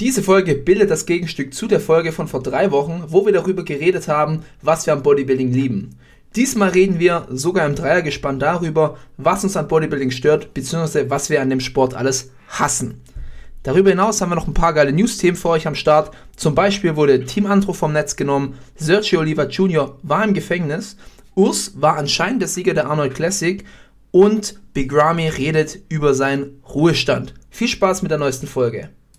Diese Folge bildet das Gegenstück zu der Folge von vor drei Wochen, wo wir darüber geredet haben, was wir am Bodybuilding lieben. Diesmal reden wir sogar im Dreiergespann darüber, was uns an Bodybuilding stört, beziehungsweise was wir an dem Sport alles hassen. Darüber hinaus haben wir noch ein paar geile News-Themen für euch am Start. Zum Beispiel wurde Team Antro vom Netz genommen, Sergio Oliva Jr. war im Gefängnis, Urs war anscheinend der Sieger der Arnold Classic und Big Ramy redet über seinen Ruhestand. Viel Spaß mit der neuesten Folge.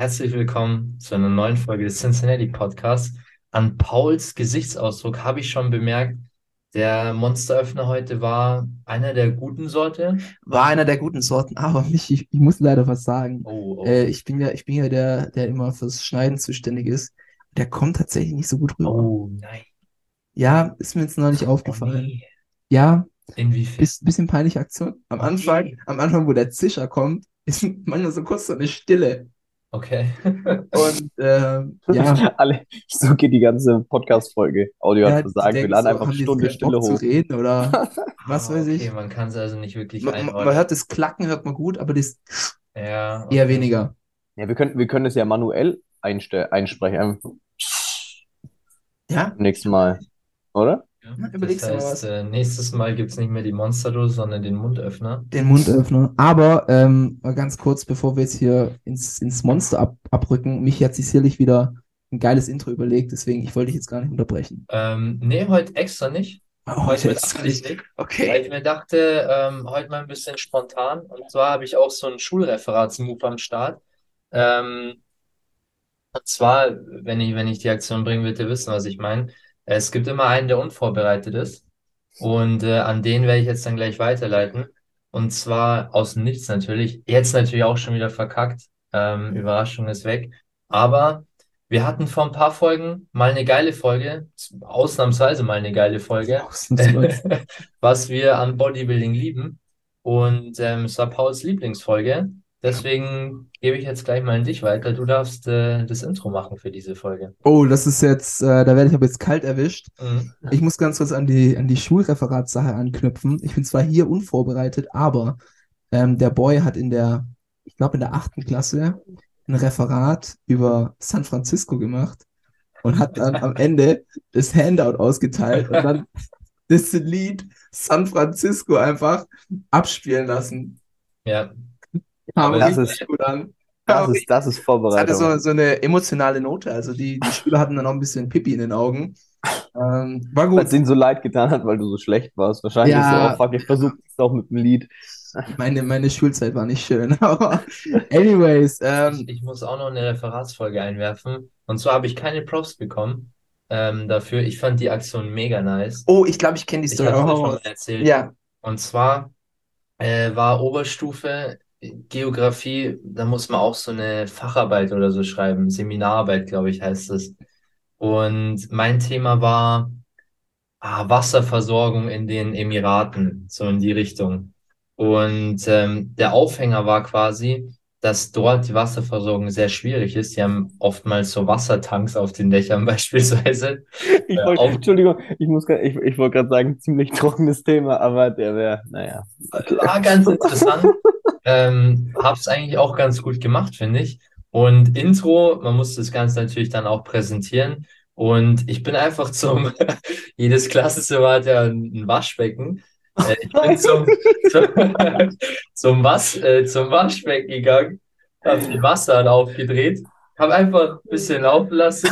Herzlich willkommen zu einer neuen Folge des Cincinnati Podcasts. An Pauls Gesichtsausdruck habe ich schon bemerkt, der Monsteröffner heute war einer der guten Sorte. War einer der guten Sorten, aber mich, ich, ich muss leider was sagen. Oh, oh. Äh, ich bin ja, ich bin ja der, der immer fürs Schneiden zuständig ist. Der kommt tatsächlich nicht so gut rüber. Oh, nein. Ja, ist mir jetzt noch nicht Oh, aufgefallen. nee. Ja, Inwiefern? ist bisschen peinliche Aktion. Am Anfang, Nee. am Anfang, wo der Zischer kommt, ist manchmal so kurz so eine Stille. Okay. Und ähm, ja, Alle, so geht die ganze Podcast-Folge. Audio ja, hat gesagt, wir laden so, einfach eine Stunde Stille Bock zu hoch. reden oder was Ah, weiß okay, ich. man kann es also nicht wirklich Man, man, man einordnen. hört das Klacken, hört man gut, aber das Ja, eher okay. weniger. Ja, wir können, wir können es ja manuell einsprechen. Ja, nächstes Mal. Oder? Ja, Na, überleg's das dir mal heißt, äh, nächstes Mal gibt es nicht mehr die Monsterdose, sondern den Mundöffner. den Mundöffner. Aber ähm, ganz kurz, bevor wir jetzt hier ins, ins Monster ab, abrücken, mich hat sich sicherlich wieder ein geiles Intro überlegt, deswegen ich wollte dich jetzt gar nicht unterbrechen. Ähm, nee, heute extra nicht. Oh, Heute ich nicht. Weil Okay. ich mir dachte, ähm, heute mal ein bisschen spontan. Und zwar habe ich auch so einen Schulreferatsmove am Start. Ähm, und zwar, wenn ich, wenn ich die Aktion bringen will, ihr wissen, was ich meine. Es gibt immer einen, der unvorbereitet ist. Und äh, an den werde ich jetzt dann gleich weiterleiten. Und zwar aus dem Nichts natürlich. Jetzt natürlich auch schon wieder verkackt. Ähm, Überraschung ist weg. Aber wir hatten vor ein paar Folgen mal eine geile Folge, ausnahmsweise mal eine geile Folge was wir an Bodybuilding lieben. Und ähm, es war Pauls Lieblingsfolge. Deswegen gebe ich jetzt gleich mal an dich weiter. Du darfst äh, das Intro machen für diese Folge. Oh, das ist jetzt, äh, da werde ich aber jetzt kalt erwischt. Mhm. Ich muss ganz kurz an die, an die Schulreferatssache anknüpfen. Ich bin zwar hier unvorbereitet, aber ähm, der Boy hat in der, ich glaube in der achten Klasse ein Referat über San Francisco gemacht und hat dann am Ende das Handout ausgeteilt und dann das Lied San Francisco einfach abspielen lassen. Ja, Kam das ist- gut an. Das ist, das ist Es hatte Vorbereitung. so, so eine emotionale Note. Also die, die Schüler hatten dann auch ein bisschen Pipi in den Augen. Ähm, war Weil gut. es ihnen so leid getan hat, weil du so schlecht warst. Wahrscheinlich ist Ja. so, oh fuck, ich versuche es auch mit dem Lied. Meine, meine Schulzeit war nicht schön, aber anyways, ich, ähm, ich muss auch noch eine Referatsfolge einwerfen. Und zwar habe ich keine Props bekommen ähm, dafür. Ich fand die Aktion mega nice. oh, ich glaube, ich kenne die Ich Story. habe es Oh, schon mal erzählt. ja, Und zwar äh, war Oberstufe Geografie, da muss man auch so eine Facharbeit oder so schreiben, Seminararbeit, glaube ich, heißt es. Und mein Thema war ah, Wasserversorgung in den Emiraten, so in die Richtung. Und ähm, der Aufhänger war quasi, dass dort die Wasserversorgung sehr schwierig ist. Die haben oftmals so Wassertanks auf den Dächern beispielsweise. Ich Äh, wollt, auf- Entschuldigung, ich muss grad, ich, ich wollte gerade sagen, ziemlich trockenes Thema, aber der wäre, naja. War ganz interessant. Ähm, hab's eigentlich auch ganz gut gemacht, finde ich. Und Intro, man muss das Ganze natürlich dann auch präsentieren. Und ich bin einfach zum, jedes Klassenzimmer hat ja ein ein Waschbecken. Äh, ich bin zum, zum, zum, Was, äh, zum Waschbecken gegangen, habe die Wasser aufgedreht, habe einfach ein bisschen laufen lassen,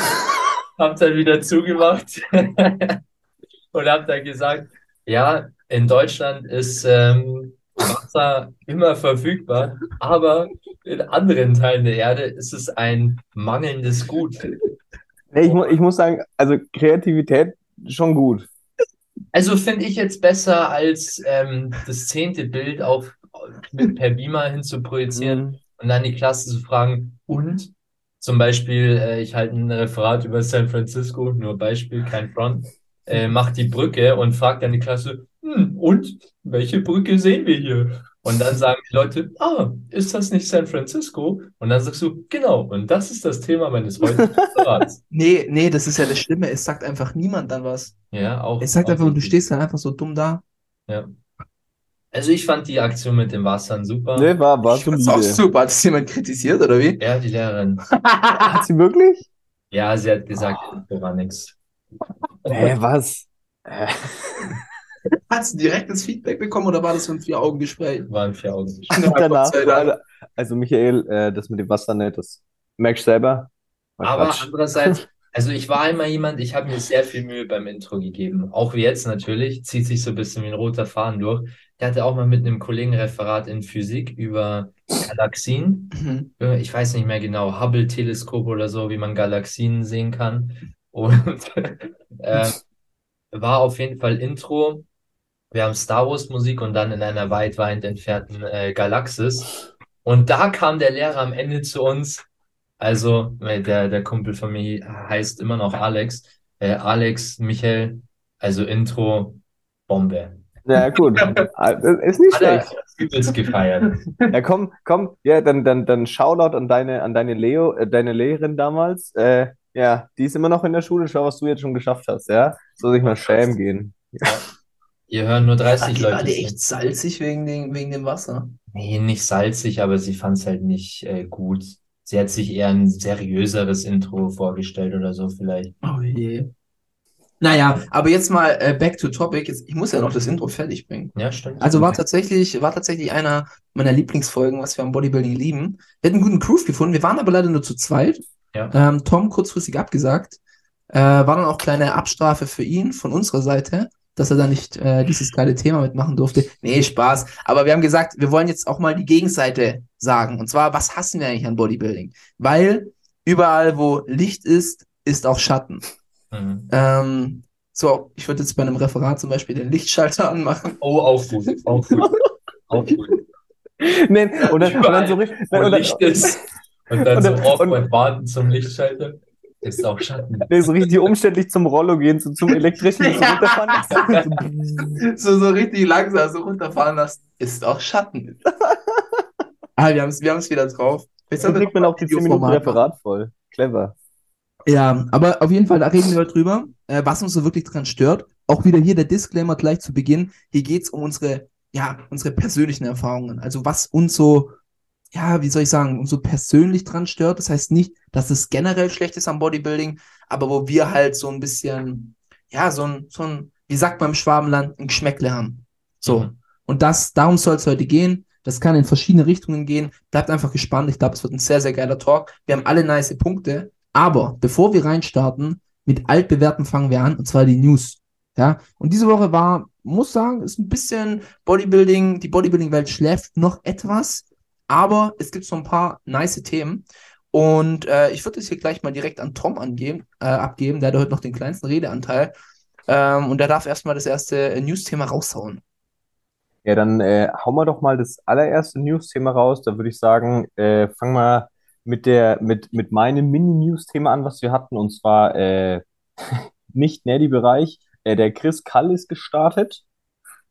habe dann wieder zugemacht und habe dann gesagt, ja, in Deutschland ist ähm, Wasser immer verfügbar, aber in anderen Teilen der Erde ist es ein mangelndes Gut. Nee, ich, mu ich muss sagen, also Kreativität schon gut. Also finde ich jetzt besser als ähm, das zehnte Bild auf mit per Beamer hin zu projizieren Mhm. und dann die Klasse zu fragen, und? Zum Beispiel, äh, ich halte ein Referat über San Francisco, nur Beispiel, kein Front, äh, mach die Brücke und fragt dann die Klasse, hm, und? Welche Brücke sehen wir hier? Und dann sagen die Leute, ah, ist das nicht San Francisco? Und dann sagst du, genau, und das ist das Thema meines heutigen Referats. Nee, nee, das ist ja das Schlimme. Es sagt einfach niemand dann was. Ja, auch. Es sagt auch einfach, du richtig. stehst dann einfach so dumm da. Ja. Also ich fand die Aktion mit dem Wassern super. Nee, war, war Ich fand's auch super. Hat das jemand kritisiert, oder wie? Ja, die Lehrerin. Hat sie wirklich? Ja, sie hat gesagt, da war nix. Hä, was? Hast du direktes Feedback bekommen oder war das so ein Vier-Augen-Gespräch? War ein vier Augen. Ja, Gott danach, also Michael, äh, das mit dem Wasser nicht, das merkst du selber. War Aber Quatsch. andererseits, also ich war immer jemand, ich habe mir sehr viel Mühe beim Intro gegeben. Auch wie jetzt natürlich, zieht sich so ein bisschen wie ein roter Faden durch. Ich hatte auch mal mit einem Kollegen Referat in Physik über Galaxien. Mhm. Ich weiß nicht mehr genau, Hubble-Teleskop oder so, wie man Galaxien sehen kann. Und äh, war auf jeden Fall Intro. Wir haben Star Wars Musik und dann in einer weit, weit entfernten äh, Galaxis. Und da kam der Lehrer am Ende zu uns. Also, der, der Kumpel von mir heißt immer noch Alex. Äh, Alex, Michael, also Intro, Bombe. Ja, gut. Ist nicht schlecht. übelst gefeiert. Ja, komm, komm, ja, dann, dann, dann Shoutout an deine, an deine Leo, äh, deine Lehrerin damals. Äh, ja, die ist immer noch in der Schule. Schau, was du jetzt schon geschafft hast, ja? Soll sich mal schämen gehen. Ihr hören nur War 30 die, war Leute. die zu. echt salzig wegen dem, wegen dem Wasser? Nee, nicht salzig, aber sie fand es halt nicht äh, gut. Sie hat sich eher ein seriöseres Intro vorgestellt oder so vielleicht. Oh je. Naja, aber jetzt mal äh, back to topic. Jetzt, ich muss ja noch das Intro fertig bringen. Ja, stimmt. Also war tatsächlich, war tatsächlich einer meiner Lieblingsfolgen, was wir am Bodybuilding lieben. Wir hatten einen guten Proof gefunden. Wir waren aber leider nur zu zweit. Ja. Ähm, Tom kurzfristig abgesagt. Äh, war dann auch kleine Abstrafe für ihn von unserer Seite, dass er da nicht äh, dieses geile Thema mitmachen durfte. Nee, Spaß. Aber wir haben gesagt, wir wollen jetzt auch mal die Gegenseite sagen. Und zwar, was hassen wir eigentlich an Bodybuilding? Weil überall, wo Licht ist, ist auch Schatten. Mhm. Ähm, so, ich würde jetzt bei einem Referat zum Beispiel den Lichtschalter anmachen. Oh, auch gut. Auch gut. Auch gut. Nee, und dann, und dann so richtig. Wo Und ist und dann und so awkward warten zum Lichtschalter. Ist auch Schatten. nee, so richtig umständlich zum Rollo gehen, so zum elektrischen so runterfahren lassen. so, so richtig langsam so runterfahren lassen. Ist auch Schatten. ah, wir haben es wir haben's wieder drauf. Jetzt Dann kriegt man auch die ein 10 Minuten. Referat voll. Clever. Ja, aber auf jeden Fall, da reden wir heute drüber, äh, was uns so wirklich dran stört. Auch wieder hier der Disclaimer gleich zu Beginn. Hier geht's um unsere, ja, unsere persönlichen Erfahrungen. Also was uns so, ja, wie soll ich sagen, uns so persönlich dran stört. Das heißt nicht, dass es generell schlecht ist am Bodybuilding, aber wo wir halt so ein bisschen, ja, so ein, so ein, wie sagt man im Schwabenland, ein Geschmäckle haben. So. Mhm. Und das, darum soll es heute gehen. Das kann in verschiedene Richtungen gehen. Bleibt einfach gespannt. Ich glaube, es wird ein sehr, sehr geiler Talk. Wir haben alle nice Punkte. Aber bevor wir reinstarten, mit altbewährten fangen wir an, und zwar die News. Ja, und diese Woche war, muss sagen, ist ein bisschen Bodybuilding, die Bodybuilding-Welt schläft noch etwas, aber es gibt so ein paar nice Themen. Und äh, ich würde es hier gleich mal direkt an Tom angeben, äh, abgeben, der hat heute noch den kleinsten Redeanteil. Ähm, und der darf erstmal das erste äh, News-Thema raushauen. Ja, dann äh, hauen wir doch mal das allererste News-Thema raus. Da würde ich sagen, äh, fangen wir mit mit, mit meinem Mini-News-Thema an, was wir hatten. Und zwar äh, nicht Nerdy-Bereich. Äh, der Chris Kall ist gestartet.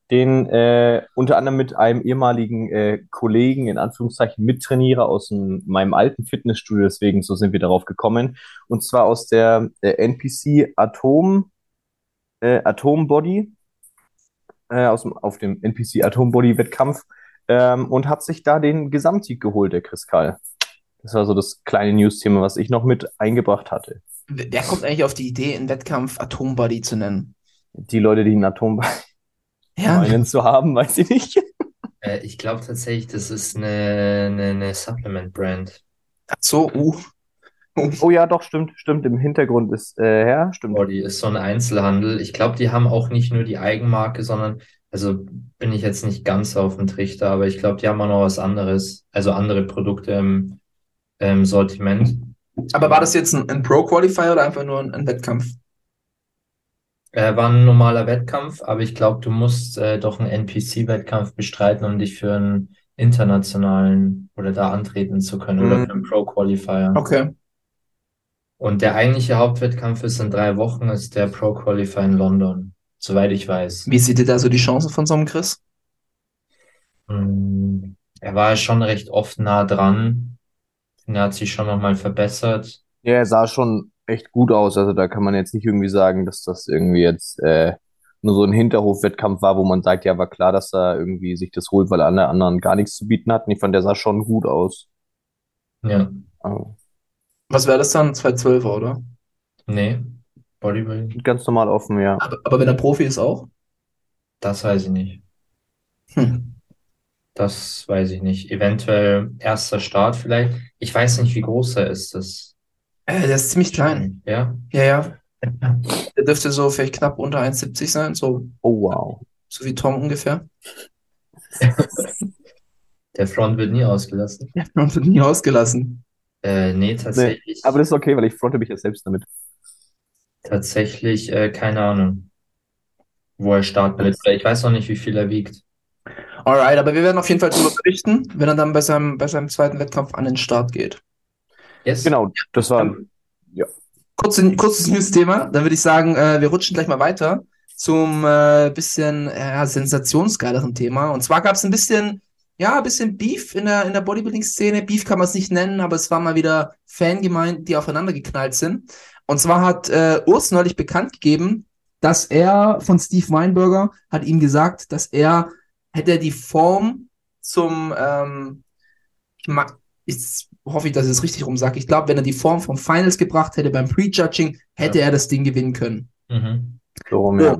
Den äh, unter anderem mit einem ehemaligen äh, Kollegen, in Anführungszeichen Mittrainierer aus dem, meinem alten Fitnessstudio, deswegen so sind wir darauf gekommen. Und zwar aus der äh, NPC Atom, äh, Atom Body äh, aus dem, auf dem NPC Atombody-Wettkampf ähm, und hat sich da den Gesamtsieg geholt, der Chris Kall. Das war so das kleine News-Thema, was ich noch mit eingebracht hatte. Wer kommt eigentlich auf die Idee, einen Wettkampf Atombody zu nennen? Die Leute, die einen Atombody Ja, meinen zu haben, weiß ich nicht. Äh, ich glaube tatsächlich, das ist eine, eine, eine Supplement-Brand. ach so, uh. Oh ja, doch, stimmt, stimmt. Im Hintergrund ist, äh, ja, stimmt. Body ist so ein Einzelhandel. Ich glaube, die haben auch nicht nur die Eigenmarke, sondern, also bin ich jetzt nicht ganz auf dem Trichter, aber ich glaube, die haben auch noch was anderes, also andere Produkte im, im Sortiment. Aber war das jetzt ein, ein Pro-Qualifier oder einfach nur ein, ein Wettkampf? Äh, war ein normaler Wettkampf, aber ich glaube, du musst äh, doch einen NPC-Wettkampf bestreiten, um dich für einen internationalen oder da antreten zu können oder Mhm. für einen Pro-Qualifier. Okay. Und der eigentliche Hauptwettkampf ist in drei Wochen, ist der Pro-Qualifier in London, soweit ich weiß. Wie seht ihr da so die Chancen von so einem Chris? Mm, Er war schon recht oft nah dran. Er hat sich schon nochmal verbessert. Ja, er sah schon echt gut aus. Also da kann man jetzt nicht irgendwie sagen, dass das irgendwie jetzt äh, nur so ein Hinterhofwettkampf war, wo man sagt, ja, war klar, dass er irgendwie sich das holt, weil alle anderen gar nichts zu bieten hatten. Ich fand, der sah schon gut aus. Ja, Also, Was wäre das dann? 212er, oder? nee, Bodybuilding, ganz normal offen, ja. Aber, aber wenn er Profi ist auch? das weiß ich nicht. Hm. Das weiß ich nicht. Eventuell erster Start vielleicht. Ich weiß nicht, wie groß er ist. Das, Äh, der ist ziemlich klein. ja. Ja, ja. Der dürfte so vielleicht knapp unter 1,70 sein, so, Oh, wow. so wie Tom ungefähr. Der Front wird nie ausgelassen. Und wird nie ausgelassen. Äh, nee, tatsächlich, Aber das ist okay, weil ich fronte mich ja selbst damit. tatsächlich, äh, keine Ahnung, wo er starten wird. Ich weiß noch nicht, wie viel er wiegt. Alright, aber wir werden auf jeden Fall darüber berichten, wenn er dann bei seinem, bei seinem zweiten Wettkampf an den Start geht. Yes? Genau, das war. Kurze, kurzes News-Thema, dann würde ich sagen, äh, wir rutschen gleich mal weiter zum äh, bisschen äh, sensationsgeileren Thema. Und zwar gab es ein bisschen, ja, ein bisschen Beef in der, in der Bodybuilding-Szene. Beef kann man es nicht nennen, aber es war mal wieder Fangemeinden, die aufeinander geknallt sind. Und zwar hat äh, Urs neulich bekannt gegeben, dass er von Steve Weinberger hat ihm gesagt, dass er hätte er die Form zum ähm, ich mag, ich hoffe ich, dass ich es richtig rum sage. Ich glaube, wenn er die Form vom Finals gebracht hätte beim Prejudging, hätte er das Ding gewinnen können. Mhm. So ja.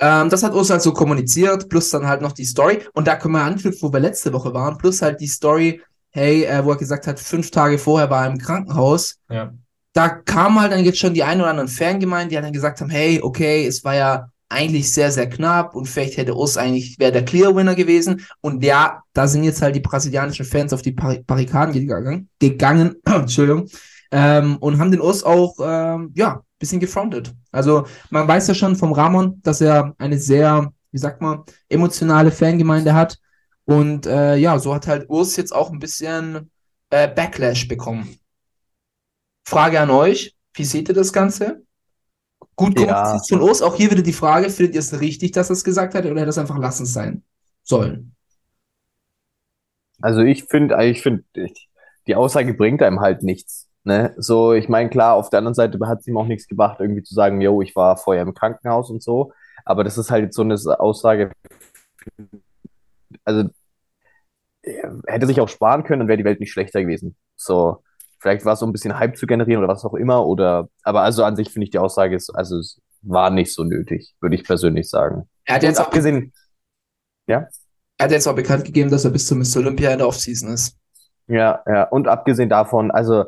Ähm, das hat Urs halt so kommuniziert, plus dann halt noch die Story. Und da können wir anknüpfen, wo wir letzte Woche waren, plus halt die Story, hey, äh, wo er gesagt hat, fünf Tage vorher war er im Krankenhaus. Ja. Da kam halt dann jetzt schon die ein oder anderen Fangemeinden, die dann gesagt haben, hey, okay, es war ja eigentlich sehr, sehr knapp und vielleicht hätte Urs eigentlich, wäre der Clear-Winner gewesen. Und ja, da sind jetzt halt die brasilianischen Fans auf die Bar Barrikaden gegangen, gegangen, Entschuldigung, ähm, und haben den Urs auch, ähm, ja, bisschen gefrontet. Also man weiß ja schon vom Ramon, dass er eine sehr, wie sagt man, emotionale Fangemeinde hat. Und äh, ja, so hat halt Urs jetzt auch ein bisschen äh, Backlash bekommen. Frage an euch, wie seht ihr das Ganze? Gut Ja. von Urs, auch hier wieder die Frage, findet ihr es richtig, dass er es gesagt hat, oder hätte es einfach lassen sein sollen? Also ich finde, ich finde, die Aussage bringt einem halt nichts. Ne? So, ich meine, klar, auf der anderen Seite hat es ihm auch nichts gebracht, irgendwie zu sagen, yo, ich war vorher im Krankenhaus und so. Aber das ist halt jetzt so eine Aussage, also hätte sich auch sparen können, dann wäre die Welt nicht schlechter gewesen. So, vielleicht war es so ein bisschen Hype zu generieren oder was auch immer. Oder, aber also an sich finde ich die Aussage ist, also es war nicht so nötig, würde ich persönlich sagen. Er hat jetzt auch, abgesehen, er hat jetzt auch bekannt gegeben, dass er bis zum Mr. Olympia in der Offseason ist. Ja, ja. Und abgesehen davon, also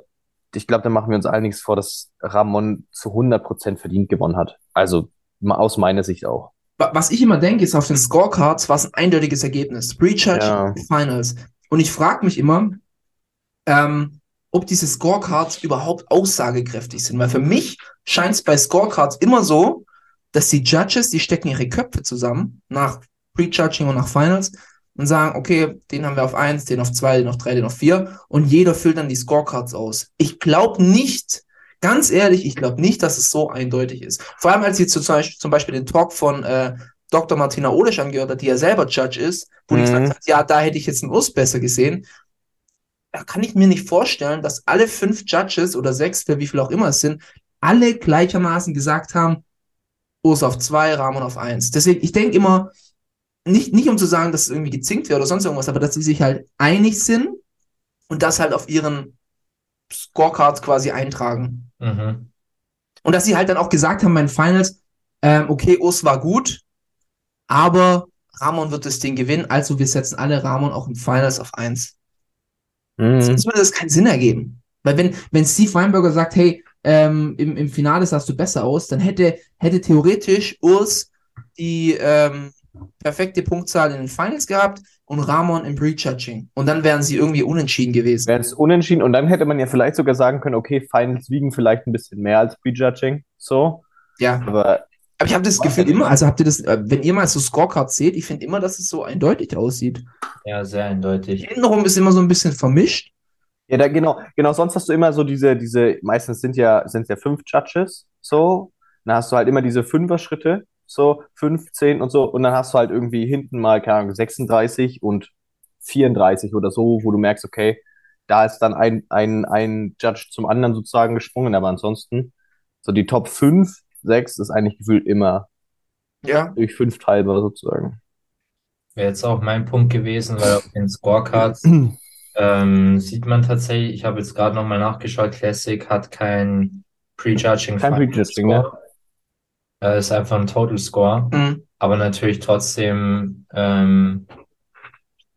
ich glaube, da machen wir uns allen nichts vor, dass Ramon zu 100% verdient gewonnen hat. Also aus meiner Sicht auch. Wa- Was ich immer denke, ist, auf den Scorecards war es ein eindeutiges Ergebnis. Prejudge, Ja. Finals. Und ich frage mich immer, ähm, ob diese Scorecards überhaupt aussagekräftig sind. Weil für mich scheint es bei Scorecards immer so, dass die Judges, die stecken ihre Köpfe zusammen nach Prejudging und nach Finals und sagen, okay, den haben wir auf eins, den auf zwei, den auf drei, den auf vier und jeder füllt dann die Scorecards aus. Ich glaube nicht, ganz ehrlich, ich glaube nicht, dass es so eindeutig ist. Vor allem, als ich zum Beispiel, zum Beispiel den Talk von äh, Dr. Martina Olisch angehört hat, die ja selber Judge ist, wo die Mhm. gesagt hat, ja, da hätte ich jetzt einen Urs besser gesehen. Da kann ich mir nicht vorstellen, dass alle fünf Judges oder sechs, wie viel auch immer es sind, alle gleichermaßen gesagt haben, Urs auf zwei, Ramon auf eins. Deswegen, ich denke immer, nicht, nicht um zu sagen, dass es irgendwie gezinkt wäre oder sonst irgendwas, aber dass sie sich halt einig sind und das halt auf ihren Scorecards quasi eintragen. Mhm. Und dass sie halt dann auch gesagt haben bei den Finals, ähm, okay, Urs war gut, aber Ramon wird das Ding gewinnen, also wir setzen alle Ramon auch im Finals auf eins. Mhm. Sonst würde das keinen Sinn ergeben. Weil wenn, wenn Steve Weinberger sagt, hey, ähm, im, im Finale sahst du besser aus, dann hätte, hätte theoretisch Urs die ähm, perfekte Punktzahl in den Finals gehabt und Ramon im Prejudging. Und dann wären sie irgendwie unentschieden gewesen. Wäre es unentschieden und dann hätte man ja vielleicht sogar sagen können, okay, Finals wiegen vielleicht ein bisschen mehr als Prejudging. So. Ja. Aber Aber ich habe das Gefühl immer, also habt ihr das, wenn ihr mal so Scorecards seht, ich finde immer, dass es so eindeutig aussieht. Ja, sehr eindeutig. Hintenrum ist immer so ein bisschen vermischt. Ja, da, genau, genau, sonst hast du immer so diese, diese, meistens sind ja, sind ja fünf Judges, so. Dann hast du halt immer diese Fünfer-Schritte, so, 15 und so. Und dann hast du halt irgendwie hinten mal, keine Ahnung, 36 und 34 oder so, wo du merkst, okay, da ist dann ein, ein, ein Judge zum anderen sozusagen gesprungen, aber ansonsten, so die Top 5, 6 ist eigentlich gefühlt immer Ja. durch fünf teilbar sozusagen. Wäre jetzt auch mein Punkt gewesen, weil auf den Scorecards ähm, sieht man tatsächlich, ich habe jetzt gerade nochmal nachgeschaut, Classic hat kein Prejudging Kein Prejudging, ne? Äh, ist einfach ein Total Score, Mhm. aber natürlich trotzdem ähm,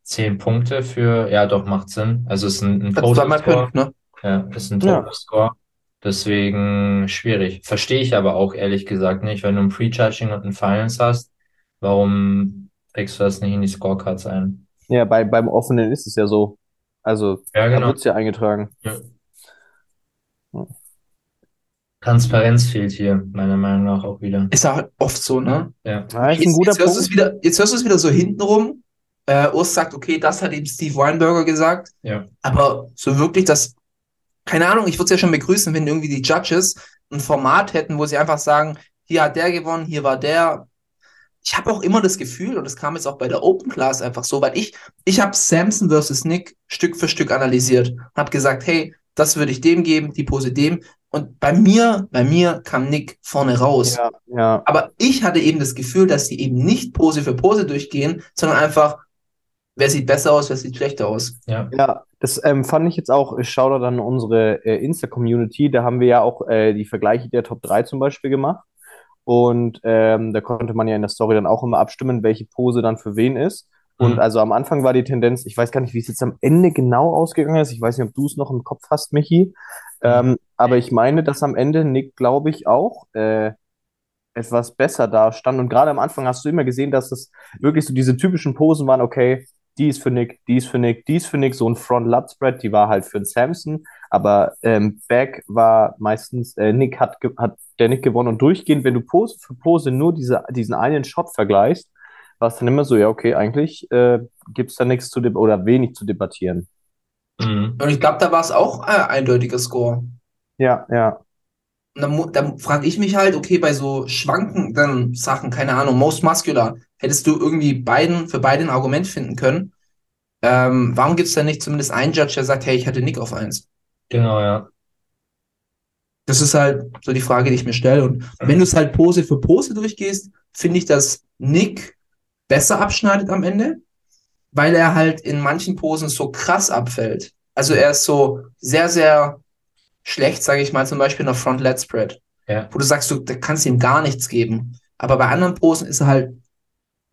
10 Punkte für, ja doch, macht Sinn. Also es ist ein, ein Total Score. Punkt, ne? Ja, ist ein Ja. Total Score. Deswegen schwierig. Verstehe ich aber auch ehrlich gesagt nicht, wenn du ein Prejudging und ein Finals hast, warum trägst du das nicht in die Scorecards ein? Ja, bei, beim Offenen ist es ja so. Also, Ja, da genau. wird es ja eingetragen. Ja. Transparenz fehlt hier, meiner Meinung nach auch wieder. Ist ja oft so, ne? Ja. Ja, ist ein Jetzt, guter jetzt hörst du es Punkt. wieder, jetzt hörst du es wieder so hintenrum. Äh, Urs sagt, okay, das hat eben Steve Weinberger gesagt. Ja. Aber so wirklich das, keine Ahnung, ich würde es ja schon begrüßen, wenn irgendwie die Judges ein Format hätten, wo sie einfach sagen, hier hat der gewonnen, hier war der. Ich habe auch immer das Gefühl, und das kam jetzt auch bei der Open Class einfach so, weil ich, ich habe Samson versus Nick Stück für Stück analysiert und habe gesagt, hey, das würde ich dem geben, die Pose dem. Und bei mir, bei mir kam Nick vorne raus. Ja, ja. Aber ich hatte eben das Gefühl, dass die eben nicht Pose für Pose durchgehen, sondern einfach, wer sieht besser aus, wer sieht schlechter aus. Ja. Ja, das ähm, fand ich jetzt auch, ich schaue da an unsere äh, Insta-Community, da haben wir ja auch äh, die Vergleiche der Top 3 zum Beispiel gemacht. Und ähm, da konnte man ja in der Story dann auch immer abstimmen, welche Pose dann für wen ist. Und Mhm. also am Anfang war die Tendenz, ich weiß gar nicht, wie es jetzt am Ende genau ausgegangen ist. Ich weiß nicht, ob du es noch im Kopf hast, Michi. Ähm, aber ich meine, dass am Ende Nick, glaube ich, auch äh, etwas besser da stand. Und gerade am Anfang hast du immer gesehen, dass es wirklich so diese typischen Posen waren, okay, die ist für Nick, die ist für Nick, die ist für Nick, so ein Front-Lut-Spread, die war halt für den Samson, aber ähm, Back war meistens, äh, Nick hat, hat der Nick gewonnen und durchgehend, wenn du Pose für Pose nur diese, diesen einen Shot vergleichst, war es dann immer so, ja, okay, eigentlich äh, gibt es da nichts zu oder wenig zu debattieren. Mhm. Und ich glaube, da war es auch ein eindeutiger Score. Ja, ja. Und dann, dann frage ich mich halt, okay, bei so schwankenden Sachen, keine Ahnung, Most Muscular, hättest du irgendwie beiden, für beide ein Argument finden können. Ähm, warum gibt es da nicht zumindest einen Judge, der sagt, hey, ich hatte Nick auf eins? Genau, ja. Das ist halt so die Frage, die ich mir stelle. Und wenn du es halt Pose für Pose durchgehst, finde ich, dass Nick besser abschneidet am Ende, weil er halt in manchen Posen so krass abfällt. Also er ist so sehr, sehr schlecht, sage ich mal, zum Beispiel in der Front Lat Spread, Ja. wo du sagst, du da kannst ihm gar nichts geben. Aber bei anderen Posen ist er halt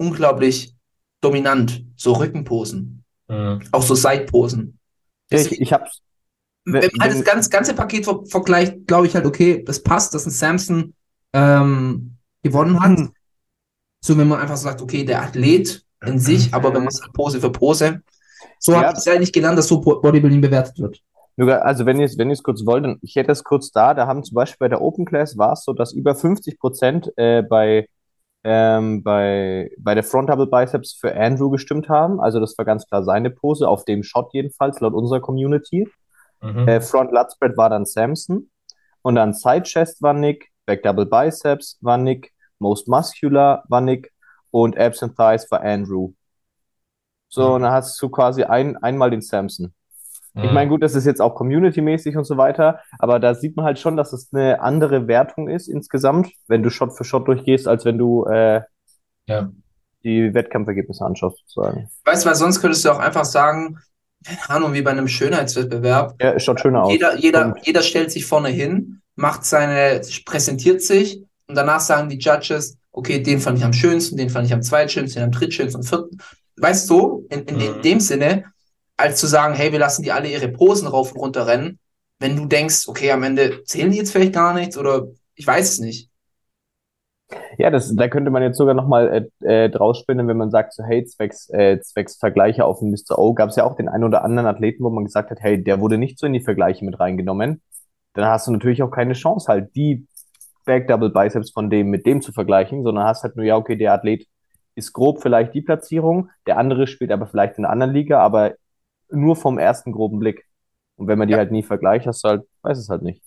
unglaublich dominant. So Rückenposen, Mhm. auch so Seitposen. ja ich, ich hab's. wenn man halt das ganz, ganze Paket ver vergleicht, glaube ich halt, okay, das passt, dass ein Samson ähm, gewonnen hat. Hm. So, wenn man einfach sagt, okay, der Athlet in sich, aber wenn man sagt Pose für Pose. So Ja. habe ich es eigentlich gelernt, dass so Bo- Bodybuilding bewertet wird. Nur, also wenn ihr es, wenn kurz wollt, dann- ich hätte es kurz da, da haben zum Beispiel bei der Open Class war es so, dass über 50 Prozent äh, bei, ähm, bei, bei der Front Double Biceps für Andrew gestimmt haben. Also das war ganz klar seine Pose, auf dem Shot jedenfalls, laut unserer Community. Mhm. Äh, Front Lat Spread war dann Samson. Und dann Side Chest war Nick, Back Double Biceps war Nick, Most Muscular war Nick und Abs and Thighs war Andrew. So, Mhm. und dann hast du quasi ein, einmal den Samson. Ich Mhm. meine, gut, das ist jetzt auch community-mäßig und so weiter, aber da sieht man halt schon, dass es eine andere Wertung ist insgesamt, wenn du Shot für Shot durchgehst, als wenn du äh, Ja. die Wettkampfergebnisse anschaust, sozusagen. Weißt du, weil sonst könntest du auch einfach sagen, keine Ahnung, wie bei einem Schönheitswettbewerb. Ja, schaut schöner aus. Jeder, jeder, jeder stellt sich vorne hin, macht seine, präsentiert sich und danach sagen die Judges, okay, den fand ich am schönsten, den fand ich am zweitschönsten, den am drittschönsten und vierten. Weißt du, in, in, in Mhm. dem Sinne, als zu sagen, hey, wir lassen die alle ihre Posen rauf und runter rennen, wenn du denkst, okay, am Ende zählen die jetzt vielleicht gar nichts oder ich weiß es nicht. Ja, das, da könnte man jetzt sogar nochmal äh, äh, draus spinnen, wenn man sagt, so, hey, zwecks, äh, zwecks Vergleiche auf dem Mr. O, gab es ja auch den einen oder anderen Athleten, wo man gesagt hat, hey, der wurde nicht so in die Vergleiche mit reingenommen. Dann hast du natürlich auch keine Chance, halt die Back Double Biceps von dem mit dem zu vergleichen, sondern hast halt nur, ja, okay, der Athlet ist grob vielleicht die Platzierung, der andere spielt aber vielleicht in einer anderen Liga, aber nur vom ersten groben Blick. Und wenn man die Ja. halt nie vergleicht, hast du halt, weiß es halt nicht.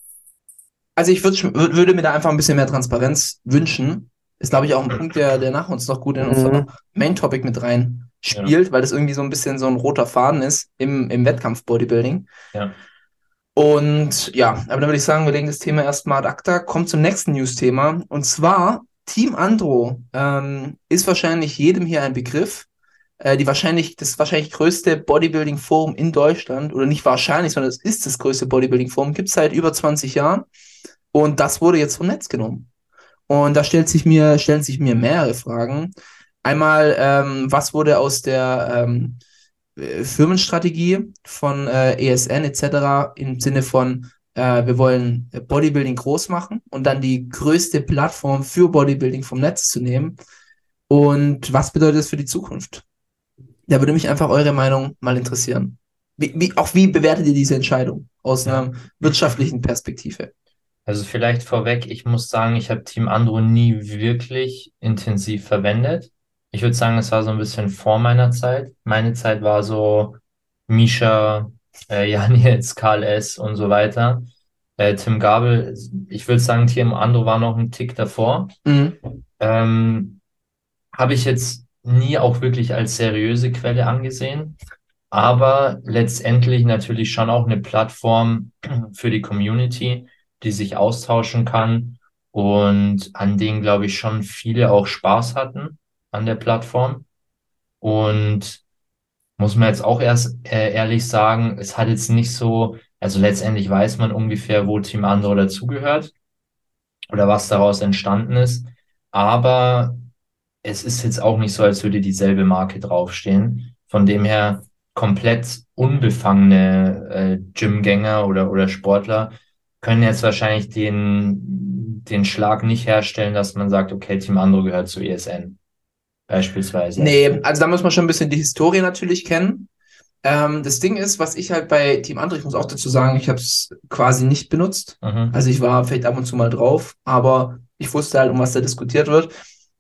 Also ich würd, würd- würde mir da einfach ein bisschen mehr Transparenz wünschen. Ist, glaube ich, auch ein Punkt, der, der nach uns noch gut in Mhm. unser Main-Topic mit rein spielt, weil das irgendwie so ein bisschen so ein roter Faden ist im, im Wettkampf-Bodybuilding. Ja. Und ja, aber dann würde ich sagen, wir legen das Thema erstmal ad acta, kommen zum nächsten News-Thema. Und zwar, Team Andro ähm, ist wahrscheinlich jedem hier ein Begriff. Äh, die wahrscheinlich, das wahrscheinlich größte Bodybuilding-Forum in Deutschland, oder nicht wahrscheinlich, sondern es ist das größte Bodybuilding-Forum, gibt es seit über 20 Jahren. Und das wurde jetzt vom Netz genommen. Und da stellt sich mir, stellen sich mir mehrere Fragen. Einmal, ähm, was wurde aus der ähm, äh, Firmenstrategie von äh, ESN etc. im Sinne von, äh, wir wollen Bodybuilding groß machen und dann die größte Plattform für Bodybuilding vom Netz zu nehmen. Und was bedeutet das für die Zukunft? Da würde mich einfach eure Meinung mal interessieren. Wie, wie, auch wie bewertet ihr diese Entscheidung aus Ja. einer wirtschaftlichen Perspektive? Also vielleicht vorweg, ich muss sagen, ich habe Team Andro nie wirklich intensiv verwendet. Ich würde sagen, es war so ein bisschen vor meiner Zeit. Meine Zeit war so Misha, äh, Jan jetzt, Karl S. und so weiter. Äh, Tim Gabel, ich würde sagen, Team Andro war noch ein Tick davor. Mhm. Ähm, habe ich jetzt nie auch wirklich als seriöse Quelle angesehen, aber letztendlich natürlich schon auch eine Plattform für die Community, die sich austauschen kann und an denen, glaube ich, schon viele auch Spaß hatten an der Plattform. Und muss man jetzt auch erst äh, ehrlich sagen, es hat jetzt nicht so, also letztendlich weiß man ungefähr, wo Team Andro dazugehört oder was daraus entstanden ist. Aber es ist jetzt auch nicht so, als würde dieselbe Marke draufstehen. Von dem her komplett unbefangene äh, Gymgänger oder, oder Sportler können jetzt wahrscheinlich den, den Schlag nicht herstellen, dass man sagt, okay, Team Andro gehört zu ESN. Beispielsweise. Nee, also da muss man schon ein bisschen die Historie natürlich kennen. Ähm, das Ding ist, was ich halt bei Team Andro, ich muss auch dazu sagen, ich habe es quasi nicht benutzt. Mhm. Also ich war vielleicht ab und zu mal drauf, aber ich wusste halt, um was da diskutiert wird.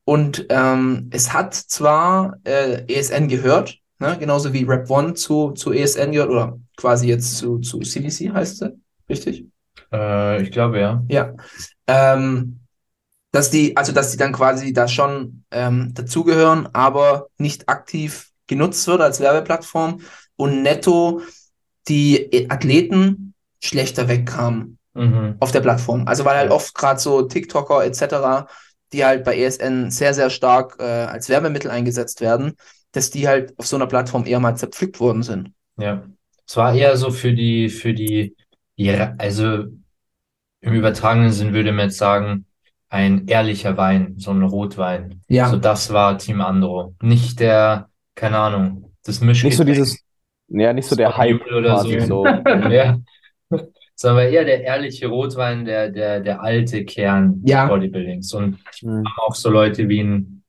Und ähm, es hat zwar äh, ESN gehört, ne? genauso wie Rap One zu, zu ESN gehört, oder quasi jetzt zu, zu CDC heißt sie, richtig? Äh, ich glaube, ja. Ja. Ähm, dass die, also dass die dann quasi da schon ähm, dazugehören, aber nicht aktiv genutzt wird als Werbeplattform und netto die Athleten schlechter wegkamen Mhm. auf der Plattform. Also weil halt oft gerade so TikToker etc., die halt bei ESN sehr, sehr stark äh, als Werbemittel eingesetzt werden, dass die halt auf so einer Plattform eher mal zerpflückt worden sind. Ja. Es war eher so für die, für die, die, Ra- also im übertragenen Sinn würde man jetzt sagen, ein ehrlicher Wein, so ein Rotwein. Ja. So das war Team Andro. Nicht der, keine Ahnung, das Nicht so Mischgetränk. dieses, ja, nicht so der Scott Hype oder quasi so. so. Ja. Sondern eher der ehrliche Rotwein, der, der, der alte Kern des Ja. Bodybuildings. Und Hm. auch so Leute wie ein,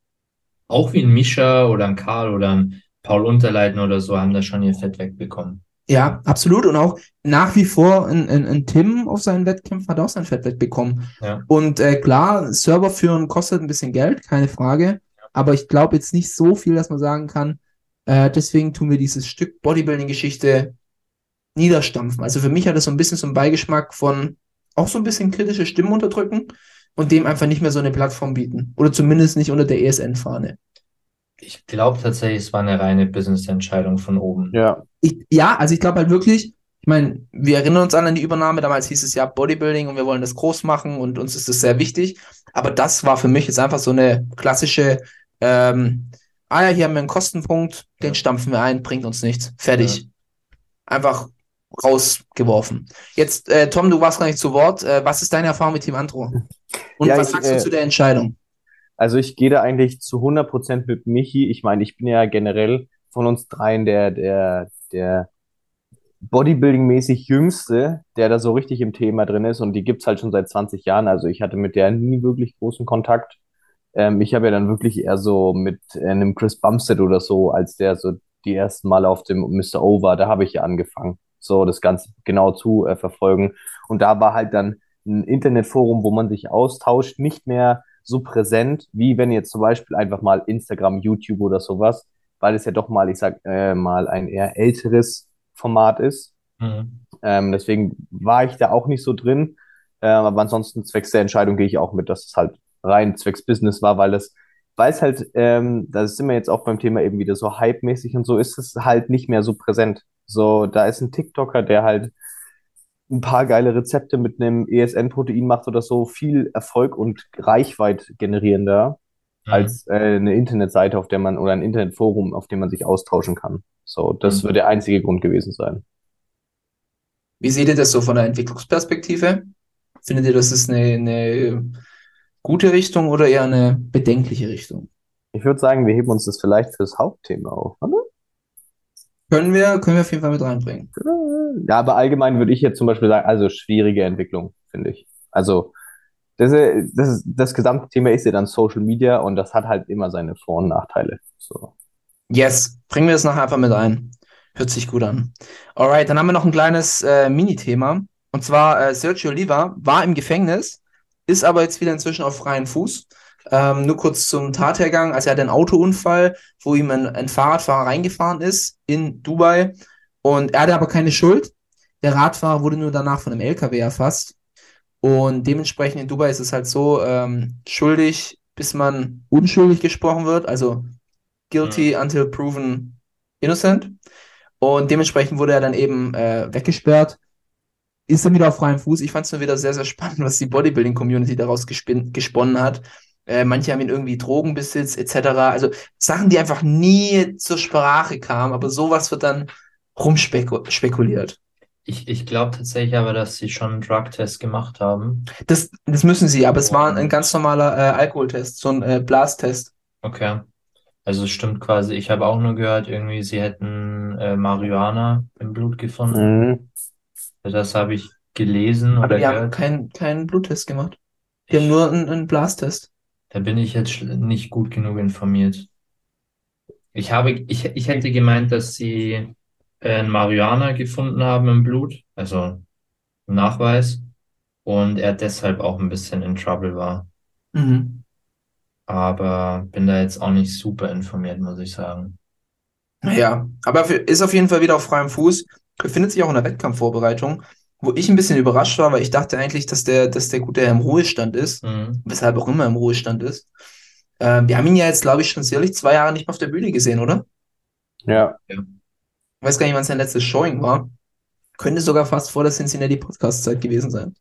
auch wie ein Mischa oder ein Karl oder ein Paul Unterleiten oder so haben da schon ihr Fett wegbekommen. Ja, absolut. Und auch nach wie vor ein, ein, ein Tim auf seinen Wettkämpfen hat auch sein Fett wegbekommen. Ja. Und äh, klar, Server führen kostet ein bisschen Geld, keine Frage. Aber ich glaube jetzt nicht so viel, dass man sagen kann, äh, deswegen tun wir dieses Stück Bodybuilding-Geschichte niederstampfen. Also für mich hat es so ein bisschen so einen Beigeschmack von auch so ein bisschen kritische Stimmen unterdrücken und dem einfach nicht mehr so eine Plattform bieten. Oder zumindest nicht unter der ESN-Fahne. Ich glaube tatsächlich, es war eine reine Business-Entscheidung von oben. Ja, Ich, ja, also ich glaube halt wirklich, ich meine, wir erinnern uns alle an die Übernahme, damals hieß es ja Bodybuilding und wir wollen das groß machen und uns ist das sehr wichtig. Aber das war für mich jetzt einfach so eine klassische, ähm, ah ja, hier haben wir einen Kostenpunkt, den Ja. stampfen wir ein, bringt uns nichts. Fertig. Einfach rausgeworfen. Jetzt, äh, Tom, du warst gar nicht zu Wort. Äh, was ist deine Erfahrung mit Team Antro? Und Ja, was ich, sagst du äh, zu der Entscheidung? Also ich gehe da eigentlich zu 100% mit Michi. Ich meine, ich bin ja generell von uns dreien der, der, der Bodybuilding-mäßig Jüngste, der da so richtig im Thema drin ist und die gibt's halt schon seit 20 Jahren. Also ich hatte mit der nie wirklich großen Kontakt. Ähm, ich habe ja dann wirklich eher so mit äh, einem Chris Bumstead oder so, als der so die ersten Mal auf dem Mr. O war, da habe ich ja angefangen, so das Ganze genau zu äh, verfolgen. Und da war halt dann ein Internetforum, wo man sich austauscht, nicht mehr so präsent, wie wenn jetzt zum Beispiel einfach mal Instagram, YouTube oder sowas, weil es ja doch mal, ich sag äh, mal, ein eher älteres Format ist. Mhm. Ähm, deswegen war ich da auch nicht so drin. Äh, aber ansonsten zwecks der Entscheidung gehe ich auch mit, dass es halt rein zwecks Business war, weil es, weil es halt, ähm, da sind wir jetzt auch beim Thema eben wieder so hype-mäßig und so, ist es halt nicht mehr so präsent. So, da ist ein TikToker, der halt ein paar geile Rezepte mit einem ESN-Protein macht oder so, viel Erfolg und Reichweite generierender Mhm. als äh, eine Internetseite, auf der man oder ein Internetforum, auf dem man sich austauschen kann. So, das Mhm. wird der einzige Grund gewesen sein. Wie seht ihr das so von der Entwicklungsperspektive? Findet ihr, das ist eine, eine gute Richtung oder eher eine bedenkliche Richtung? Ich würde sagen, wir heben uns das vielleicht fürs Hauptthema auf, oder? Können wir, können wir auf jeden Fall mit reinbringen. Ja, aber allgemein würde ich jetzt zum Beispiel sagen, also schwierige Entwicklung, finde ich. Also das, ist- das, ist- das gesamte Thema ist ja dann Social Media und das hat halt immer seine Vor- und Nachteile. So. Yes, bringen wir das nachher einfach mit ein. Hört sich gut an. Alright, dann haben wir noch ein kleines äh, Mini-Thema. Und zwar äh, Sergio Oliva war im Gefängnis, ist aber jetzt wieder inzwischen auf freien Fuß. Ähm, nur kurz zum Tathergang. Also er hatte einen Autounfall, wo ihm ein, ein Fahrradfahrer reingefahren ist in Dubai. Und er hatte aber keine Schuld. Der Radfahrer wurde nur danach von einem LKW erfasst. Und dementsprechend in Dubai ist es halt so, ähm, schuldig, bis man unschuldig gesprochen wird. Also guilty until proven innocent. Und dementsprechend wurde er dann eben äh, weggesperrt. Ist dann wieder auf freiem Fuß. Ich fand es nur wieder sehr, sehr spannend, was die Bodybuilding-Community daraus gesponnen hat. Äh, manche haben ihn irgendwie Drogenbesitz etc. Also Sachen, die einfach nie zur Sprache kamen, aber sowas wird dann rumspekuliert. Ich, ich glaube tatsächlich aber, dass sie schon einen Drug-Test gemacht haben. Das, das müssen sie, aber es war ein ganz normaler äh, Alkoholtest, so ein äh, Blastest. Okay. Also es stimmt quasi. Ich habe auch nur gehört, irgendwie, sie hätten äh, Marihuana im Blut gefunden. Mhm. Das habe ich gelesen Aber oder die haben gehört. keinen keinen Bluttest gemacht. Die haben nur einen, einen Blasttest. Da bin ich jetzt nicht gut genug informiert. Ich habe, ich, ich hätte gemeint, dass sie äh, Marihuana gefunden haben im Blut, also im Nachweis, und er deshalb auch ein bisschen in Trouble war. Mhm. Aber bin da jetzt auch nicht super informiert, muss ich sagen. Ja, aber ist auf jeden Fall wieder auf freiem Fuß. Befindet sich auch in der Wettkampfvorbereitung, wo ich ein bisschen überrascht war, weil ich dachte eigentlich, dass der, dass der Gute im Ruhestand ist, Mhm. weshalb auch immer im Ruhestand ist. Ähm, wir haben ihn ja jetzt, glaube ich, schon sicherlich zwei Jahre nicht mehr auf der Bühne gesehen, oder? Ja, Ich weiß gar nicht, wann sein letztes Showing war. Könnte sogar fast vor der Cincinnati Podcast-Zeit gewesen sein.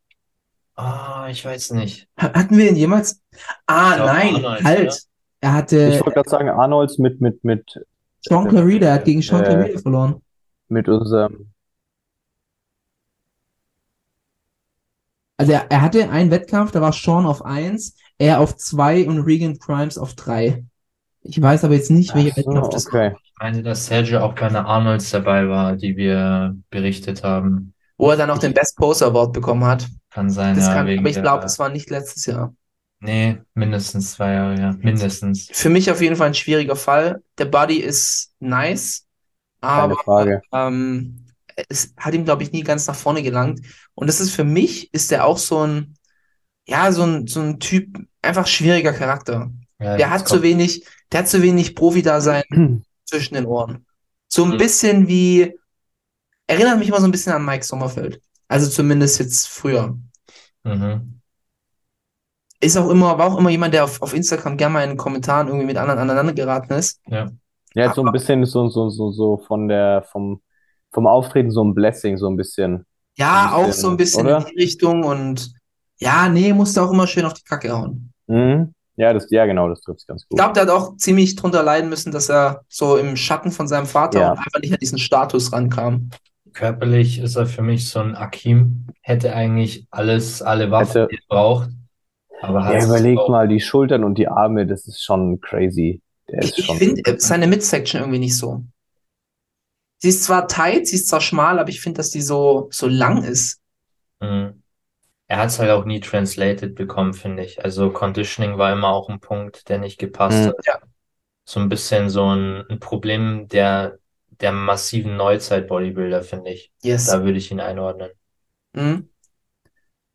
Ah, ich weiß nicht. Ha- Hatten wir ihn jemals? Ah, glaub, nein, Arnold, halt. oder? Er hatte ich wollte gerade sagen, Arnolds mit, mit, mit, Sean Clarida, er hat gegen Sean Äh, Clarida verloren. mit unserem, Also er, er hatte einen Wettkampf, da war Sean auf 1, er auf 2 und Regan Grimes auf 3. Ich weiß aber jetzt nicht, welcher so, Wettkampf das war. okay. Ich meine, dass Sergio auch bei einer Arnolds dabei war, die wir berichtet haben. Wo er dann auch den Best Poser Award bekommen hat. Kann sein, Das ja, kann, aber ich glaube, es war nicht letztes Jahr. Nee, mindestens zwei Jahre, ja. Mindestens. Für mich auf jeden Fall ein schwieriger Fall. Der Body ist nice, Keine aber Frage. ähm, es hat ihm, glaube ich, nie ganz nach vorne gelangt. Und das ist für mich, ist der auch so ein, ja, so ein, so ein Typ, einfach schwieriger Charakter. Ja, Der hat zu wenig, der hat zu wenig Profi-Dasein zwischen den Ohren. So ein Mhm. bisschen wie, erinnert mich immer so ein bisschen an Mike Sommerfeld. Also zumindest jetzt früher. Mhm. Ist auch immer, war auch immer jemand, der auf, auf Instagram gerne mal in den Kommentaren irgendwie mit anderen aneinander geraten ist. Ja. Ja, so ein bisschen so, so, so, so von der, vom, vom Auftreten so ein Blessing, so ein bisschen. Ja, Ein auch bisschen, so ein bisschen oder? in die Richtung und ja, nee, musste auch immer schön auf die Kacke hauen. Mhm. Ja, das, ja, genau, das trifft ganz Ich gut. glaube, der hat auch ziemlich drunter leiden müssen, dass er so im Schatten von seinem Vater Ja. und einfach nicht an diesen Status rankam. Körperlich ist er für mich so ein Akim. Hätte eigentlich alles, alle Waffen, Hätte- die er braucht. Aber Ja, überleg auch- mal, die Schultern und die Arme, das ist schon crazy. Der Ich, ich finde seine Midsection irgendwie nicht so. Sie ist zwar tight, sie ist zwar schmal, aber ich finde, dass die so, so lang ist. Mhm. Er hat es halt auch nie translated bekommen, finde ich. Also Conditioning war immer auch ein Punkt, der nicht gepasst Mhm. hat. Ja. So ein bisschen so ein, ein Problem der, der massiven Neuzeit-Bodybuilder, finde ich. Yes. Da würde ich ihn einordnen. Mhm.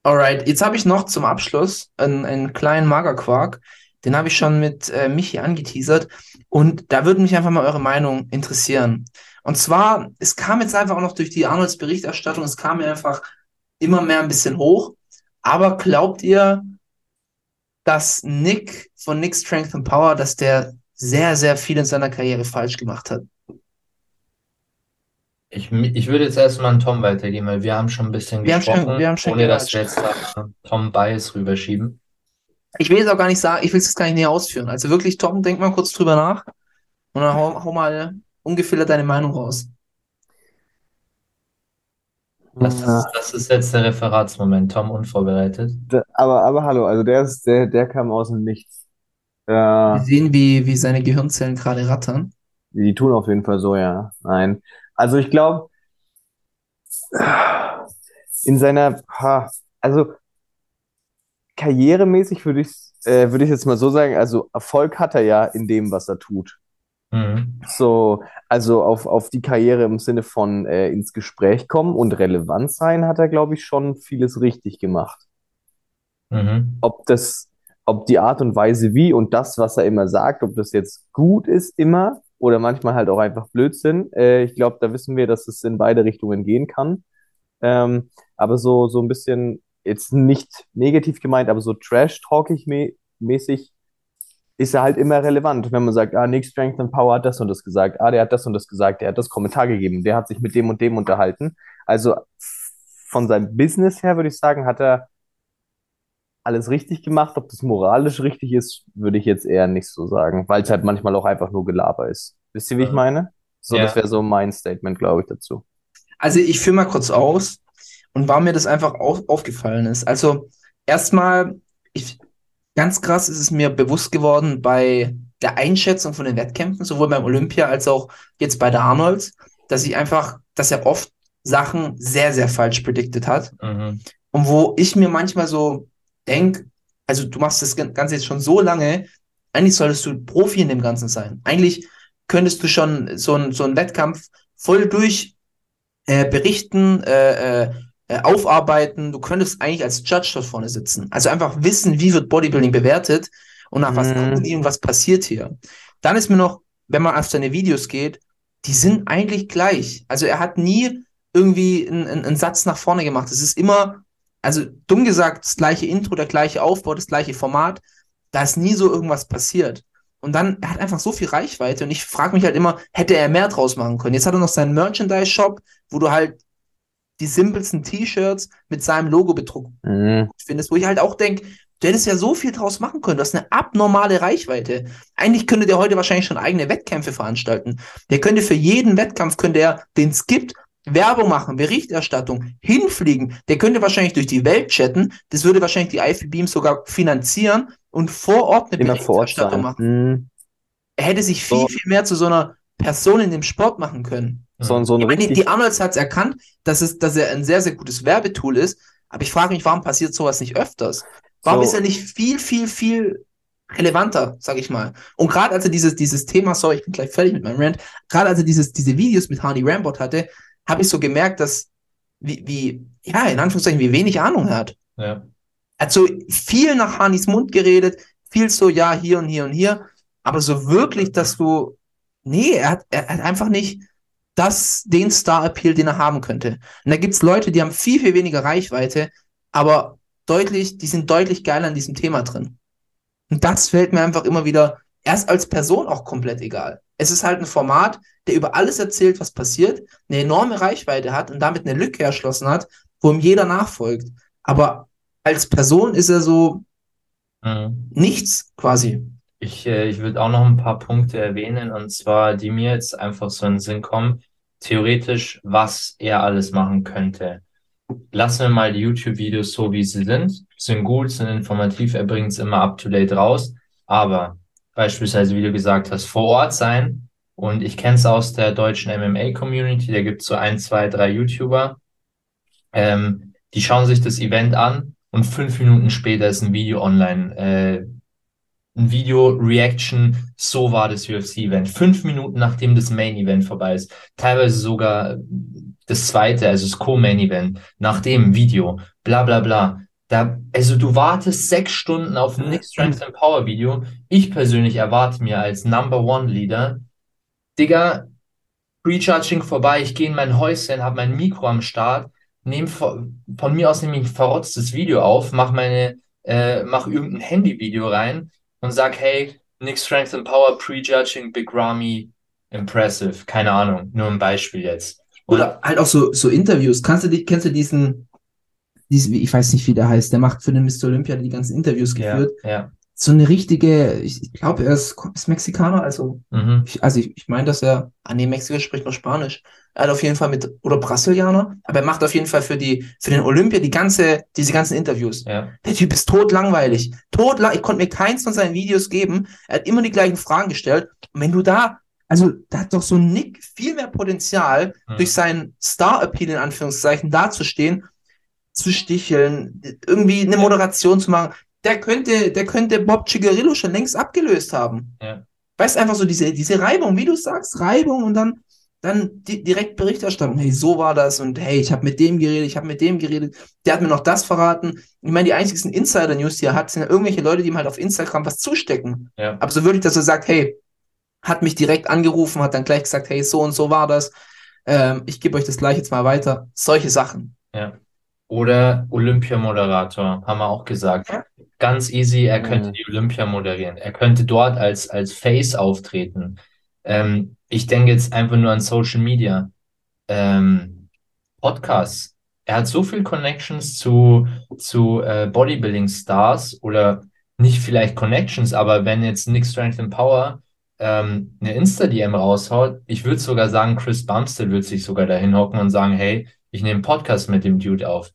Alright, jetzt habe ich noch zum Abschluss einen, einen kleinen Magerquark. Den habe ich schon mit äh, Michi angeteasert. Und da würde mich einfach mal eure Meinung interessieren. Und zwar, es kam jetzt einfach auch noch durch die Arnolds Berichterstattung, es kam mir einfach immer mehr ein bisschen hoch. Aber glaubt ihr, dass Nick von Nick Strength and Power, dass der sehr, sehr viel in seiner Karriere falsch gemacht hat? Ich, ich würde jetzt erstmal an Tom weitergeben, weil wir haben schon ein bisschen Wir haben schon- gesprochen, wir haben schon ohne dass wir jetzt da Tom Bias rüberschieben. Ich will es auch gar nicht sagen, ich will es gar nicht näher ausführen. Also wirklich, Tom, denk mal kurz drüber nach und dann hau, hau mal ungefiltert deine Meinung raus. Das ist, das ist jetzt der Referatsmoment, Tom unvorbereitet. Da- Aber, aber hallo, also der ist, der, der kam aus dem Nichts. Wir Ja, sehen, wie, wie seine Gehirnzellen gerade rattern. die tun auf jeden Fall so, ja. Nein. Also ich glaube, in seiner, ha, also karrieremäßig würde ich, äh, würde ich jetzt mal so sagen, also Erfolg hat er ja in dem, was er tut. Mhm. So, also auf, auf die Karriere im Sinne von äh, ins Gespräch kommen und relevant sein, hat er, glaube ich, schon vieles richtig gemacht. Mhm. Ob das, ob die Art und Weise wie und das, was er immer sagt, ob das jetzt gut ist immer oder manchmal halt auch einfach Blödsinn. Äh, ich glaube, da wissen wir, dass es in beide Richtungen gehen kann. Ähm, aber so, so ein bisschen, jetzt nicht negativ gemeint, aber so trash-talkig mä- mäßig ist er halt immer relevant. Wenn man sagt, ah, Nick Strength and Power hat das und das gesagt, ah, der hat das und das gesagt, der hat das Kommentar gegeben, der hat sich mit dem und dem unterhalten. Also von seinem Business her würde ich sagen, hat er alles richtig gemacht. Ob das moralisch richtig ist, würde ich jetzt eher nicht so sagen, weil es halt manchmal auch einfach nur Gelaber ist. Wisst ihr, wie ich meine? So, Ja. das wäre so mein Statement, glaube ich, dazu. Also ich führe mal kurz aus und warum mir das einfach auf, aufgefallen ist. Also erstmal, ich, ganz krass ist es mir bewusst geworden bei der Einschätzung von den Wettkämpfen, sowohl beim Olympia als auch jetzt bei der Arnolds, dass ich einfach, dass er oft Sachen sehr, sehr falsch predicted hat. Mhm. Und wo ich mir manchmal so denke, also du machst das Ganze jetzt schon so lange, eigentlich solltest du Profi in dem Ganzen sein. Eigentlich könntest du schon so ein, so einen Wettkampf voll durch äh, berichten, äh, äh, äh, aufarbeiten. Du könntest eigentlich als Judge dort vorne sitzen. Also einfach wissen, wie wird Bodybuilding bewertet und nach was Mhm. gucken die und was passiert hier. Dann ist mir noch, wenn man auf seine Videos geht, die sind eigentlich gleich. Also er hat nie irgendwie einen, einen, einen Satz nach vorne gemacht. Es ist immer, also dumm gesagt, das gleiche Intro, der gleiche Aufbau, das gleiche Format. Da ist nie so irgendwas passiert. Und dann, er hat einfach so viel Reichweite und ich frage mich halt immer, hätte er mehr draus machen können? Jetzt hat er noch seinen Merchandise-Shop, wo du halt die simpelsten T-Shirts mit seinem Logo bedruckt Mhm. findest, wo ich halt auch denke, du hättest ja so viel draus machen können. Du hast eine abnormale Reichweite. Eigentlich könnte der heute wahrscheinlich schon eigene Wettkämpfe veranstalten. Der könnte für jeden Wettkampf, könnte er, den es gibt, Werbung machen, Berichterstattung, hinfliegen. Der könnte wahrscheinlich durch die Welt chatten. Das würde wahrscheinlich die ihm sogar finanzieren und vor Ort eine Immer Berichterstattung machen. Mhm. Er hätte sich viel, viel mehr zu so einer Person in dem Sport machen können. So, so ein Ich meine, richtig, die Arnolds hat es erkannt, dass, es, dass er ein sehr, sehr gutes Werbetool ist. Aber ich frage mich, warum passiert sowas nicht öfters? Warum So. ist er nicht viel, viel, viel relevanter, sag ich mal? Und gerade als er dieses, dieses Thema, sorry, ich bin gleich fertig mit meinem Rant, gerade als er dieses, diese Videos mit Hardy Rambot hatte, habe ich so gemerkt, dass, wie, wie, ja, in Anführungszeichen, wie wenig Ahnung er hat. Ja. Er hat so viel nach Hanis Mund geredet, viel so, ja, hier und hier und hier, aber so wirklich, dass du, nee, er hat, er hat einfach nicht das, den Star-Appeal, den er haben könnte. Und da gibt's Leute, die haben viel, viel weniger Reichweite, aber deutlich, die sind deutlich geiler an diesem Thema drin. Und das fällt mir einfach immer wieder erst als Person auch komplett egal. Es ist halt ein Format, der über alles erzählt, was passiert, eine enorme Reichweite hat und damit eine Lücke erschlossen hat, wo ihm jeder nachfolgt. Aber als Person ist er so Mhm. nichts quasi. Ich, äh, ich würde auch noch ein paar Punkte erwähnen, und zwar, die mir jetzt einfach so in den Sinn kommen. Theoretisch, was er alles machen könnte. Lassen wir mal die YouTube-Videos so, wie sie sind. Sind gut, sind informativ, er bringt es immer up-to-date raus. Aber beispielsweise, wie du gesagt hast, vor Ort sein. Und ich kenne es aus der deutschen MMA-Community, da gibt es so ein, zwei, drei YouTuber. Ähm, die schauen sich das Event an und fünf Minuten später ist ein Video online. Äh, ein Video Reaction, so war das UFC-Event. Fünf Minuten nachdem das Main-Event vorbei ist. Teilweise sogar das zweite, also das Co-Main-Event, nach dem Video, bla bla bla. Da, also du wartest sechs Stunden auf ein Nick Strength and Power Video. Ich persönlich erwarte mir als Number One Leader, Digga, Recharging vorbei, ich gehe in mein Häuschen, habe mein Mikro am Start, nehme von, von mir aus nehme ich ein verrotztes Video auf, mach meine, äh, mach irgendein Handyvideo rein und sag, hey, Nick Strength and Power Prejudging Big Ramy impressive. Keine Ahnung, nur ein Beispiel jetzt. Und Oder halt auch so, so Interviews. Kannst du dich, kennst du diesen, diesen, ich weiß nicht, wie der heißt, der macht für den Mr. Olympia die ganzen Interviews ja, geführt. ja. So eine richtige, ich, glaube, er ist, ist Mexikaner, also Mhm. ich, also ich, ich meine, dass er, ah nee, Mexiko spricht nur Spanisch. Er hat auf jeden Fall mit, oder Brasilianer, aber er macht auf jeden Fall für die, für den Olympia die ganze, diese ganzen Interviews. Ja. Der Typ ist totlangweilig. Totlang, ich konnte mir keins von seinen Videos geben. Er hat immer die gleichen Fragen gestellt. Und wenn du da, also da hat doch so Nick viel mehr Potenzial, Mhm. durch seinen Star-Appeal in Anführungszeichen dazustehen, zu sticheln, irgendwie eine Moderation zu machen. Der könnte, der könnte Bob Cigarillo schon längst abgelöst haben. Ja. Weißt einfach so diese, diese Reibung, wie du sagst, Reibung und dann, dann di direkt Berichterstattung. Hey, so war das und hey, ich habe mit dem geredet, ich habe mit dem geredet, der hat mir noch das verraten. Ich meine, die einzigsten Insider-News, die er hat, sind ja irgendwelche Leute, die ihm halt auf Instagram was zustecken. Ja. Aber so wirklich, dass er sagt, hey, hat mich direkt angerufen, hat dann gleich gesagt, hey, so und so war das. Ähm, ich gebe euch das gleich jetzt mal weiter. Solche Sachen. Ja. Oder Olympiamoderator, haben wir auch gesagt. Ja. Ganz easy, er könnte Mhm. die Olympia moderieren. Er könnte dort als, als Face auftreten. Ähm, ich denke jetzt einfach nur an Social Media. Ähm, Podcasts. Er hat so viel Connections zu, zu äh, Bodybuilding-Stars oder nicht vielleicht Connections, aber wenn jetzt Nick Strength and Power ähm, eine Insta-DM raushaut, ich würde sogar sagen, Chris Bumstead würde sich sogar dahin hocken und sagen, hey, ich nehme einen Podcast mit dem Dude auf.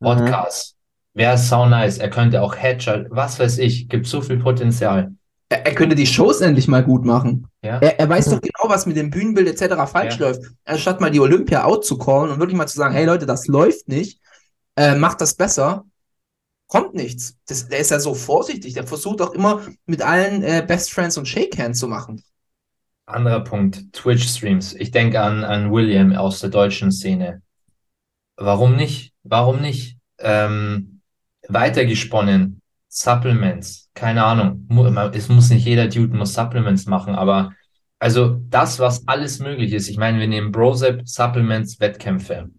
Podcast. Wäre sau nice. Er könnte auch Headshot, was weiß ich, gibt so viel Potenzial. Er, er könnte die Shows endlich mal gut machen. Ja. Er, er weiß doch genau, was mit dem Bühnenbild etc. falsch Ja. läuft. Anstatt mal die Olympia out zu callen und wirklich mal zu sagen, hey Leute, das läuft nicht, äh, macht das besser, kommt nichts. Das, der ist ja so vorsichtig. Der versucht auch immer mit allen äh, Best Friends und Shake Hands zu machen. Anderer Punkt, Twitch-Streams. Ich denke an, an William aus der deutschen Szene. Warum nicht? Warum nicht? Ähm, weitergesponnen, Supplements, keine Ahnung. Es muss nicht jeder Dude muss Supplements machen, aber also das, was alles möglich ist. Ich meine, wir nehmen Brosep, Supplements, Wettkämpfe.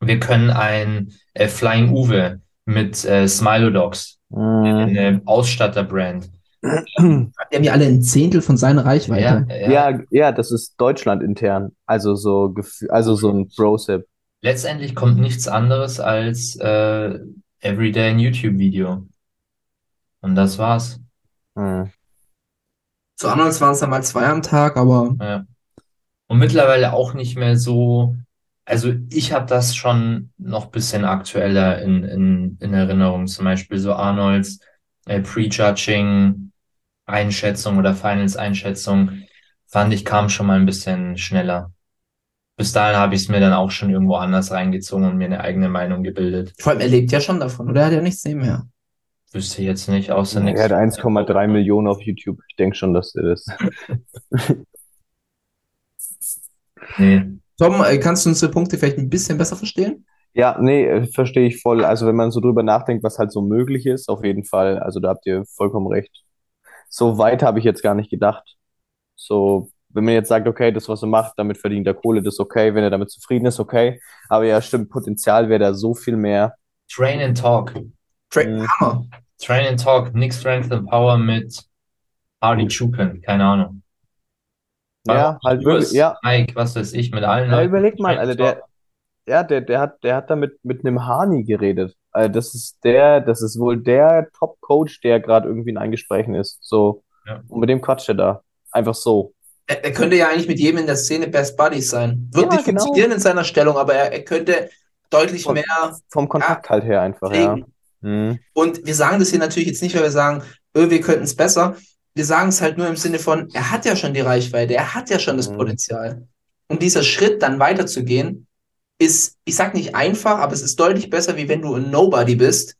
Wir können ein äh, Flying Uwe mit äh, Smilodogs, Mhm. eine Ausstatter-Brand. Die haben ja alle ein Zehntel von seiner Reichweite. Ja, ja. Ja, ja, das ist Deutschland intern. Also so, also so ein Brosip. Letztendlich kommt nichts anderes als äh, Everyday ein YouTube-Video. Und das war's. Mhm. Zu Arnolds waren es dann mal zwei am Tag, aber Ja. Und mittlerweile auch nicht mehr so. Also ich habe das schon noch ein bisschen aktueller in, in, in Erinnerung. Zum Beispiel so Arnolds äh, Prejudging, Einschätzung oder Finals-Einschätzung, fand ich, kam schon mal ein bisschen schneller. Bis dahin habe ich es mir dann auch schon irgendwo anders reingezogen und mir eine eigene Meinung gebildet. vor allem er lebt ja schon davon, oder? Er hat ja nichts nebenher. Wüsste jetzt nicht, außer nichts. Er hat 1,3 Millionen auf YouTube. Ich denke schon, dass er das. Nee. Tom, äh, kannst du unsere Punkte vielleicht ein bisschen besser verstehen? Ja, nee, äh, verstehe ich voll. Also wenn man so drüber nachdenkt, was halt so möglich ist, auf jeden Fall. Also da habt ihr vollkommen recht. So weit habe ich jetzt gar nicht gedacht. So, wenn man jetzt sagt, okay, das, was er macht, damit verdient er Kohle, das ist okay. Wenn er damit zufrieden ist, okay. Aber ja, stimmt, Potenzial wäre da so viel mehr. Train and Talk. Tra Mhm. Hammer. Train and Talk, Nick Strength and Power mit Hardy Chupin, keine Ahnung. Ja, halt wirklich, ja. Mike, was weiß ich, mit allen Ja, Leuten. überleg mal, and der, ja, der, der hat, der hat da mit, mit einem Hani geredet. Also das ist der, das ist wohl der Top-Coach, der gerade irgendwie in Eingesprächen ist. So. Ja. Und mit dem quatscht er da. Einfach so. Er, er könnte ja eigentlich mit jedem in der Szene Best Buddies sein. Wird Ja, nicht genau. funktionieren in seiner Stellung, aber er, er könnte deutlich Von- mehr Vom Kontakt halt her einfach, ja. pflegen. Mhm. Und wir sagen das hier natürlich jetzt nicht, weil wir sagen, öh, wir könnten es besser. Wir sagen es halt nur im Sinne von, er hat ja schon die Reichweite, er hat ja schon das Mhm. Potenzial. Und dieser Schritt dann weiterzugehen, ist, ich sag nicht einfach, aber es ist deutlich besser, wie wenn du ein Nobody bist.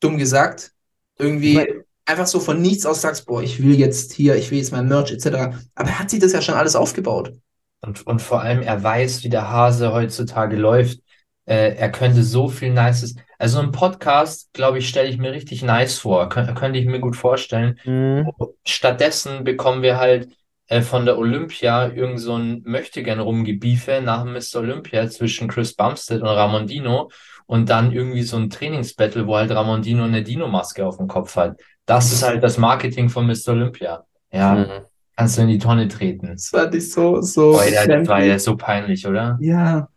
Dumm gesagt. Irgendwie Ich mein- einfach so von nichts aus sagst, boah, ich will jetzt hier, ich will jetzt mein Merch etc. Aber er hat sich das ja schon alles aufgebaut. Und, und vor allem, er weiß, wie der Hase heutzutage läuft. äh, er könnte so viel Nices. Also ein Podcast, glaube ich, stelle ich mir richtig nice vor. Kön könnte ich mir gut vorstellen. Mhm. Stattdessen bekommen wir halt äh, von der Olympia irgend so ein Möchtegern rumgebiefe nach dem Mr. Olympia zwischen Chris Bumstead und Ramondino und dann irgendwie so ein Trainingsbattle, wo halt Ramondino eine Dino-Maske auf dem Kopf hat. Das ist halt das Marketing von Mr. Olympia. Ja, Mhm. kannst du in die Tonne treten. Das fand ich so, so. Boah, der, das war ja so peinlich, oder? Ja,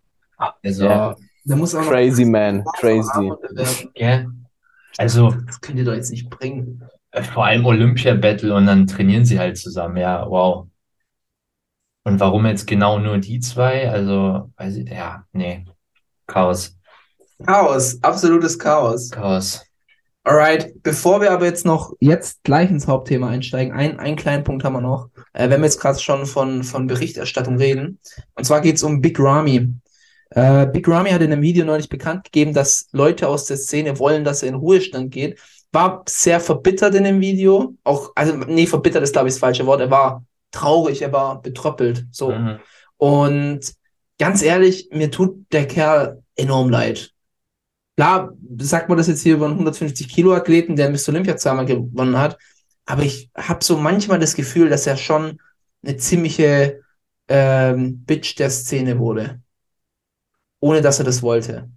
Also, Ja. da muss auch noch Crazy man, crazy. Also, gell? Also, Das könnt ihr doch jetzt nicht bringen. äh, vor allem Olympia-Battle und dann trainieren sie halt zusammen. Ja, wow. Und warum jetzt genau nur die zwei? Also, weiß ich, ja, nee. Chaos. Chaos, absolutes Chaos. Chaos. Alright, bevor wir aber jetzt noch jetzt gleich ins Hauptthema einsteigen, ein, einen kleinen Punkt haben wir noch. Äh, wenn wir jetzt gerade schon von, von Berichterstattung reden. Und zwar geht es um Big Ramy. Äh, Big Ramy hat in einem Video neulich bekannt gegeben, dass Leute aus der Szene wollen, dass er in Ruhestand geht. War sehr verbittert in dem Video. Auch, also, nee, verbittert ist, glaube ich, das falsche Wort. Er war traurig, er war betröppelt. So. Mhm. Und ganz ehrlich, mir tut der Kerl enorm leid. Klar, sagt man das jetzt hier über einen 150 Kilo Athleten, der Mr. Olympia zweimal gewonnen hat, aber ich habe so manchmal das Gefühl, dass er schon eine ziemliche ähm, Bitch der Szene wurde. Ohne dass er das wollte.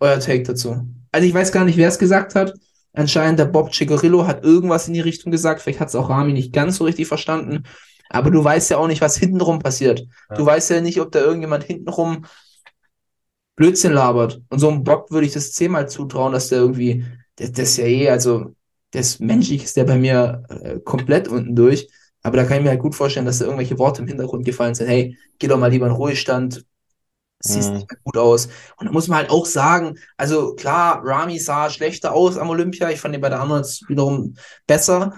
Euer Take dazu. Also ich weiß gar nicht, wer es gesagt hat. Anscheinend der Bob Cigarillo hat irgendwas in die Richtung gesagt. Vielleicht hat es auch Rami nicht ganz so richtig verstanden. Aber du weißt ja auch nicht, was hintenrum passiert. Du weißt ja nicht, ob da irgendjemand hintenrum Blödsinn labert. Und so einem Bock würde ich das zehnmal zutrauen, dass der irgendwie, der, der ist ja eh, also, das menschlich ist der bei mir äh, komplett unten durch. Aber da kann ich mir halt gut vorstellen, dass da irgendwelche Worte im Hintergrund gefallen sind. Hey, geh doch mal lieber in Ruhestand. Siehst Mhm. nicht mehr gut aus. Und da muss man halt auch sagen, also klar, Rami sah schlechter aus am Olympia. Ich fand ihn bei der Arnolds wiederum besser.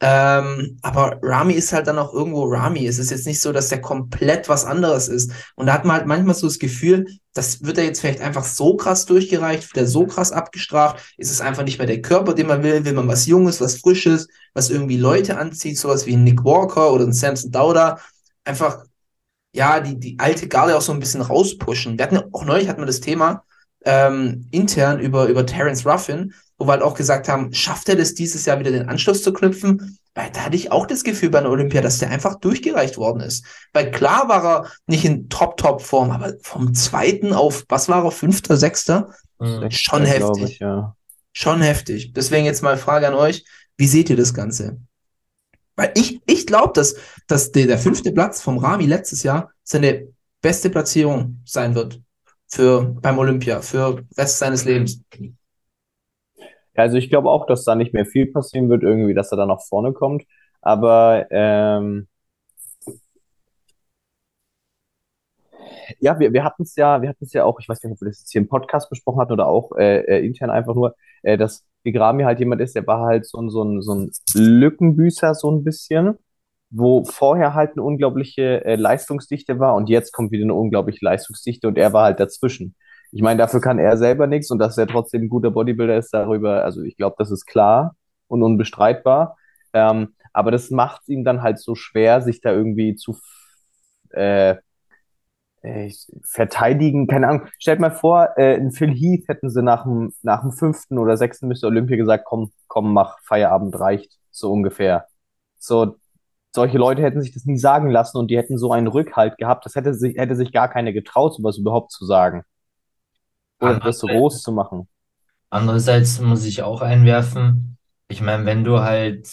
Ähm, aber Rami ist halt dann auch irgendwo Rami. Es ist jetzt nicht so, dass der komplett was anderes ist. Und da hat man halt manchmal so das Gefühl, das wird er jetzt vielleicht einfach so krass durchgereicht, wird er so krass abgestraft, ist es einfach nicht mehr der Körper, den man will, will man was Junges, was Frisches, was irgendwie Leute anzieht, sowas wie ein Nick Walker oder ein Samson Dauda, einfach, ja, die, die alte Garde auch so ein bisschen rauspushen. Wir hatten auch neulich hatten wir das Thema ähm, intern über, über Terence Ruffin, wo wir halt auch gesagt haben, schafft er das dieses Jahr wieder den Anschluss zu knüpfen? Weil da hatte ich auch das Gefühl bei der Olympia, dass der einfach durchgereicht worden ist. Weil klar war er nicht in Top-Top-Form, aber vom zweiten auf, was war er, fünfter, sechster? Mhm. Schon heftig. ich, ja. Schon heftig. Deswegen jetzt mal Frage an euch, wie seht ihr das Ganze? Weil ich, ich glaube, dass, dass der, der fünfte Platz vom Rami letztes Jahr seine beste Platzierung sein wird für beim Olympia, für den Rest seines Lebens. Ja, Also ich glaube auch, dass da nicht mehr viel passieren wird, irgendwie, dass er da nach vorne kommt. Aber ähm, ja, wir, wir hatten es ja, wir hatten es ja auch, ich weiß nicht, ob wir das jetzt hier im Podcast besprochen hatten oder auch äh, äh, intern einfach nur, äh, dass Bigrami halt jemand ist, der war halt so ein, so ein, so ein Lückenbüßer, so ein bisschen, wo vorher halt eine unglaubliche äh, Leistungsdichte war und jetzt kommt wieder eine unglaubliche Leistungsdichte und er war halt dazwischen. Ich meine, dafür kann er selber nichts und dass er trotzdem ein guter Bodybuilder ist, darüber, also ich glaube, das ist klar und unbestreitbar. Ähm, aber das macht ihm dann halt so schwer, sich da irgendwie zu äh, äh, verteidigen. Keine Ahnung. Stellt mal vor, äh, in Phil Heath hätten sie nach dem, nach dem fünften oder sechsten Mr. Olympia gesagt, komm, komm, mach, Feierabend reicht, so ungefähr. So, solche Leute hätten sich das nie sagen lassen und die hätten so einen Rückhalt gehabt. Das hätte sich, hätte sich gar keine getraut, sowas überhaupt zu sagen. Oder das so groß zu machen. Andererseits muss ich auch einwerfen, ich meine, wenn du halt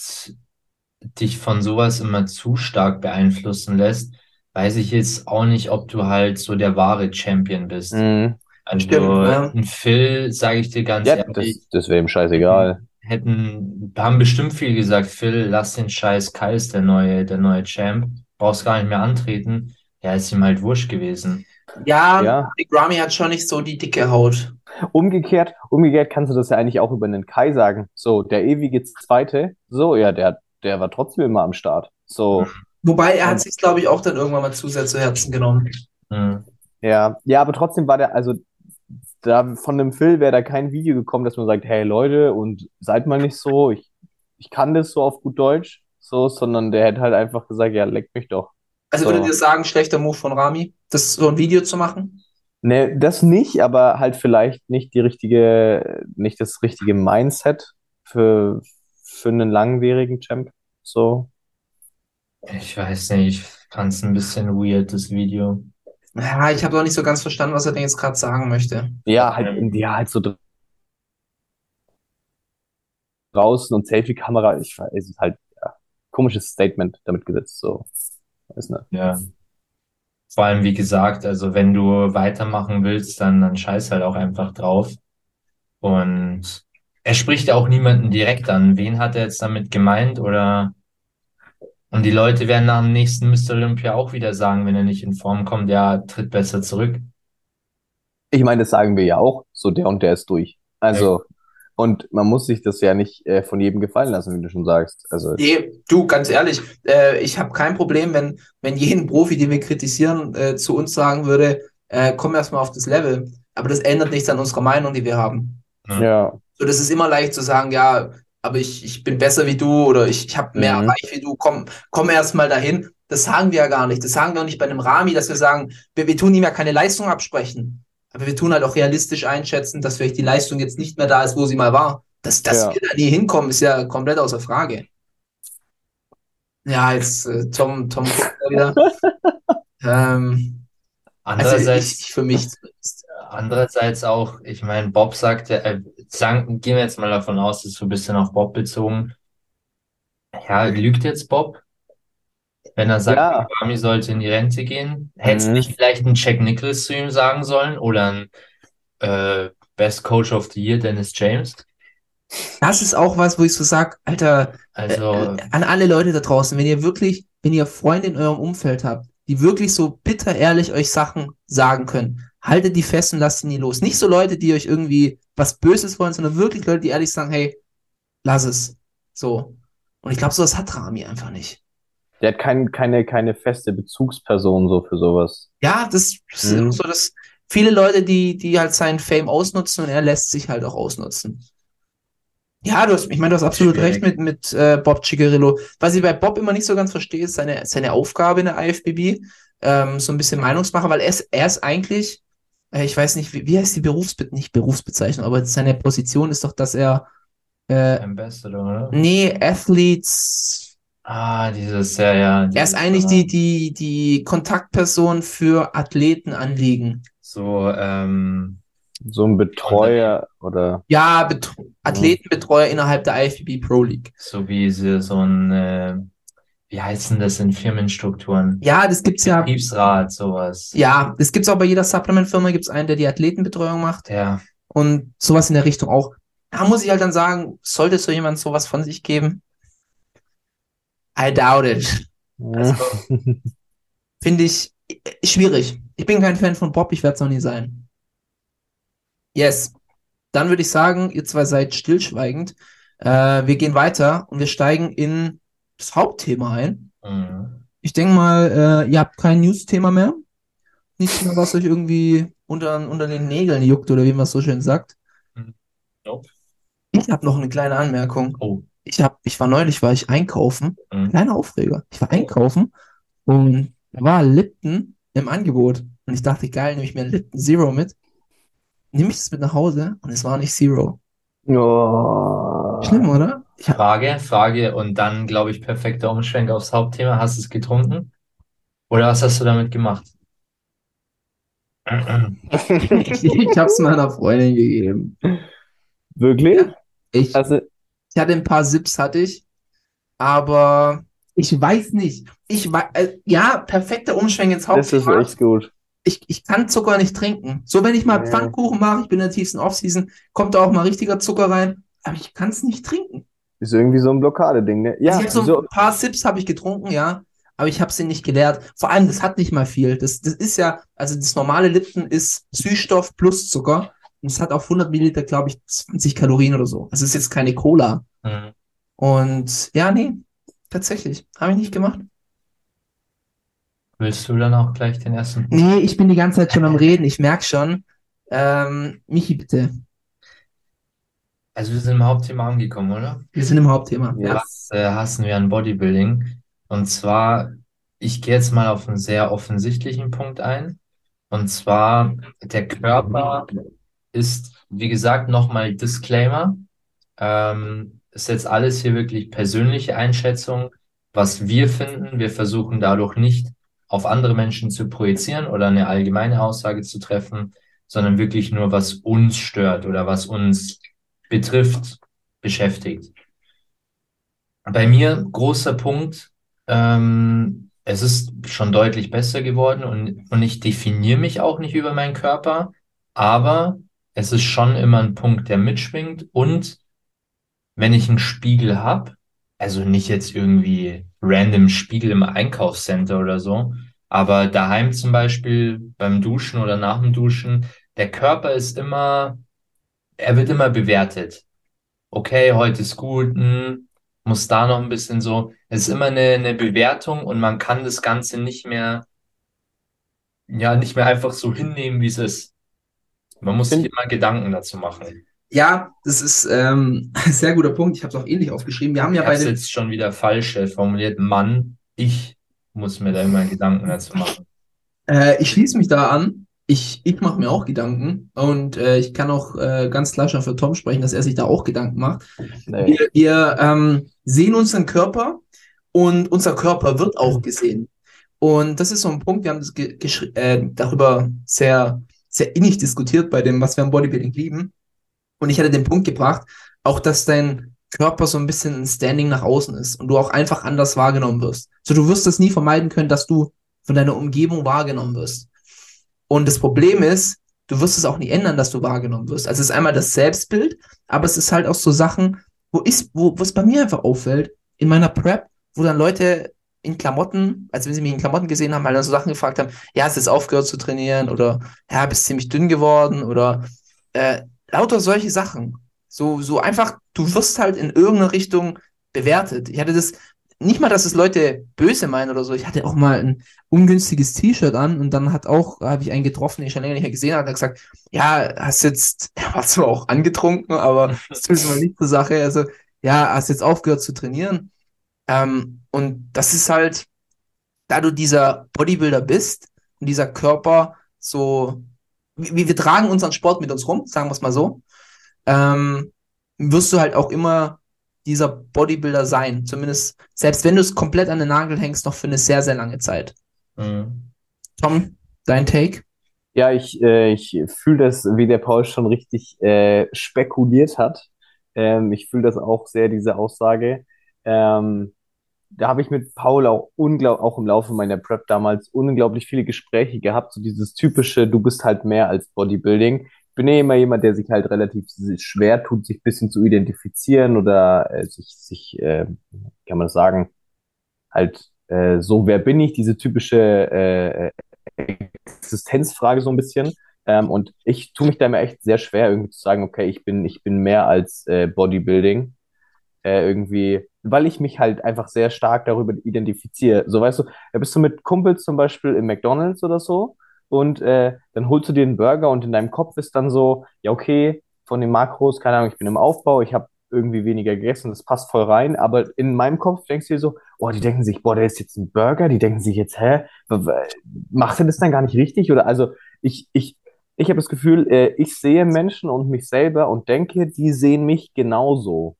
dich von sowas immer zu stark beeinflussen lässt, weiß ich jetzt auch nicht, ob du halt so der wahre Champion bist. Mhm. Also Stimmt, ja. ein Phil, sage ich dir ganz Ja, ehrlich, das, das wäre ihm scheißegal. hätten, haben bestimmt viel gesagt, Phil, lass den Scheiß, Kai ist der neue, der neue Champ, brauchst gar nicht mehr antreten. Ja, ist ihm halt wurscht gewesen. Ja, Ja. Big Ramy hat schon nicht so die dicke Haut. Umgekehrt, umgekehrt kannst du das ja eigentlich auch über einen Kai sagen. So, der ewige Zweite, so, ja, der, der war trotzdem immer am Start. So, Wobei er hat sich, glaube ich, auch dann irgendwann mal zu sehr zu Herzen genommen. Hm. ja, ja, aber trotzdem war der, also, da von dem Phil wäre da kein Video gekommen, dass man sagt, hey Leute, und seid mal nicht so, ich, ich kann das so auf gut Deutsch, so, sondern der hätte halt einfach gesagt, ja, leck mich doch. Also So. würdet ihr sagen, schlechter Move von Rami, das so ein Video zu machen? Ne, das nicht, aber halt vielleicht nicht die richtige, nicht das richtige Mindset für, für einen langwierigen Champ. So. Ich weiß nicht, ich fand es ein bisschen weird, das Video. Ja, ich habe auch nicht so ganz verstanden, was er denn jetzt gerade sagen möchte. Ja, halt, ja, halt so dr- draußen und Selfie-Kamera. Ich weiß, es ist halt, ja, komisches Statement damit gesetzt, so. Weiß nicht. Ja. Vor allem, wie gesagt, also wenn du weitermachen willst, dann, dann scheiß halt auch einfach drauf. Und er spricht ja auch niemanden direkt an. Wen hat er jetzt damit gemeint? Oder und die Leute werden nach dem nächsten Mr. Olympia auch wieder sagen, wenn er nicht in Form kommt, ja, tritt besser zurück. Ich meine, das sagen wir ja auch, so der und der ist durch. Also, und man muss sich das ja nicht äh, von jedem gefallen lassen, wie du schon sagst. Also, Nee, du, ganz ehrlich, äh, ich habe kein Problem, wenn, wenn jeden Profi, den wir kritisieren, äh, zu uns sagen würde, äh, komm erstmal auf das Level. Aber das ändert nichts an unserer Meinung, die wir haben. ja, So, das ist immer leicht zu sagen, ja, aber ich, ich bin besser wie du oder ich, ich habe mehr Mhm. erreicht wie du, komm, komm erst mal dahin. Das sagen wir ja gar nicht. Das sagen wir auch nicht bei einem Rami, dass wir sagen, wir, wir tun ihm ja keine Leistung absprechen. Aber wir tun halt auch realistisch einschätzen, dass vielleicht die Leistung jetzt nicht mehr da ist, wo sie mal war. Dass, dass Ja. wir da nie hinkommen, ist ja komplett außer Frage. Ja, jetzt äh, Tom, Tom guckt da wieder. ähm, also Andererseits, ich, ich für mich andererseits auch, ich meine, Bob sagte, äh, sagen, gehen wir jetzt mal davon aus, das ist so ein bisschen auf Bob bezogen. Ja, lügt jetzt Bob? Wenn er sagt, Ja. Rami sollte in die Rente gehen, hätte Mhm. nicht vielleicht ein Jack Nicklaus zu ihm sagen sollen oder ein äh, Best Coach of the Year, Dennis James? Das ist auch was, wo ich so sag, Alter, Also, Äh, an alle Leute da draußen, wenn ihr wirklich, wenn ihr Freunde in eurem Umfeld habt, die wirklich so bitter ehrlich euch Sachen sagen können, haltet die fest und lasst sie nie los. Nicht so Leute, die euch irgendwie was Böses wollen, sondern wirklich Leute, die ehrlich sagen, hey, lass es. So. Und ich glaube, sowas hat Rami einfach nicht. Der hat kein, keine, keine feste Bezugsperson so für sowas. Ja, das, das ist Mhm. immer so, dass viele Leute, die, die halt seinen Fame ausnutzen und er lässt sich halt auch ausnutzen. Ja, du hast, ich meine, du hast absolut Schwierig. recht mit, mit äh, Bob Cigarillo. Was ich bei Bob immer nicht so ganz verstehe, ist seine, seine Aufgabe in der IFBB. Ähm, so ein bisschen Meinungsmacher, weil er ist, er ist eigentlich, äh, ich weiß nicht, wie, wie heißt die Berufsbe nicht Berufsbezeichnung, aber seine Position ist doch, dass er, äh, Ambassador, oder? nee, Athletes, Ah, dieses, ja, ja. er ist eigentlich die, die, die Kontaktperson für Athletenanliegen. So, ähm, So ein Betreuer oder Ja, Bet Athletenbetreuer innerhalb der IFBB Pro League. so wie sie, so ein, äh, wie heißt denn das in Firmenstrukturen? Ja, das gibt's ja. Betriebsrat, sowas. Ja, das gibt's auch bei jeder Supplement-Firma, gibt's einen, der die Athletenbetreuung macht Ja, und sowas in der Richtung auch. Da muss ich halt dann sagen, sollte so jemand sowas von sich geben? I doubt it. Also, finde ich schwierig. Ich bin kein Fan von Bob, ich werde es noch nie sein. Yes. Dann würde ich sagen, ihr zwei seid stillschweigend. Äh, wir gehen weiter und wir steigen in das Hauptthema ein. mhm. Ich denke mal, äh, ihr habt kein News-Thema mehr. Nichts mehr, was euch irgendwie unter, unter den Nägeln juckt oder wie man so schön sagt. Nope. Ich habe noch eine kleine Anmerkung. Oh, Ich hab, ich war neulich, war ich einkaufen. mhm. Kleiner Aufreger. Ich war einkaufen und da war Lipton im Angebot. Und ich dachte, geil, nehme ich mir ein Lipton Zero mit. Nehme ich das mit nach Hause und es war nicht Zero. Oh. Schlimm, oder? Ich hab, Frage, Frage und dann, glaube ich, perfekter Umschwenk aufs Hauptthema. Hast du es getrunken? Oder was hast du damit gemacht? ich, ich habe es meiner Freundin gegeben. Wirklich? Ich, Also, ich hatte ein paar Sips, hatte ich, aber ich weiß nicht. Ich wei- äh, ja, perfekter Umschwenk ins das ist Hauptthema. echt gut. ich, ich kann Zucker nicht trinken. So, wenn ich mal Nee. Pfannkuchen mache, ich bin in der tiefsten Offseason, kommt da auch mal richtiger Zucker rein, aber ich kann es nicht trinken. Ist irgendwie so ein Blockadeding, ne? Ja, Also so ein paar Sips habe ich getrunken, ja, aber ich habe sie nicht geleert. Vor allem, das hat nicht mal viel. Das, das ist ja, also das normale Lipton ist Süßstoff plus Zucker es hat auf 100 Milliliter, glaube ich, 20 Kalorien oder so. Also es ist jetzt keine Cola. Mhm. Und ja, nee, tatsächlich, habe ich nicht gemacht. Willst du dann auch gleich den ersten? Nee, ich bin die ganze Zeit schon am Reden, ich merke schon. Ähm, Michi, bitte. Also wir sind im Hauptthema angekommen, oder? Wir sind im Hauptthema. Ja. Was äh, hassen wir an Bodybuilding? Und zwar, ich gehe jetzt mal auf einen sehr offensichtlichen Punkt ein. Und zwar, der Körper ist, wie gesagt, nochmal Disclaimer. Ähm, ist jetzt alles hier wirklich persönliche Einschätzung, was wir finden. Wir versuchen dadurch nicht auf andere Menschen zu projizieren oder eine allgemeine Aussage zu treffen, sondern wirklich nur, was uns stört oder was uns betrifft, beschäftigt. Bei mir großer Punkt, ähm, es ist schon deutlich besser geworden und, und ich definiere mich auch nicht über meinen Körper, aber es ist schon immer ein Punkt, der mitschwingt und wenn ich einen Spiegel habe, also nicht jetzt irgendwie random Spiegel im Einkaufscenter oder so, aber daheim zum Beispiel beim Duschen oder nach dem Duschen, der Körper ist immer, er wird immer bewertet. Okay, heute ist gut, hm, muss da noch ein bisschen so. Es ist immer eine, eine Bewertung und man kann das Ganze nicht mehr, ja, nicht mehr einfach so hinnehmen, wie es ist. Man muss sich immer Gedanken dazu machen. Ja, das ist ähm, ein sehr guter Punkt. Ich habe es auch ähnlich aufgeschrieben. Wir haben ja Ich jetzt schon wieder falsch äh, formuliert. Mann, ich muss mir da immer Gedanken dazu machen. Äh, ich schließe mich da an. Ich, ich mache mir auch Gedanken und äh, ich kann auch äh, ganz klar schon für Tom sprechen, dass er sich da auch Gedanken macht. Nee. Wir, wir ähm, sehen unseren Körper und unser Körper wird auch gesehen. Und das ist so ein Punkt, wir haben das äh, darüber sehr, sehr innig diskutiert bei dem, was wir am Bodybuilding lieben. Und ich hatte den Punkt gebracht, auch dass dein Körper so ein bisschen ein Standing nach außen ist und du auch einfach anders wahrgenommen wirst. So, du wirst es nie vermeiden können, dass du von deiner Umgebung wahrgenommen wirst. Und das Problem ist, du wirst es auch nie ändern, dass du wahrgenommen wirst. Also es ist einmal das Selbstbild, aber es ist halt auch so Sachen, wo ist, wo, wo es bei mir einfach auffällt, in meiner Prep, wo dann Leute in Klamotten, als wenn sie mich in Klamotten gesehen haben, halt dann so Sachen gefragt haben, ja, hast du jetzt aufgehört zu trainieren oder ja, bist ziemlich dünn geworden oder äh, lauter solche Sachen. So, so einfach, du wirst halt in irgendeiner Richtung bewertet. Ich hatte das, nicht mal, dass es Leute böse meinen oder so. Ich hatte auch mal ein ungünstiges T-Shirt an und dann hat auch, habe ich einen getroffen, den ich schon länger nicht mehr gesehen habe, hat gesagt, ja, hast jetzt, er war zwar auch angetrunken, aber das tut mal nicht zur Sache. Also, ja, hast jetzt aufgehört zu trainieren. Ähm, und das ist halt, da du dieser Bodybuilder bist und dieser Körper so, wir, wir tragen unseren Sport mit uns rum, sagen wir es mal so, ähm, wirst du halt auch immer dieser Bodybuilder sein. Zumindest, selbst wenn du es komplett an den Nagel hängst, noch für eine sehr, sehr lange Zeit. Mhm. Tom, dein Take? Ja, ich, äh, ich fühle das, wie der Paul schon richtig äh, spekuliert hat. Ähm, ich fühle das auch sehr, diese Aussage. Ähm, da habe ich mit Paul auch unglaublich, auch im Laufe meiner Prep damals unglaublich viele Gespräche gehabt. So dieses typische, du bist halt mehr als Bodybuilding. Ich bin eh immer jemand, der sich halt relativ schwer tut, sich bisschen zu identifizieren oder äh, sich, sich, äh, kann man das sagen, halt äh, so, wer bin ich? Diese typische äh, Existenzfrage so ein bisschen. Ähm, und ich tue mich da immer echt sehr schwer, irgendwie zu sagen, okay, ich bin, ich bin mehr als äh, Bodybuilding. Äh, irgendwie, weil ich mich halt einfach sehr stark darüber identifiziere. So, weißt du, da bist du mit Kumpels zum Beispiel im McDonald's oder so und äh, dann holst du dir einen Burger und in deinem Kopf ist dann so, ja, okay, von den Makros, keine Ahnung, ich bin im Aufbau, ich habe irgendwie weniger gegessen, das passt voll rein, aber in meinem Kopf denkst du dir so, oh, die denken sich, boah, der ist jetzt ein Burger, die denken sich jetzt, hä, macht er das dann gar nicht richtig? Oder also ich, ich, ich habe das Gefühl, äh, ich sehe Menschen und mich selber und denke, die sehen mich genauso.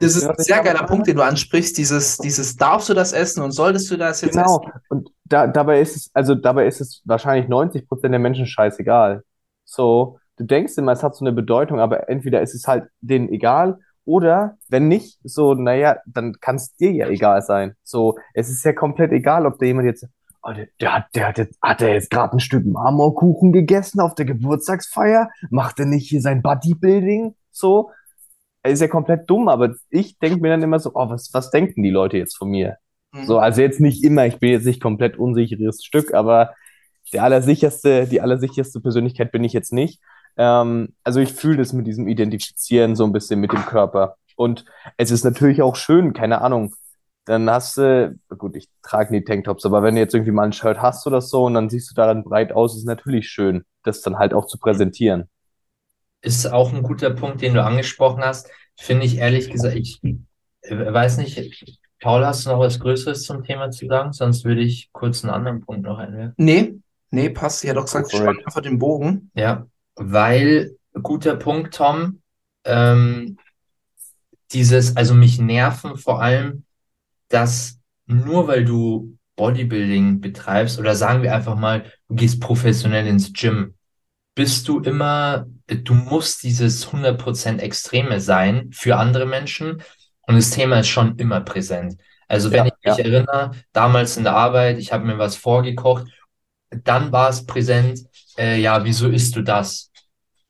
Das ist ein sehr geiler Punkt, den du ansprichst. Dieses, dieses, darfst du das essen und solltest du das jetzt Genau. essen? Und da, dabei ist es, also dabei ist es wahrscheinlich 90 Prozent der Menschen scheißegal. So, du denkst immer, es hat so eine Bedeutung, aber entweder ist es halt denen egal oder wenn nicht, so, naja, dann kann es dir ja egal sein. So, es ist ja komplett egal, ob da jemand jetzt, oh, der, der hat, der hat jetzt, hat er jetzt gerade ein Stück Marmorkuchen gegessen auf der Geburtstagsfeier? Macht er nicht hier sein Bodybuilding? So, ist ja komplett dumm, aber ich denke mir dann immer so, oh, was, was denken die Leute jetzt von mir? Mhm. So, also jetzt nicht immer, ich bin jetzt nicht komplett unsicheres Stück, aber der allersicherste, die allersicherste Persönlichkeit bin ich jetzt nicht. Ähm, also ich fühle das mit diesem Identifizieren so ein bisschen mit dem Körper. Und es ist natürlich auch schön, keine Ahnung. Dann hast du, gut, ich trage nie Tanktops, aber wenn du jetzt irgendwie mal ein Shirt hast oder so und dann siehst du da dann breit aus, ist natürlich schön, das dann halt auch zu präsentieren. Ist auch ein guter Punkt, den du angesprochen hast. Finde ich ehrlich gesagt, ich weiß nicht, Paul, hast du noch was Größeres zum Thema zu sagen? Sonst würde ich kurz einen anderen Punkt noch einwerfen. Nee, Nee, passt. Ich hätte auch gesagt, spann einfach den Bogen. Ja, weil, guter Punkt, Tom, ähm, dieses, also mich nerven vor allem, dass nur weil du Bodybuilding betreibst oder sagen wir einfach mal, du gehst professionell ins Gym, bist du immer, du musst dieses 100% Extreme sein für andere Menschen und das Thema ist schon immer präsent. Also wenn Ja, ich mich ja. erinnere, damals in der Arbeit, ich habe mir was vorgekocht, dann war es präsent, äh, ja, wieso isst du das?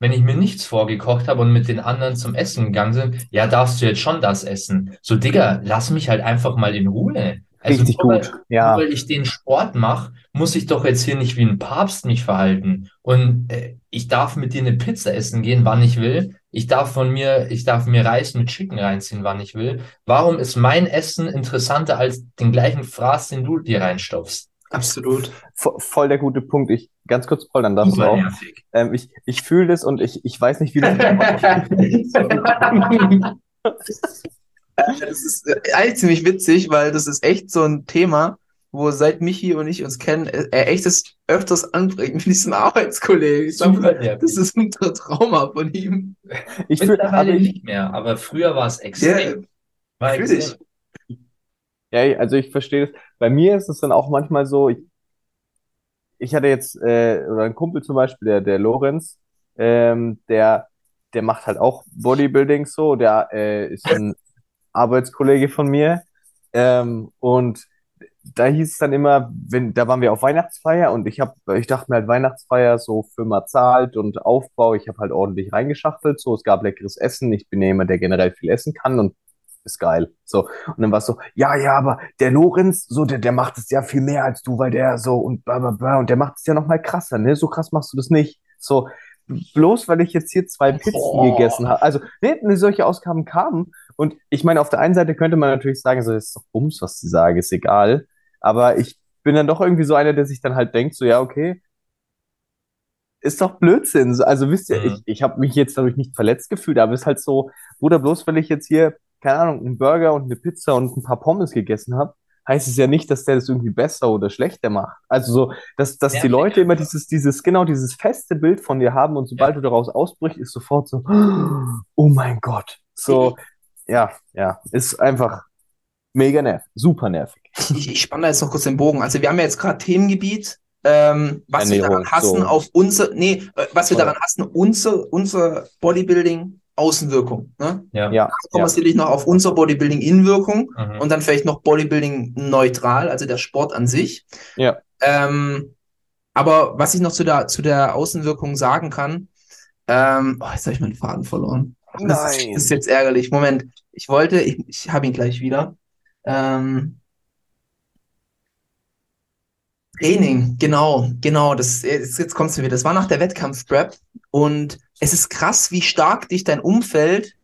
Wenn ich mir nichts vorgekocht habe und mit den anderen zum Essen gegangen sind, ja, darfst du jetzt schon das essen. So, Digga, lass mich halt einfach mal in Ruhe. Also Richtig nur weil, gut. Ja. nur weil ich den Sport mache, muss ich doch jetzt hier nicht wie ein Papst mich verhalten. Und äh, ich darf mit dir eine Pizza essen gehen, wann ich will. Ich darf von mir, ich darf mir Reis mit Chicken reinziehen, wann ich will. Warum ist mein Essen interessanter als den gleichen Fraß, den du dir reinstopfst? Absolut. Vo- Voll der gute Punkt. Ich, ganz kurz, Paul, dann darfst du auch. Ähm, ich ich fühle das und ich, ich weiß nicht, wie das Das ist äh, eigentlich ziemlich witzig, weil das ist echt so ein Thema, wo seit Michi und ich uns kennen, äh, er echt das öfters anbringt mit diesem Arbeitskollegen. Ich nervig. das ist ein Trauma von ihm. Ich Mittlerweile aber ich, nicht mehr, aber früher war es extrem. War fühl extrem. ja, also ich verstehe das. Bei mir ist es dann auch manchmal so, ich, ich hatte jetzt, äh, oder ein Kumpel zum Beispiel, der, der Lorenz, ähm, der, der macht halt auch Bodybuilding so, der äh, ist ein Arbeitskollege von mir. Ähm, und da hieß es dann immer, wenn, da waren wir auf Weihnachtsfeier und ich hab, ich dachte mir halt Weihnachtsfeier, so Firma zahlt und Aufbau, ich habe halt ordentlich reingeschachtelt, so, es gab leckeres Essen, ich bin ja jemand, der generell viel essen kann und ist geil. So. Und dann war es so, ja, ja, aber der Lorenz, so, der, der macht es ja viel mehr als du, weil der so und bla bla bla und der macht es ja noch mal krasser, ne? So krass machst du das nicht. So, bloß weil ich jetzt hier zwei Pizzen Boah. gegessen habe. Also, ne, ne, solche Ausgaben kamen. Und ich meine, auf der einen Seite könnte man natürlich sagen, so, das ist doch Bums, was die sagen, ist egal. Aber ich bin dann doch irgendwie so einer, der sich dann halt denkt, so, ja, okay, ist doch Blödsinn. So, Also wisst ihr, Mhm. ich, ich habe mich jetzt dadurch nicht verletzt gefühlt, aber es ist halt so, Bruder, bloß weil ich jetzt hier, keine Ahnung, einen Burger und eine Pizza und ein paar Pommes gegessen habe, heißt es ja nicht, dass der das irgendwie besser oder schlechter macht. Also so, dass, dass die Nervig Leute immer dieses, dieses, genau, dieses feste Bild von dir haben und sobald du daraus ausbrichst, ist sofort so, oh mein Gott. So, ja, ja, ist einfach mega nervig, super nervig. ich, ich spanne da jetzt noch kurz den Bogen. Also wir haben ja jetzt gerade Themengebiet, ähm, was wir Ernährung, daran hassen so. auf unser, nee, äh, was wir daran hassen, unser, unser Bodybuilding Außenwirkung. Ne? Ja. Ja, Dann kommen wir ja, sicherlich noch auf unser Bodybuilding Innenwirkung Mhm. und dann vielleicht noch Bodybuilding neutral, also der Sport an sich. ja. Ähm, aber was ich noch zu der, zu der Außenwirkung sagen kann, ähm, oh, jetzt habe ich meinen Faden verloren. Das ist, Nein. das ist jetzt ärgerlich. Moment, ich wollte, ich, ich habe ihn gleich wieder. Ähm, Training, genau, genau. Das, jetzt, jetzt kommt's mir wieder. Das war nach der Wettkampfprep und es ist krass, wie stark dich dein Umfeld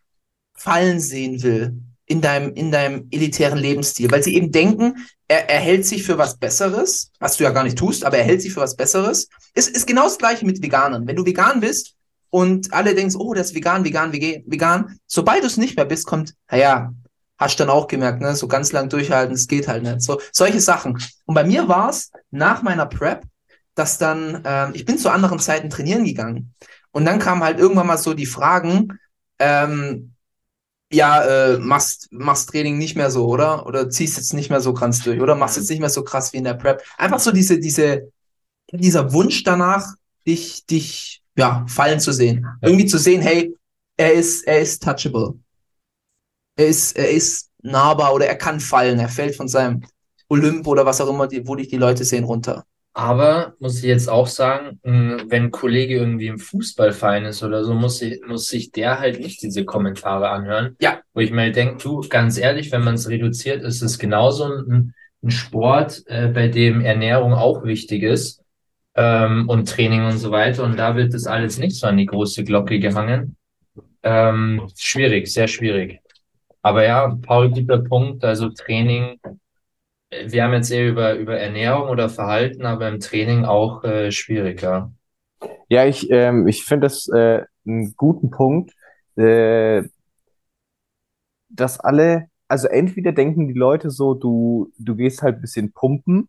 fallen sehen will in deinem, in deinem elitären Lebensstil, weil sie eben denken, er, er hält sich für was Besseres, was du ja gar nicht tust, aber er hält sich für was Besseres. Ist, ist genau das Gleiche mit Veganern. Wenn du vegan bist und alle denken, oh, das ist vegan, vegan, vegan, sobald du es nicht mehr bist, kommt, naja, hast du dann auch gemerkt, ne, so ganz lang durchhalten, es geht halt nicht. So, solche Sachen. Und bei mir war es nach meiner Prep, dass dann, ähm, ich bin zu anderen Zeiten trainieren gegangen. Und dann kamen halt irgendwann mal so die Fragen, ähm, ja, äh, machst, machst Training nicht mehr so, oder? Oder ziehst jetzt nicht mehr so krass durch, oder machst jetzt nicht mehr so krass wie in der Prep. Einfach so diese, diese, dieser Wunsch danach, dich, dich, ja, fallen zu sehen. Irgendwie zu sehen, hey, er ist, er ist touchable. Er ist, er ist nahbar oder er kann fallen. Er fällt von seinem Olymp oder was auch immer, die, wo dich die Leute sehen, runter. Aber muss ich jetzt auch sagen, mh, wenn ein Kollege irgendwie im Fußballverein ist oder so, muss ich, muss sich der halt nicht diese Kommentare anhören. Ja. Wo ich mir denke, du, ganz ehrlich, wenn man es reduziert, ist es genauso ein, ein Sport, äh, bei dem Ernährung auch wichtig ist, ähm, und Training und so weiter. Und da wird das alles nicht so an die große Glocke gehangen. Ähm, schwierig, sehr schwierig. Aber ja, Paul, guter Punkt. Also Training, äh, wir haben jetzt eher über, über Ernährung oder Verhalten, aber im Training auch äh, schwierig, ja. Ich, ähm, ich finde das äh, einen guten Punkt, äh, dass alle, also entweder denken die Leute so, du, du gehst halt ein bisschen pumpen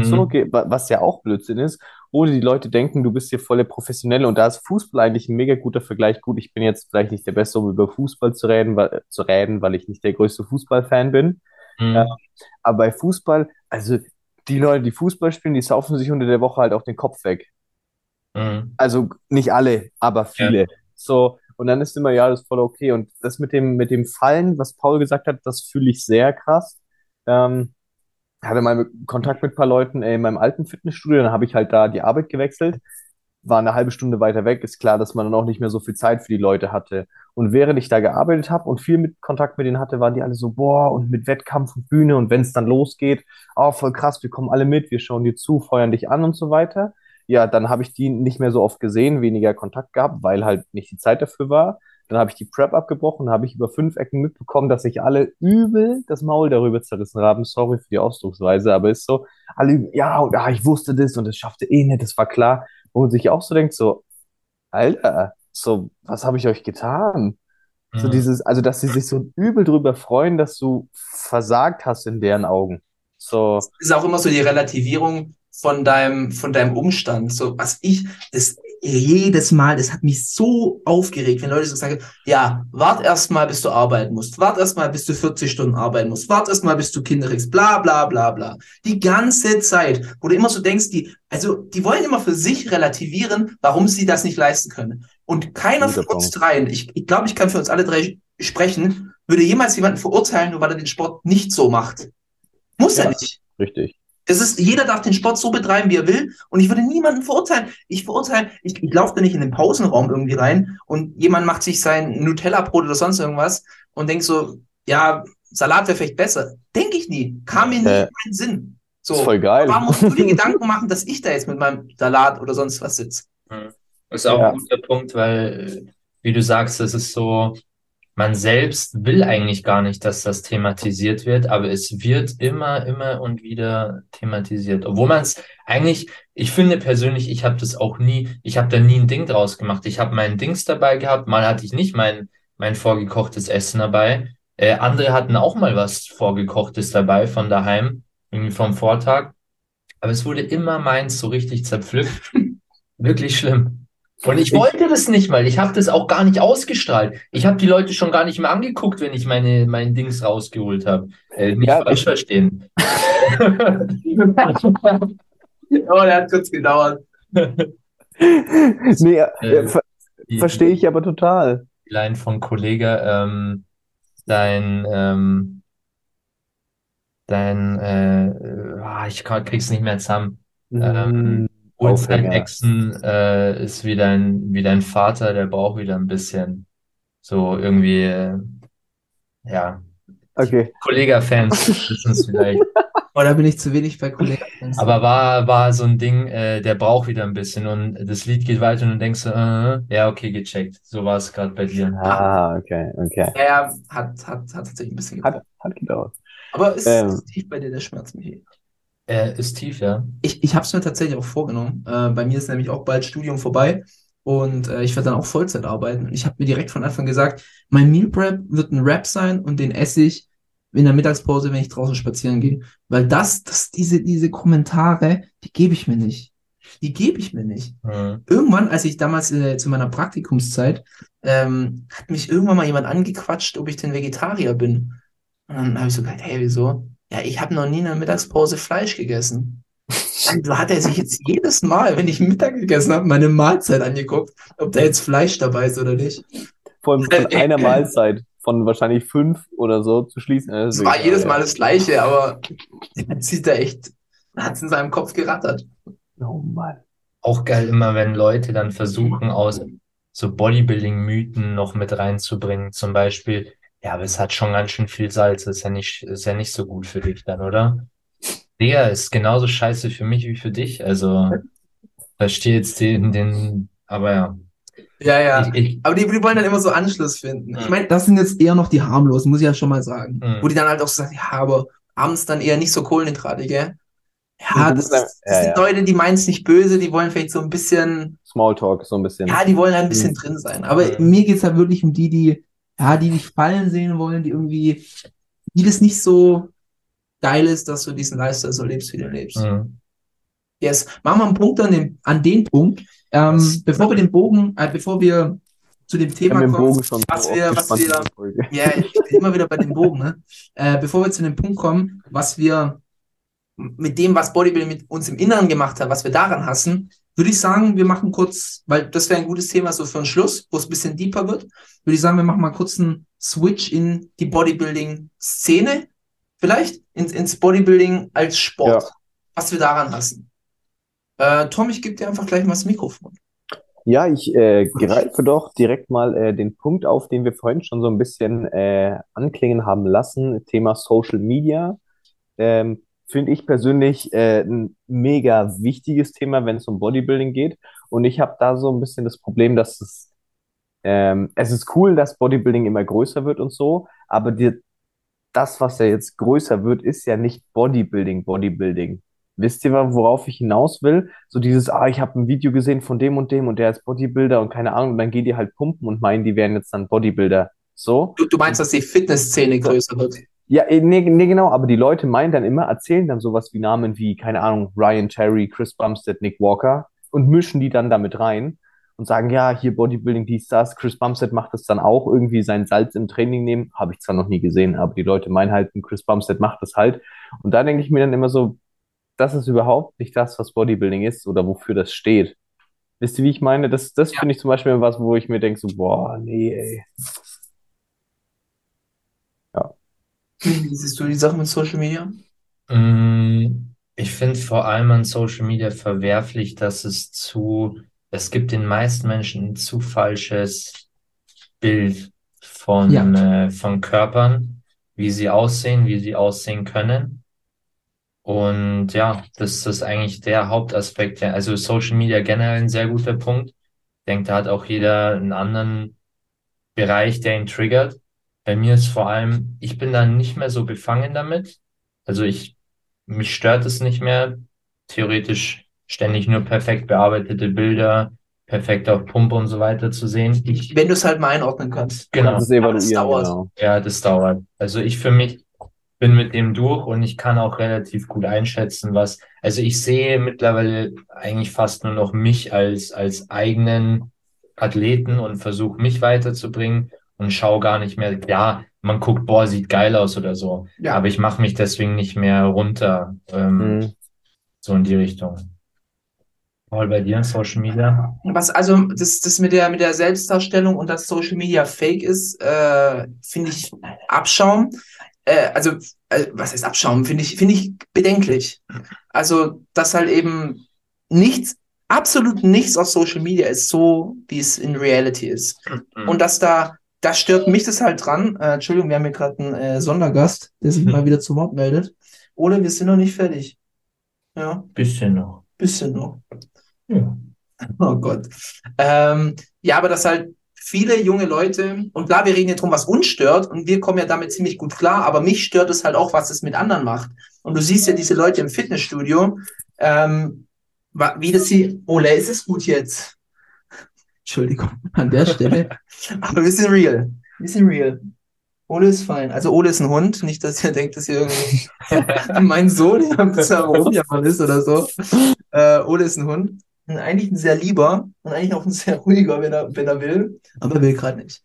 So, Mhm. wa- was ja auch Blödsinn ist. Oder die Leute denken, du bist hier voll der Professionelle und da ist Fußball eigentlich ein mega guter Vergleich. Gut, ich bin jetzt vielleicht nicht der Beste, um über Fußball zu reden, weil, zu reden, weil ich nicht der größte Fußballfan bin. Mhm. Ja. Aber bei Fußball, also die Leute, die Fußball spielen, die saufen sich unter der Woche halt auch den Kopf weg. Mhm. Also nicht alle, aber viele. So, und dann ist immer, ja, das ist voll okay. Und das mit dem, mit dem Fallen, was Paul gesagt hat, das fühle ich sehr krass. Ähm, hatte mal Kontakt mit ein paar Leuten äh, in meinem alten Fitnessstudio, dann habe ich halt da die Arbeit gewechselt, war eine halbe Stunde weiter weg, ist klar, dass man dann auch nicht mehr so viel Zeit für die Leute hatte. Und während ich da gearbeitet habe und viel mit Kontakt mit denen hatte, waren die alle so, boah, und mit Wettkampf und Bühne und wenn es dann losgeht, oh, voll krass, wir kommen alle mit, wir schauen dir zu, feuern dich an und so weiter. Ja, dann habe ich die nicht mehr so oft gesehen, weniger Kontakt gehabt, weil halt nicht die Zeit dafür war. Dann habe ich die Prep abgebrochen, habe ich über fünf Ecken mitbekommen, dass sich alle übel das Maul darüber zerrissen haben. Sorry für die Ausdrucksweise, aber ist so, alle, ja, und ah, ich wusste das und das schaffte eh nicht, das war klar. Wo man sich auch so denkt, so, Alter, so, was habe ich euch getan? So Mhm. dieses, also dass sie sich so übel drüber freuen, dass du versagt hast in deren Augen. So, ist auch immer so die Relativierung von deinem, von deinem Umstand. So, was ich, das jedes Mal, das hat mich so aufgeregt, wenn Leute so sagen, ja, wart erst mal, bis du arbeiten musst, wart erst mal, bis du 40 Stunden arbeiten musst, wart erst mal, bis du Kinder kriegst, bla, bla, bla, bla. Die ganze Zeit, wo du immer so denkst, die, also, die wollen immer für sich relativieren, warum sie das nicht leisten können. Und keiner Guter von uns Punkt. dreien, ich, ich glaube, ich kann für uns alle drei sprechen, würde jemals jemanden verurteilen, nur weil er den Sport nicht so macht. Muss er Ja. nicht. richtig. Es ist, jeder darf den Sport so betreiben, wie er will. Und ich würde niemanden verurteilen. Ich verurteile, ich, ich laufe da nicht in den Pausenraum irgendwie rein und jemand macht sich sein Nutella-Brot oder sonst irgendwas und denkt so, ja, Salat wäre vielleicht besser. Denke ich nie. Kam mir nicht Äh, in den Sinn. So, Ist voll geil. warum musst du dir Gedanken machen, dass ich da jetzt mit meinem Salat oder sonst was sitze? Ist auch Ja. ein guter Punkt, weil, wie du sagst, es ist so, man selbst will eigentlich gar nicht, dass das thematisiert wird, aber es wird immer, immer und wieder thematisiert. Obwohl man es eigentlich, ich finde persönlich, ich habe das auch nie, ich habe da nie ein Ding draus gemacht. Ich habe mein Dings dabei gehabt, mal hatte ich nicht mein, mein vorgekochtes Essen dabei. Äh, andere hatten auch mal was vorgekochtes dabei von daheim, irgendwie vom Vortag. Aber es wurde immer meins so richtig zerpflückt. Wirklich schlimm. Und ich wollte das nicht mal. Ich habe das auch gar nicht ausgestrahlt. Ich habe die Leute schon gar nicht mehr angeguckt, wenn ich meine mein Dings rausgeholt habe. Äh, nicht Ja, falsch ich- verstehen. Oh, der hat kurz gedauert. Nee, Äh, ver verstehe ich aber total. die Line von Kollege, ähm, dein, ähm, dein, äh, äh, ah, ich krieg's nicht mehr zusammen. Ähm, Ulstein Aufhänger. Exen äh, ist wie dein, wie dein Vater, der braucht wieder ein bisschen so irgendwie, äh, ja, Okay. Kollega-Fans wissen es vielleicht. Oh, da bin ich zu wenig bei Kollegen. Aber war, war so ein Ding, äh, der braucht wieder ein bisschen und das Lied geht weiter und du denkst so, äh, ja, okay, gecheckt. So war es gerade bei dir. Ah, okay, okay. ja, ja, hat, hat, hat tatsächlich ein bisschen Hat, gebraucht. hat gedauert. Aber ist, Ähm. ist tief bei dir der Schmerz, Michi? Er ist tief, ja. Ich, ich habe es mir tatsächlich auch vorgenommen. Äh, bei mir ist nämlich auch bald Studium vorbei und äh, ich werde dann auch Vollzeit arbeiten. Und ich habe mir direkt von Anfang gesagt, mein Meal Prep wird ein Wrap sein und den esse ich in der Mittagspause, wenn ich draußen spazieren gehe. Weil das, das, diese, diese Kommentare, die gebe ich mir nicht. Die gebe ich mir nicht. Mhm. Irgendwann, als ich damals äh, zu meiner Praktikumszeit, ähm, hat mich irgendwann mal jemand angequatscht, ob ich denn Vegetarier bin. Und dann habe ich so gesagt, hey, wieso? Ja, ich habe noch nie in der Mittagspause Fleisch gegessen. Dann hat er sich jetzt jedes Mal, wenn ich Mittag gegessen habe, meine Mahlzeit angeguckt, ob da jetzt Fleisch dabei ist oder nicht. Vor allem von einer Mahlzeit, von wahrscheinlich fünf oder so zu schließen. Es war jedes Mal das Gleiche, aber er zieht da echt, hat es in seinem Kopf gerattert. Oh Mann. Auch geil immer, wenn Leute dann versuchen, aus so Bodybuilding-Mythen noch mit reinzubringen. Zum Beispiel, ja, aber es hat schon ganz schön viel Salz. Ist ja nicht, ist ja nicht so gut für dich dann, oder? Der ist genauso scheiße für mich wie für dich. Also, verstehe jetzt den, den, aber ja. Ja, ja. Ich, ich, Aber die, die wollen dann immer so Anschluss finden. Ich Mhm. meine, das sind jetzt eher noch die harmlosen, muss ich ja schon mal sagen. Mhm. Wo die dann halt auch so sagen, ja, aber abends dann eher nicht so Kohlenhydrate, gell? Ja, Du das, das ja, sind ja. Leute, die meinen es nicht böse, die wollen vielleicht so ein bisschen, Smalltalk, so ein bisschen. ja, die wollen halt ein bisschen drin sein. Aber Mhm. mir geht's halt wirklich um die, die, ja, die dich fallen sehen wollen, die irgendwie, die das nicht so geil ist, dass du diesen Lifestyle so lebst, wie du lebst. Mhm. Yes. Machen wir einen Punkt an den, an den Punkt. Ähm, bevor wir den Bogen, äh, bevor wir zu dem Thema kommen, Bogen schon was so wir- was wir-. Ja, ich bin immer wieder bei dem Bogen, ne? Äh, bevor wir zu dem Punkt kommen, was wir mit dem, was Bodybuilding mit uns im Inneren gemacht hat, was wir daran hassen, würde ich sagen, wir machen kurz, weil das wäre ein gutes Thema so für einen Schluss, wo es ein bisschen deeper wird, würde ich sagen, wir machen mal kurz einen Switch in die Bodybuilding-Szene, vielleicht ins, ins Bodybuilding als Sport, Ja. was wir daran hassen. Äh, Tom, ich gebe dir einfach gleich mal das Mikrofon. Ja, ich äh, greife doch direkt mal äh, den Punkt auf, den wir vorhin schon so ein bisschen äh, anklingen haben lassen. Thema Social Media. Ähm, finde ich persönlich äh, ein mega wichtiges Thema, wenn es um Bodybuilding geht. Und ich habe da so ein bisschen das Problem, dass es, ähm, es ist cool, dass Bodybuilding immer größer wird und so, aber die, das, was ja jetzt größer wird, ist ja nicht Bodybuilding, Bodybuilding. Wisst ihr, worauf ich hinaus will? So dieses, ah, ich habe ein Video gesehen von dem und dem und der ist Bodybuilder und keine Ahnung, und dann gehen die halt pumpen und meinen, die wären jetzt dann Bodybuilder. So. Du, du meinst, dass die Fitnessszene größer wird? Ja, eh, nee, nee, genau, aber die Leute meinen dann immer, erzählen dann sowas wie Namen wie, keine Ahnung, Ryan Terry, Chris Bumstead, Nick Walker und mischen die dann damit rein und sagen, ja, hier Bodybuilding, dies, das. Chris Bumstead macht das dann auch irgendwie sein Salz im Training nehmen. Habe ich zwar noch nie gesehen, aber die Leute meinen halt, Chris Bumstead macht das halt. Und da denke ich mir dann immer so, das ist überhaupt nicht das, was Bodybuilding ist oder wofür das steht. Wisst ihr, wie ich meine? Das, das Ja. finde ich zum Beispiel was, wo ich mir denke, so, boah, nee, ey. Wie siehst du die Sache mit Social Media? Mm, Ich finde vor allem an Social Media verwerflich, dass es zu, es gibt den meisten Menschen ein zu falsches Bild von, Ja. äh, von Körpern, wie sie aussehen, wie sie aussehen können. Und ja, das ist eigentlich der Hauptaspekt. Also Social Media generell ein sehr guter Punkt. Ich denke, da hat auch jeder einen anderen Bereich, der ihn triggert. Bei mir ist vor allem, ich bin da nicht mehr so befangen damit. Also ich, mich stört es nicht mehr, theoretisch ständig nur perfekt bearbeitete Bilder, perfekt auf Pumpe und so weiter zu sehen. Ich, Wenn du es halt mal einordnen kannst. genau. Das das dauert. genau. Ja, das dauert. Also ich für mich bin mit dem durch und ich kann auch relativ gut einschätzen, was, also ich sehe mittlerweile eigentlich fast nur noch mich als, als eigenen Athleten und versuche mich weiterzubringen und schaue gar nicht mehr, ja, man guckt, boah, sieht geil aus oder so. Ja. Aber ich mache mich deswegen nicht mehr runter, ähm, Mhm. so in die Richtung. Paul, bei dir Social Media? Was also das, das mit der mit der Selbstdarstellung und dass Social Media Fake ist, äh, finde ich Abschaum. Äh, also äh, was heißt Abschaum? Finde ich finde ich bedenklich. Also dass halt eben nichts, absolut nichts auf Social Media ist so, wie es in Reality ist. Und dass da das stört mich das halt dran. Äh, Entschuldigung, wir haben hier gerade einen äh, Sondergast, der sich mal wieder zu Wort meldet. Ole, wir sind noch nicht fertig. Ja, Bisschen noch. bisschen noch. Ja. Oh Gott. Ähm, ja, aber dass halt viele junge Leute, und klar, wir reden hier drum, was uns stört, und wir kommen ja damit ziemlich gut klar, aber mich stört es halt auch, was es mit anderen macht. Und du siehst ja diese Leute im Fitnessstudio, ähm, wie das sie, Ole, ist es gut jetzt? Entschuldigung an der Stelle. Aber wir sind real. Wir sind real. Ole ist fein. Also Ole ist ein Hund, nicht, dass ihr denkt, dass ihr irgendwie mein Sohn hier am Rumjammern ist oder so. Äh, Ole ist ein Hund. Und eigentlich ein sehr lieber und eigentlich auch ein sehr ruhiger, wenn er, wenn er will. Aber er will gerade nicht.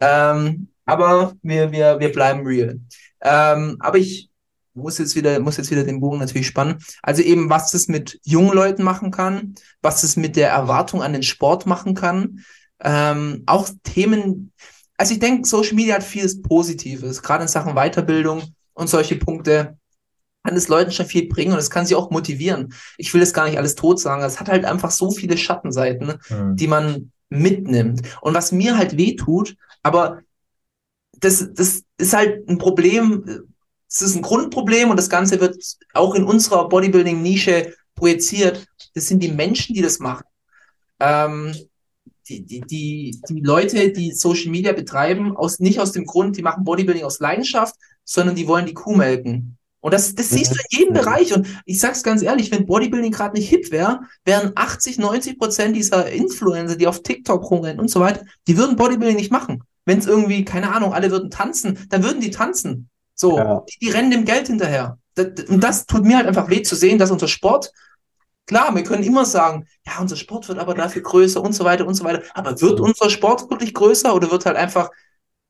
Ähm, aber wir, wir, wir bleiben real. Ähm, aber ich muss jetzt wieder, muss jetzt wieder den Bogen natürlich spannen. Also eben, was das mit jungen Leuten machen kann, was es mit der Erwartung an den Sport machen kann. Ähm, auch Themen, also ich denke, Social Media hat vieles Positives, gerade in Sachen Weiterbildung und solche Punkte kann es Leuten schon viel bringen und es kann sie auch motivieren. Ich will das gar nicht alles tot sagen. Es hat halt einfach so viele Schattenseiten, Hm. die man mitnimmt. Und was mir halt weh tut, aber das, das ist halt ein Problem, es ist ein Grundproblem und das Ganze wird auch in unserer Bodybuilding-Nische projiziert. Das sind die Menschen, die das machen. Ähm, die, die, die, die Leute, die Social Media betreiben, aus, nicht aus dem Grund, die machen Bodybuilding aus Leidenschaft, sondern die wollen die Kuh melken. Und das, das siehst du in jedem. Bereich. Und ich sag's ganz ehrlich, wenn Bodybuilding gerade nicht hip wäre, wären 80, 90 Prozent dieser Influencer, die auf TikTok rumrennen und so weiter, die würden Bodybuilding nicht machen. Wenn es irgendwie, keine Ahnung, alle würden tanzen, dann würden die tanzen. So, Ja. die, die rennen dem Geld hinterher. Das, und das tut mir halt einfach weh zu sehen, dass unser Sport Klar, wir können immer sagen, ja, unser Sport wird aber dafür größer und so weiter und so weiter. Aber wird unser Sport wirklich größer oder wird halt einfach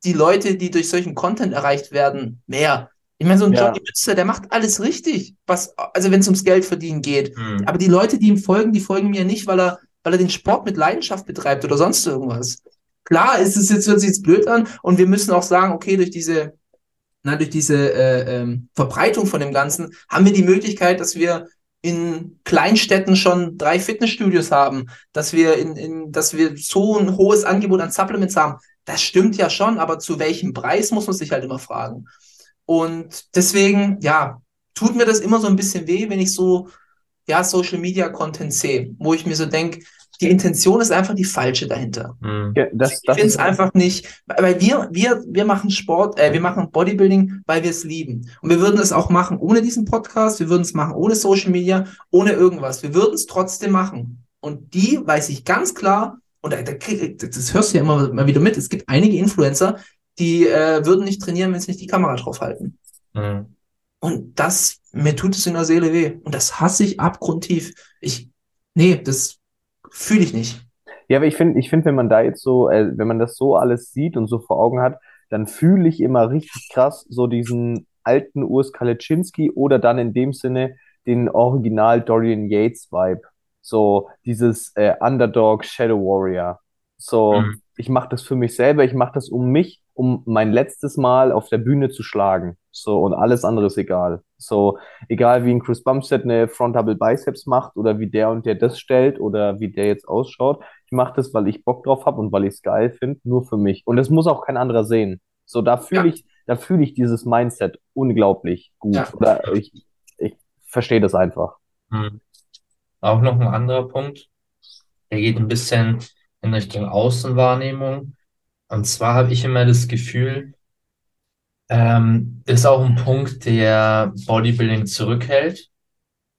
die Leute, die durch solchen Content erreicht werden, mehr? Ich meine, so ein Ja. Johnny Mützer, der macht alles richtig, was, also wenn es ums Geld verdienen geht. Hm. Aber die Leute, die ihm folgen, die folgen mir nicht, weil er, weil er den Sport mit Leidenschaft betreibt oder sonst irgendwas. Klar, ist es jetzt, hört sich jetzt blöd an und wir müssen auch sagen, okay, durch diese, na, durch diese äh, ähm, Verbreitung von dem Ganzen haben wir die Möglichkeit, dass wir in Kleinstädten schon drei Fitnessstudios haben, dass wir in, in, dass wir so ein hohes Angebot an Supplements haben. Das stimmt ja schon, aber zu welchem Preis muss man sich halt immer fragen. Und deswegen, ja, tut mir das immer so ein bisschen weh, wenn ich so, ja, Social Media Content sehe, wo ich mir so denke, die Intention ist einfach die falsche dahinter. Hm. Ja, das, Ich finde es einfach nicht, weil wir, wir, wir machen Sport, äh, wir machen Bodybuilding, weil wir es lieben. Und wir würden es auch machen ohne diesen Podcast, wir würden es machen ohne Social Media, ohne irgendwas. Wir würden es trotzdem machen. Und die weiß ich ganz klar, und da, da, das hörst du ja immer mal wieder mit, es gibt einige Influencer, die äh, würden nicht trainieren, wenn sie nicht die Kamera drauf halten. Hm. Und das, mir tut es in der Seele weh. Und das hasse ich abgrundtief. Ich, nee, das fühle ich nicht. Ja, aber ich finde, ich finde, wenn man da jetzt so, äh, wenn man das so alles sieht und so vor Augen hat, dann fühle ich immer richtig krass so diesen alten Urs Kalecinski oder dann in dem Sinne den Original Dorian Yates Vibe. So dieses äh, Underdog Shadow Warrior. So, Mhm. Ich mache das für mich selber, ich mache das um mich, um mein letztes Mal auf der Bühne zu schlagen. So, und alles andere ist egal. So, egal wie ein Chris Bumstead eine Front Double Biceps macht oder wie der und der das stellt oder wie der jetzt ausschaut. Ich mache das, weil ich Bock drauf habe und weil ich es geil finde, nur für mich. Und das muss auch kein anderer sehen. So, da fühle Ja. ich, da fühle ich dieses Mindset unglaublich gut. Ja. Oder ich, ich verstehe das einfach. Hm. Auch noch ein anderer Punkt, der geht ein bisschen in Richtung Außenwahrnehmung. Und zwar habe ich immer das Gefühl, ähm, ist auch ein Punkt, der Bodybuilding zurückhält,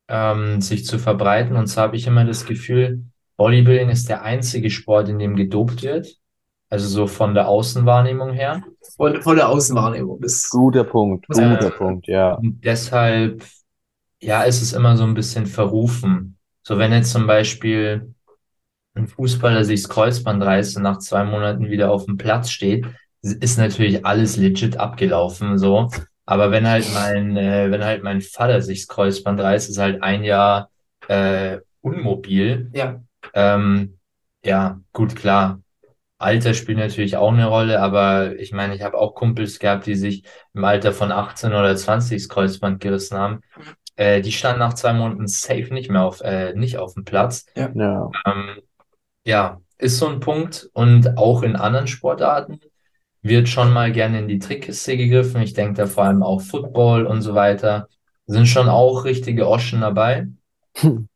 ähm, sich zu verbreiten. Und zwar habe ich immer das Gefühl, Bodybuilding ist der einzige Sport, in dem gedopt wird. Also so von der Außenwahrnehmung her. Voll, volle Außenwahrnehmung. Das, Guter Punkt, guter Äh, Punkt, ja. Und deshalb, ja, ist es immer so ein bisschen verrufen. So, wenn jetzt zum Beispiel ein Fußballer sich das Kreuzband reißt und nach zwei Monaten wieder auf dem Platz steht, ist natürlich alles legit abgelaufen, so. Aber wenn halt mein, äh, wenn halt mein Vater sich das Kreuzband reißt, ist halt ein Jahr äh, unmobil. ja. Ähm, ja, gut, klar. Alter spielt natürlich auch eine Rolle, aber ich meine, ich habe auch Kumpels gehabt, die sich im Alter von 18 oder 20 das Kreuzband gerissen haben. Äh, die standen nach zwei Monaten safe nicht mehr auf, äh, nicht auf dem Platz. Ja. Ähm, ja, ist so ein Punkt. Und auch in anderen Sportarten wird schon mal gerne in die Trickkiste gegriffen. Ich denke da vor allem auch Football und so weiter. Sind schon auch richtige Oschen dabei.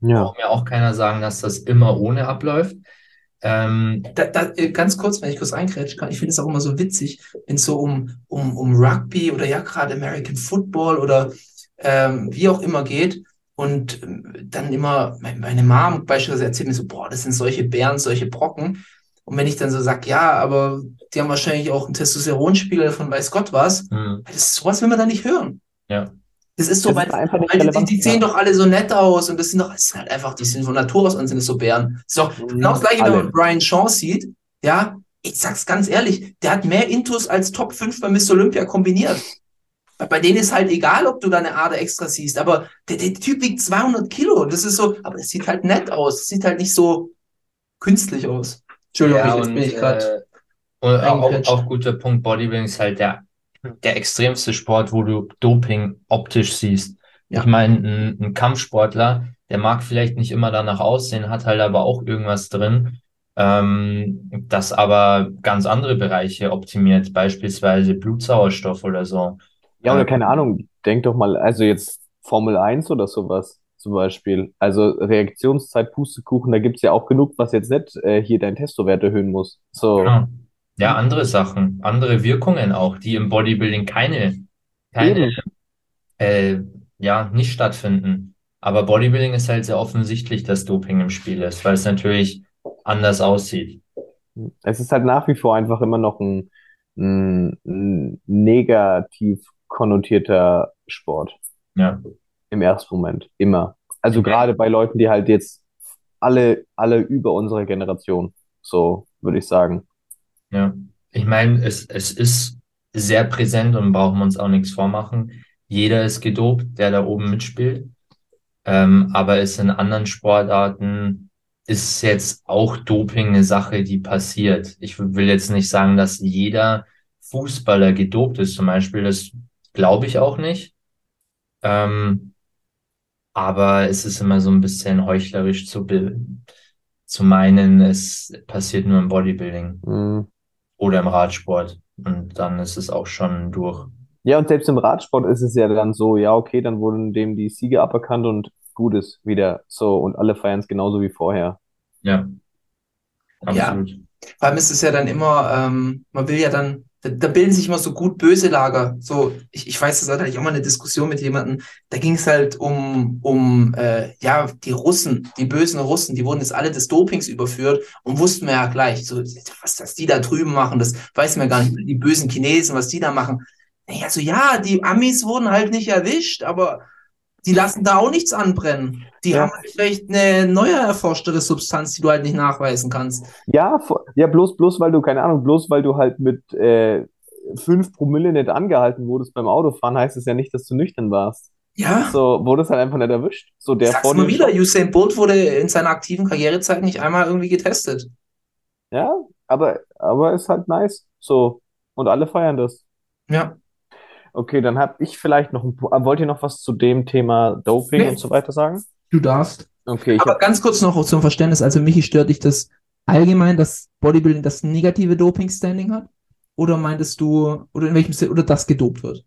Ja. Braucht mir auch keiner sagen, dass das immer ohne abläuft. Ähm, Da, da, ganz kurz, wenn ich kurz eingrätschen kann, ich finde es auch immer so witzig, wenn es so um, um, um Rugby oder ja gerade American Football oder ähm, wie auch immer geht und ähm, dann immer meine, Mom beispielsweise erzählt mir so, boah, das sind solche Bären, solche Brocken. Und wenn ich dann so sag, ja, aber die haben wahrscheinlich auch einen Testosteronspiegel von weiß Gott was, hm, das ist, sowas will man da nicht hören. ja. Das ist so, Das weil, ist weil die, die sehen ja. doch alle so nett aus und das sind doch, das sind halt einfach, die sind von Natur aus und sind es so Bären. Das ist doch genau das gleiche, wenn man Brian Shaw sieht. Ja, ich sag's ganz ehrlich, der hat mehr Intus als Top 5 bei Mr. Olympia kombiniert. Bei- denen ist halt egal, ob du da eine Ader extra siehst, aber der, der Typ wiegt 200 Kilo. Das ist so, aber es sieht halt nett aus. Es sieht halt nicht so künstlich aus. Entschuldigung, Ja, jetzt und, bin ich gerade. äh, und auch, auch guter Punkt, Bodybuilding ist halt der, der extremste Sport, wo du Doping optisch siehst. Ja. Ich meine, ein, ein Kampfsportler, der mag vielleicht nicht immer danach aussehen, hat halt aber auch irgendwas drin, ähm, das aber ganz andere Bereiche optimiert, beispielsweise Blutsauerstoff oder so. Ja, oder keine Ahnung, denk doch mal, also jetzt Formel 1 oder sowas zum Beispiel. Also Reaktionszeit, Pustekuchen, da gibt's ja auch genug, was jetzt nicht äh, hier deinen Testowert erhöhen muss. So, Genau. Ja, andere Sachen, andere Wirkungen auch, die im Bodybuilding keine, keine, äh, ja, nicht stattfinden. Aber Bodybuilding ist halt sehr offensichtlich, dass Doping im Spiel ist, weil es natürlich anders aussieht. es ist halt nach wie vor einfach immer noch ein, ein, ein negativ konnotierter Sport Ja. im ersten Moment. Immer. Also gerade bei Leuten, die halt jetzt alle, alle über unsere Generation, so würde ich sagen. Ja, ich meine, es, es ist sehr präsent und brauchen wir uns auch nichts vormachen. Jeder ist gedopt, der da oben mitspielt. Ähm, aber es in anderen Sportarten ist jetzt auch Doping eine Sache, die passiert. Ich will jetzt nicht sagen, dass jeder Fußballer gedopt ist, zum Beispiel. Das glaube ich auch nicht. Ähm, aber es ist immer so ein bisschen heuchlerisch zu, zu meinen, es passiert nur im Bodybuilding Mhm. oder im Radsport. Und dann ist es auch schon durch. Ja, und selbst im Radsport ist es ja dann so, ja, okay, dann wurden dem die Siege aberkannt und gut ist wieder so und alle feiern es genauso wie vorher. Ja, Ja. absolut. Vor allem ist es ja dann immer, ähm, man will ja dann, da, da bilden sich immer so gut böse Lager. So, ich, ich weiß, das hatte ich auch mal eine Diskussion mit jemandem, da ging es halt um, um äh, ja, die Russen, die bösen Russen, die wurden jetzt alle des Dopings überführt und wussten wir ja gleich, so, was, was die da drüben machen, das weiß man gar nicht, die bösen Chinesen, was die da machen. Nee, also ja, die Amis wurden halt nicht erwischt, aber die lassen da auch nichts anbrennen. Die Ja. haben halt vielleicht eine neue erforschtere Substanz, die du halt nicht nachweisen kannst. Ja, ja, bloß, bloß weil du, keine Ahnung, bloß weil du halt mit äh, 5 Promille nicht angehalten wurdest beim Autofahren, heißt es ja nicht, dass du nüchtern warst. Ja. So, wurdest halt einfach nicht erwischt. So, der Sag's mal wieder, Usain Bolt wurde in seiner aktiven Karrierezeit nicht einmal irgendwie getestet. Ja, aber, aber ist halt nice. So, und alle feiern das. Ja. Okay, dann habe ich vielleicht noch ein, Po- äh, wollt ihr noch was zu dem Thema Doping Nee. und so weiter sagen? Du darfst. Okay, ich Aber hab, ganz kurz noch zum Verständnis, also Michi, stört dich das allgemein, dass Bodybuilding das negative Doping-Standing hat? Oder meintest du, oder in welchem Sinne, oder das gedopt wird?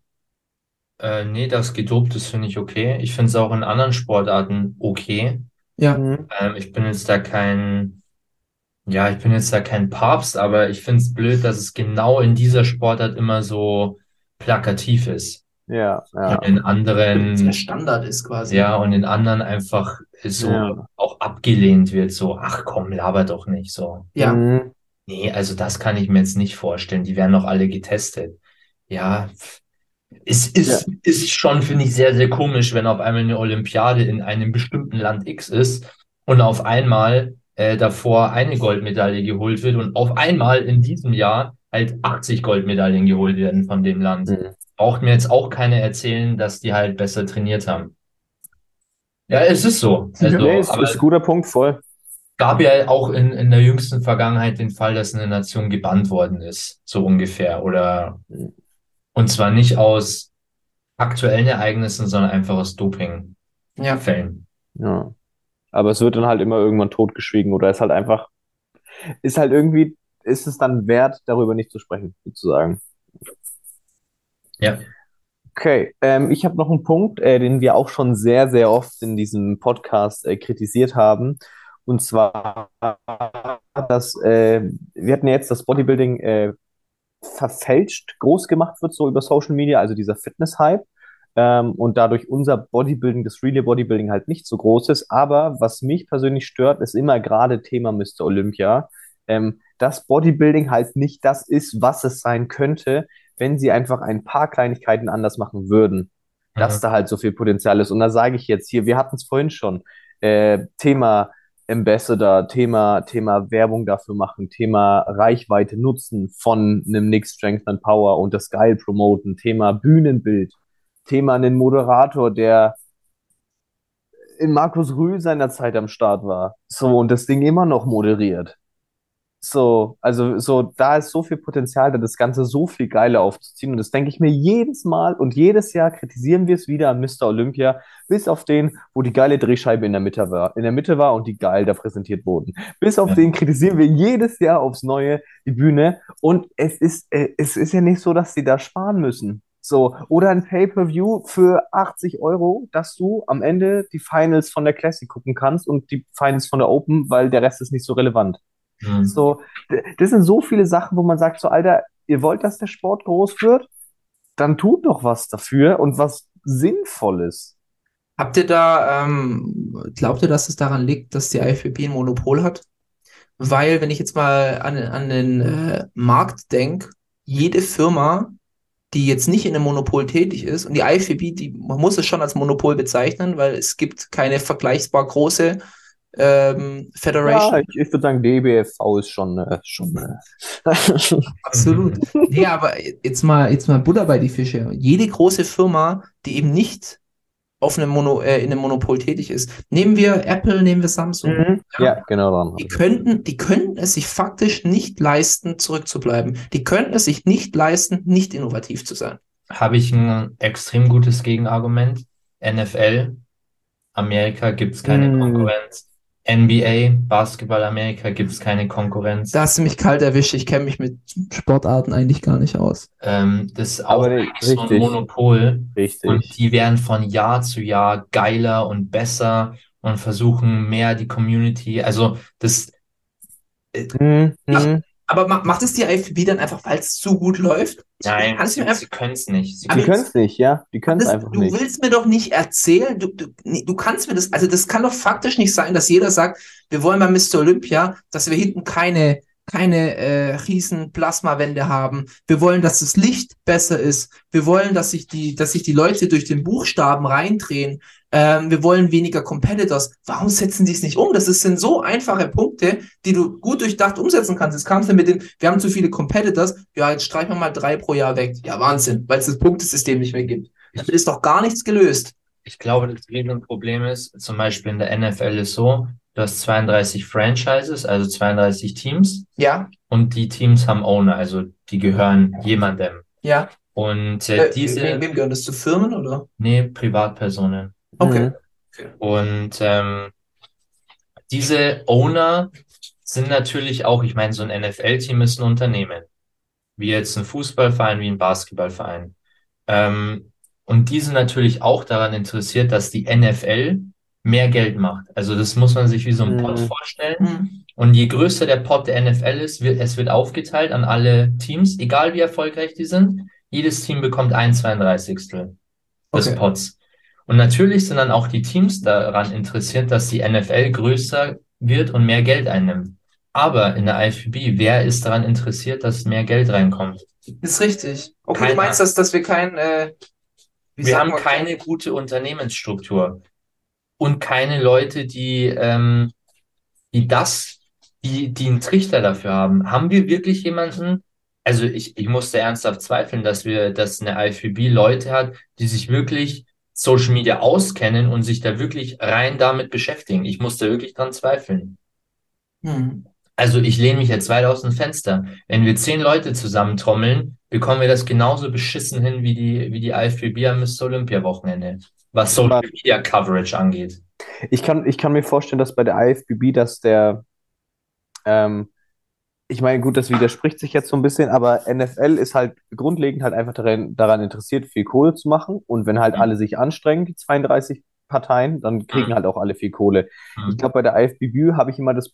Äh, nee, das gedopt ist, finde ich okay. Ich finde es auch in anderen Sportarten okay. Ja. Mhm. Ähm, ich bin jetzt da kein, ja, ich bin jetzt da kein Papst, aber ich finde es blöd, dass es genau in dieser Sportart immer so plakativ ist. ja, ja. Und in Der anderen, Standard ist quasi. ja, und in anderen einfach so Ja. auch abgelehnt wird, so, ach komm, laber doch nicht so. Ja. Mhm. Nee, also das kann ich mir jetzt nicht vorstellen. Die werden doch alle getestet. Ja, es ist, ist schon, finde ich, sehr, sehr komisch, wenn auf einmal eine Olympiade in einem bestimmten Land X ist und auf einmal äh, davor eine Goldmedaille geholt wird und auf einmal in diesem Jahr halt 80 Goldmedaillen geholt werden von dem Land. Mhm. Braucht mir jetzt auch keiner erzählen, dass die halt besser trainiert haben. Ja, es ist so. Also, Nee, ist, aber ist ein guter Punkt, voll. gab ja auch in, in der jüngsten Vergangenheit den Fall, dass eine Nation gebannt worden ist, so ungefähr. Oder und zwar nicht aus aktuellen Ereignissen, sondern einfach aus Dopingfällen. Ja. Ja. Aber es wird dann halt immer irgendwann totgeschwiegen oder ist halt einfach, ist halt irgendwie, ist es dann wert, darüber nicht zu sprechen, sozusagen. Ja. Okay, ähm, ich habe noch einen Punkt, äh, den wir auch schon sehr, sehr oft in diesem Podcast äh, kritisiert haben. Und zwar, dass äh, wir hatten ja jetzt das Bodybuilding äh, verfälscht groß gemacht wird, so über Social Media, also dieser Fitness-Hype. Ähm, und dadurch unser Bodybuilding, das Relay Bodybuilding halt nicht so groß ist. Aber was mich persönlich stört, ist immer gerade Thema Mr. Olympia, ähm, dass Bodybuilding halt nicht das ist, was es sein könnte, wenn sie einfach ein paar Kleinigkeiten anders machen würden. Dass Mhm. da halt so viel Potenzial ist. Und da sage ich jetzt hier, wir hatten es vorhin schon, äh, Thema Ambassador, Thema, Thema Werbung dafür machen, Thema Reichweite nutzen von einem Nick Strength and Power und das geil promoten, Thema Bühnenbild, Thema einen Moderator, der in Markus Rühl seiner Zeit am Start war. So, und das Ding immer noch moderiert. So, also so, da ist so viel Potenzial, da das Ganze so viel geiler aufzuziehen. Und das denke ich mir jedes Mal und jedes Jahr kritisieren wir es wieder an Mr. Olympia, bis auf den, wo die geile Drehscheibe in der Mitte war, in der Mitte war und die geil da präsentiert wurden. Bis auf Ja. den kritisieren wir jedes Jahr aufs Neue die Bühne. Und es ist, äh, es ist ja nicht so, dass sie da sparen müssen. So, oder ein Pay-per-View für 80 Euro, dass du am Ende die Finals von der Classic gucken kannst und die Finals von der Open, weil der Rest ist nicht so relevant. Mhm. So, das sind so viele Sachen, wo man sagt, so, Alter, ihr wollt, dass der Sport groß wird? Dann tut doch was dafür und was Sinnvolles. Habt ihr da, ähm, glaubt ihr, dass es daran liegt, dass die IFBB ein Monopol hat? Weil, wenn ich jetzt mal an, an den äh, Markt denke, jede Firma die jetzt nicht in einem Monopol tätig ist. Und die IFBB, die, man muss es schon als Monopol bezeichnen, weil es gibt keine vergleichbar große ähm, Federation. Ja, ich, ich würde sagen, DBFV ist schon, äh, schon äh, Absolut. Nee, aber jetzt mal, jetzt mal Butter bei die Fische. Jede große Firma, die eben nicht auf einem Mono, äh, in einem Monopol tätig ist. Nehmen wir Apple, nehmen wir Samsung. Mhm. Ja, genau dann. Die könnten, die könnten es sich faktisch nicht leisten, zurückzubleiben. Die könnten es sich nicht leisten, nicht innovativ zu sein. Habe ich ein extrem gutes Gegenargument. NFL, Amerika gibt es keine Mm. Konkurrenz. NBA, Basketball Amerika gibt es keine Konkurrenz. Da hast du mich kalt erwischt. Ich kenne mich mit Sportarten eigentlich gar nicht aus. Ähm, das ist auch Aber so ein richtig. Monopol. Richtig. Und die werden von Jahr zu Jahr geiler und besser und versuchen mehr die Community. Also das, Mhm, Ach, mhm. Aber ma macht es die IFBB dann einfach, weil es zu gut läuft? nein, du einfach, sie können es nicht. Sie können es nicht, ja. Die können es einfach du nicht. willst mir doch nicht erzählen, du, du, nee, du kannst mir das, also das kann doch faktisch nicht sein, dass jeder sagt, wir wollen bei Mr. Olympia, dass wir hinten keine, keine äh, riesen Plasmawände haben. Wir wollen, dass das Licht besser ist. Wir wollen, dass sich die, dass sich die Leute durch den Buchstaben reindrehen. Ähm, wir wollen weniger Competitors. Warum setzen die es nicht um? Das sind so einfache Punkte, die du gut durchdacht umsetzen kannst. Jetzt kamst du mit dem, wir haben zu viele Competitors. Ja, jetzt streichen wir mal drei pro Jahr weg. Ja, Wahnsinn, weil es das Punktesystem nicht mehr gibt. Damit ist doch gar nichts gelöst. Ich glaube, das Riesenproblem ist, zum Beispiel in der NFL ist so, du hast 32 Franchises, also 32 Teams, Ja, und die Teams haben Owner, also die gehören jemandem. ja. Und äh, Äh, diese, wem, wem gehören das zu Firmen oder? nee, Privatpersonen. Okay. Und ähm, diese Owner sind natürlich auch, ich meine, so ein NFL-Team ist ein Unternehmen, wie jetzt ein Fußballverein, wie ein Basketballverein. Ähm, und die sind natürlich auch daran interessiert, dass die NFL mehr Geld macht. Also das muss man sich wie so ein Pot Mhm. vorstellen. Hm. Und je größer der Pot der NFL ist, wird, es wird aufgeteilt an alle Teams, egal wie erfolgreich die sind. Jedes Team bekommt ein 32. des Okay. Pots. Und natürlich sind dann auch die Teams daran interessiert, dass die NFL größer wird und mehr Geld einnimmt. Aber in der IFBB, wer ist daran interessiert, dass mehr Geld reinkommt? Ist richtig. Okay, Keiner. du meinst, dass, dass wir kein, äh, Wir haben keine gute Unternehmensstruktur und keine Leute, die, ähm, die das, die, die einen Trichter dafür haben. Haben wir wirklich jemanden? Also ich, ich musste ernsthaft zweifeln, dass wir, dass eine IFBB Leute hat, die sich wirklich Social Media auskennen und sich da wirklich rein damit beschäftigen. Ich musste wirklich dran zweifeln. Hm. Also ich lehne mich jetzt weit aus dem Fenster. Wenn wir zehn Leute zusammentrommeln, bekommen wir das genauso beschissen hin wie die, wie die IFBB am Mr. Olympia Wochenende, was Social Media Coverage angeht. Ich kann, ich kann mir vorstellen, dass bei der IFBB, dass der, ähm, ich meine, gut, das widerspricht sich jetzt so ein bisschen, aber NFL ist halt grundlegend halt einfach daran, daran interessiert, viel Kohle zu machen. Und wenn halt Mhm. alle sich anstrengen, die 32 Parteien, dann kriegen Mhm. halt auch alle viel Kohle. Mhm. Ich glaube, bei der IFBB habe ich immer das,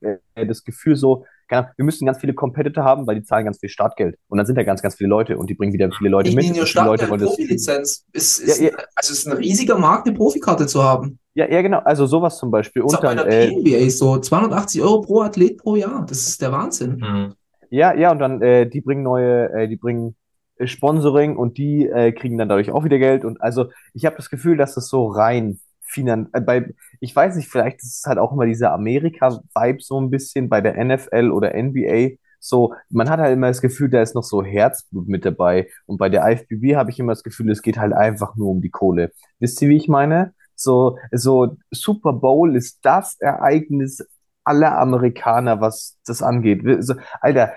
äh, das Gefühl so, keine Ahnung, wir müssen ganz viele Competitor haben, weil die zahlen ganz viel Startgeld. Und dann sind da ganz, ganz viele Leute und die bringen wieder viele Leute Nicht, mit. nicht viele Leute Startgeld, wollen das. Profilizenz. Ist, ist, Ja, ein- also ist ein riesiger Markt, eine Profikarte zu haben. Ja, ja, genau. Also sowas zum Beispiel. Und auch bei dann, der äh, PNBA so 280 Euro pro Athlet pro Jahr. Das ist der Wahnsinn. Mhm. Ja, ja, und dann, äh, die bringen neue, äh, die bringen äh, Sponsoring und die äh, kriegen dann dadurch auch wieder Geld. Und also ich habe das Gefühl, dass das so rein finan äh, bei, ich weiß nicht, vielleicht ist es halt auch immer dieser Amerika-Vibe so ein bisschen bei der NFL oder NBA. So, man hat halt immer das Gefühl, da ist noch so Herzblut mit dabei. Und bei der IFBB habe ich immer das Gefühl, es geht halt einfach nur um die Kohle. Wisst ihr, wie ich meine? So, so Super Bowl ist das Ereignis aller Amerikaner, was das angeht. So, Alter,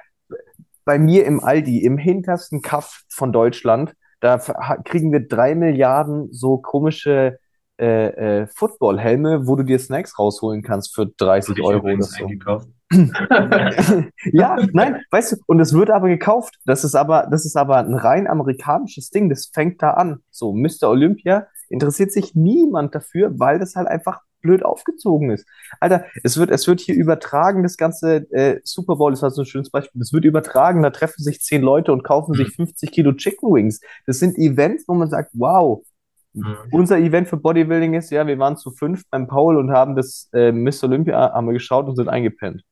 bei mir im Aldi, im hintersten Kaff von Deutschland, da kriegen wir drei Milliarden so komische äh, äh, Football-Helme, wo du dir Snacks rausholen kannst für 30 Hab ich Euro oder so. Ja, nein, weißt du, und es wird aber gekauft. Das ist aber, das ist aber ein rein amerikanisches Ding. Das fängt da an. So, Mr. Olympia interessiert sich niemand dafür, weil das halt einfach blöd aufgezogen ist. Alter, es wird, es wird hier übertragen, das ganze äh, Super Bowl ist halt so ein schönes Beispiel. Es wird übertragen, da treffen sich zehn Leute und kaufen sich 50 Kilo Chicken Wings. Das sind Events, wo man sagt, wow, Mhm. unser Event für Bodybuilding ist, ja, wir waren zu fünf beim Paul und haben das äh, Miss Olympia haben wir geschaut und sind eingepennt.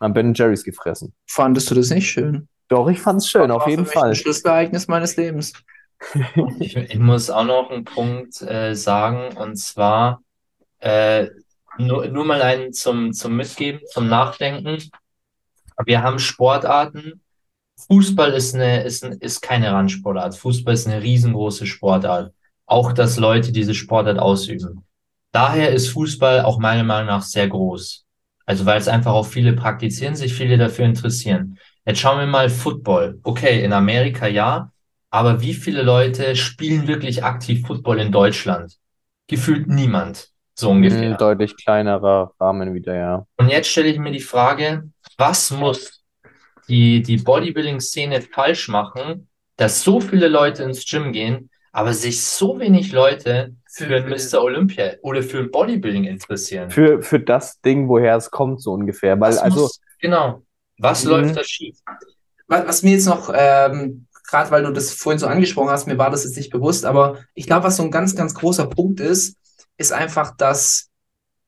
Haben Ben Jerry's gefressen. Fandest du das nicht schön? Doch, ich fand's schön, War auf für jeden mich Fall. Ein Schlüsselereignis meines Lebens. Ich, ich muss auch noch einen Punkt äh, sagen, und zwar äh, nur, nur mal einen zum, zum Mitgeben, zum Nachdenken. Wir haben Sportarten. Fußball ist eine, ist, ist keine Randsportart. Fußball ist eine riesengroße Sportart. Auch, dass Leute diese Sportart ausüben. Daher ist Fußball auch meiner Meinung nach sehr groß. Also, weil es einfach auch viele praktizieren, sich viele dafür interessieren. Jetzt schauen wir mal Football. Okay, in Amerika ja, aber wie viele Leute spielen wirklich aktiv Football in Deutschland? Gefühlt niemand, so ungefähr. Ein deutlich kleinerer Rahmen wieder, ja. Und jetzt stelle ich mir die Frage, was muss die, die Bodybuilding-Szene falsch machen, dass so viele Leute ins Gym gehen, aber sich so wenig Leute für Mr. Olympia oder für Bodybuilding interessieren? Für, für das Ding, woher es kommt, so ungefähr. Weil, Was also, muss, genau, was Mhm. läuft da schief? Was, was mir jetzt noch, ähm, gerade weil du das vorhin so angesprochen hast, mir war das jetzt nicht bewusst, aber ich glaube, was so ein ganz, ganz großer Punkt ist, ist einfach, dass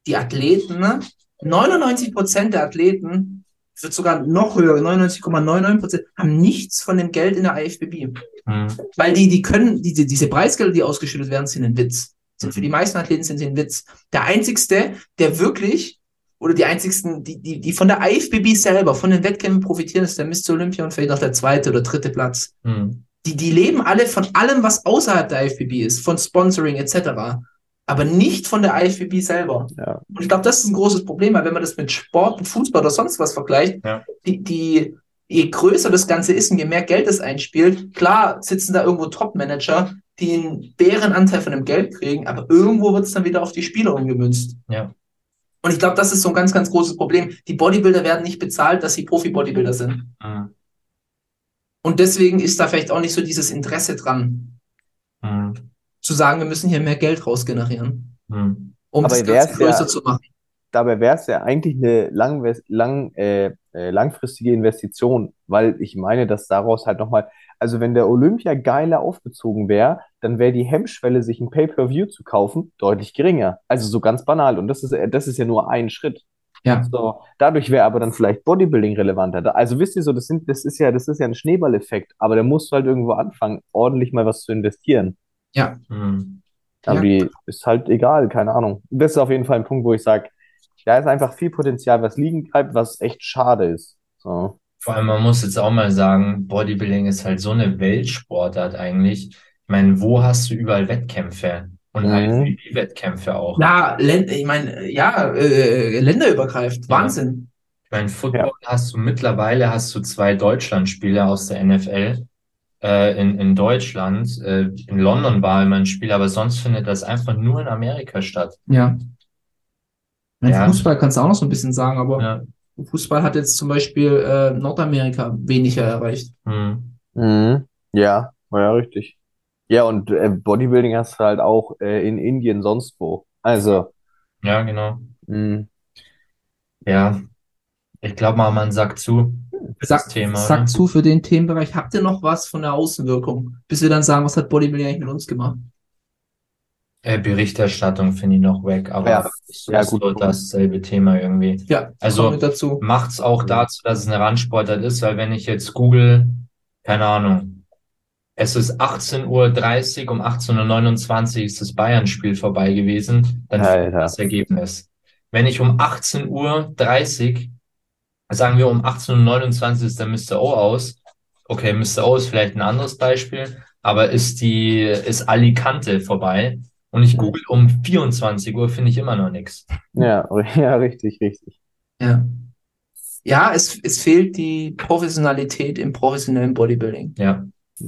die Athleten, ne, 99 Prozent der Athleten, wird sogar noch höher, 99,99 Prozent, haben nichts von dem Geld in der IFBB. Hm. Weil die, die können, diese, diese Preisgelder, die ausgeschüttet werden, sind ein Witz. Sind für die meisten Athleten sind sie ein Witz. Der einzigste, der wirklich, oder die einzigsten, die, die, die von der IFBB selber, von den Wettkämpfen profitieren, ist der Mr. Olympia und vielleicht noch der zweite oder dritte Platz. Hm. Die, die leben alle von allem, was außerhalb der IFBB ist, von Sponsoring etc. Aber nicht von der IFBB selber. Ja. Und ich glaube, das ist ein großes Problem, weil wenn man das mit Sport, mit Fußball oder sonst was vergleicht, Ja. die, die, je größer das Ganze ist und je mehr Geld es einspielt, klar sitzen da irgendwo Top-Manager, die einen Bärenanteil von dem Geld kriegen, aber irgendwo wird es dann wieder auf die Spieler umgemünzt. Ja. Und ich glaube, das ist so ein ganz, ganz großes Problem. Die Bodybuilder werden nicht bezahlt, dass sie Profi-Bodybuilder sind. Hm. Und deswegen ist da vielleicht auch nicht so dieses Interesse dran, Hm. zu sagen, wir müssen hier mehr Geld rausgenerieren, Hm. um Aber das Ganze größer ja- zu machen. Dabei wäre es ja eigentlich eine lang, lang, äh, äh, langfristige Investition, weil ich meine, dass daraus halt nochmal, also wenn der Olympia geiler aufgezogen wäre, dann wäre die Hemmschwelle, sich ein Pay-per-View zu kaufen, deutlich geringer. Also so ganz banal. Und das ist, äh, das ist ja nur ein Schritt. Ja. So, dadurch wäre aber dann vielleicht Bodybuilding relevanter. Also wisst ihr so, das sind, das ist ja, das ist ja ein Schneeballeffekt, aber da musst du halt irgendwo anfangen, ordentlich mal was zu investieren. Hm. Aber Ja. die ist halt egal, keine Ahnung. Das ist auf jeden Fall ein Punkt, wo ich sage, da ist einfach viel Potenzial, was liegen bleibt, was echt schade ist. So. Vor allem, man muss jetzt auch mal sagen, Bodybuilding ist halt so eine Weltsportart eigentlich. Ich meine, wo hast du überall Wettkämpfe? Und Mhm. IFBB-Wettkämpfe auch. Ja, ich meine, ja, äh, länderübergreifend, Ja. Wahnsinn. Ich meine, Football hast du mittlerweile hast du zwei Deutschlandspieler aus der NFL äh, in, in Deutschland. Äh, in London war immer ein Spiel, aber sonst findet das einfach nur in Amerika statt. Ja. Mein Ja. Fußball kannst du auch noch so ein bisschen sagen, aber Ja. Fußball hat jetzt zum Beispiel äh, Nordamerika weniger erreicht. Hm. Mhm. Ja, ja, richtig. Ja, und äh, Bodybuilding hast du halt auch äh, in Indien sonst wo. Also, Ja, genau. mh, Ja. Ich glaube mal, man sagt zu für Sag, das Thema, oder? zu für den Themenbereich. Habt ihr noch was von der Außenwirkung? Bis wir dann sagen, was hat Bodybuilding eigentlich mit uns gemacht? Äh, Berichterstattung finde ich noch weg, aber Ja. so Ja, ist gut. so dasselbe Thema irgendwie. Ja, Also- dazu. Macht's auch dazu, dass es eine Randsportart ist, weil wenn ich jetzt google, keine Ahnung, es ist 18.30 Uhr, um 18.29 Uhr ist das Bayern-Spiel vorbei gewesen, dann Alter. das Ergebnis. Wenn ich um 18.30 Uhr, sagen wir um 18.29 Uhr ist der Mr. O aus, okay, Mr. O ist vielleicht ein anderes Beispiel, aber ist die, ist Alicante vorbei und ich google um 24 Uhr, finde ich immer noch nichts. ja, ja, richtig, richtig. Ja. Ja, es, es fehlt die Professionalität im professionellen Bodybuilding. Ja.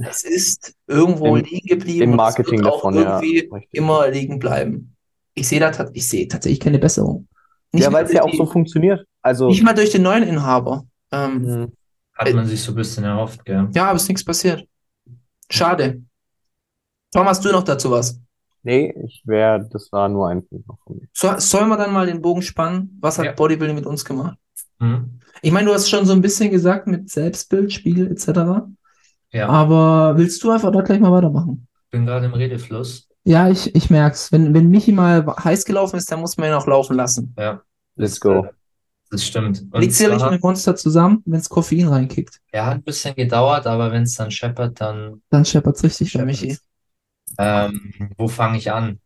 Es ist irgendwo Im- liegen geblieben Im und es Marketing wird auch davon, ja. irgendwie Richtig. immer liegen bleiben. Ich sehe da tat- ich sehe tatsächlich keine Besserung. Nicht Ja, weil es ja auch durch so die, funktioniert. Also, nicht mal durch den neuen Inhaber. Ähm, mh, Hat man sich so ein bisschen erhofft, gell? ja, aber es ist nichts passiert. Schade. Tom, hast du noch dazu was? Nee, ich wäre, das war nur ein Punkt noch von mir. So, sollen wir dann mal den Bogen spannen? Was hat Ja. Bodybuilding mit uns gemacht? Hm? Ich meine, du hast schon so ein bisschen gesagt mit Selbstbild, Spiegel etc. Ja, Aber willst du einfach da gleich mal weitermachen? bin gerade im Redefluss. Ja, ich, ich merk's. Wenn, wenn Michi mal heiß gelaufen ist, dann muss man ihn auch laufen lassen. Ja. Let's go. Das stimmt. Liegt sicherlich mit Monster zusammen, wenn es Koffein reinkickt. er hat ein bisschen gedauert, aber wenn es dann scheppert, dann Dann scheppert's richtig für Michi. Ähm, wo fange ich an?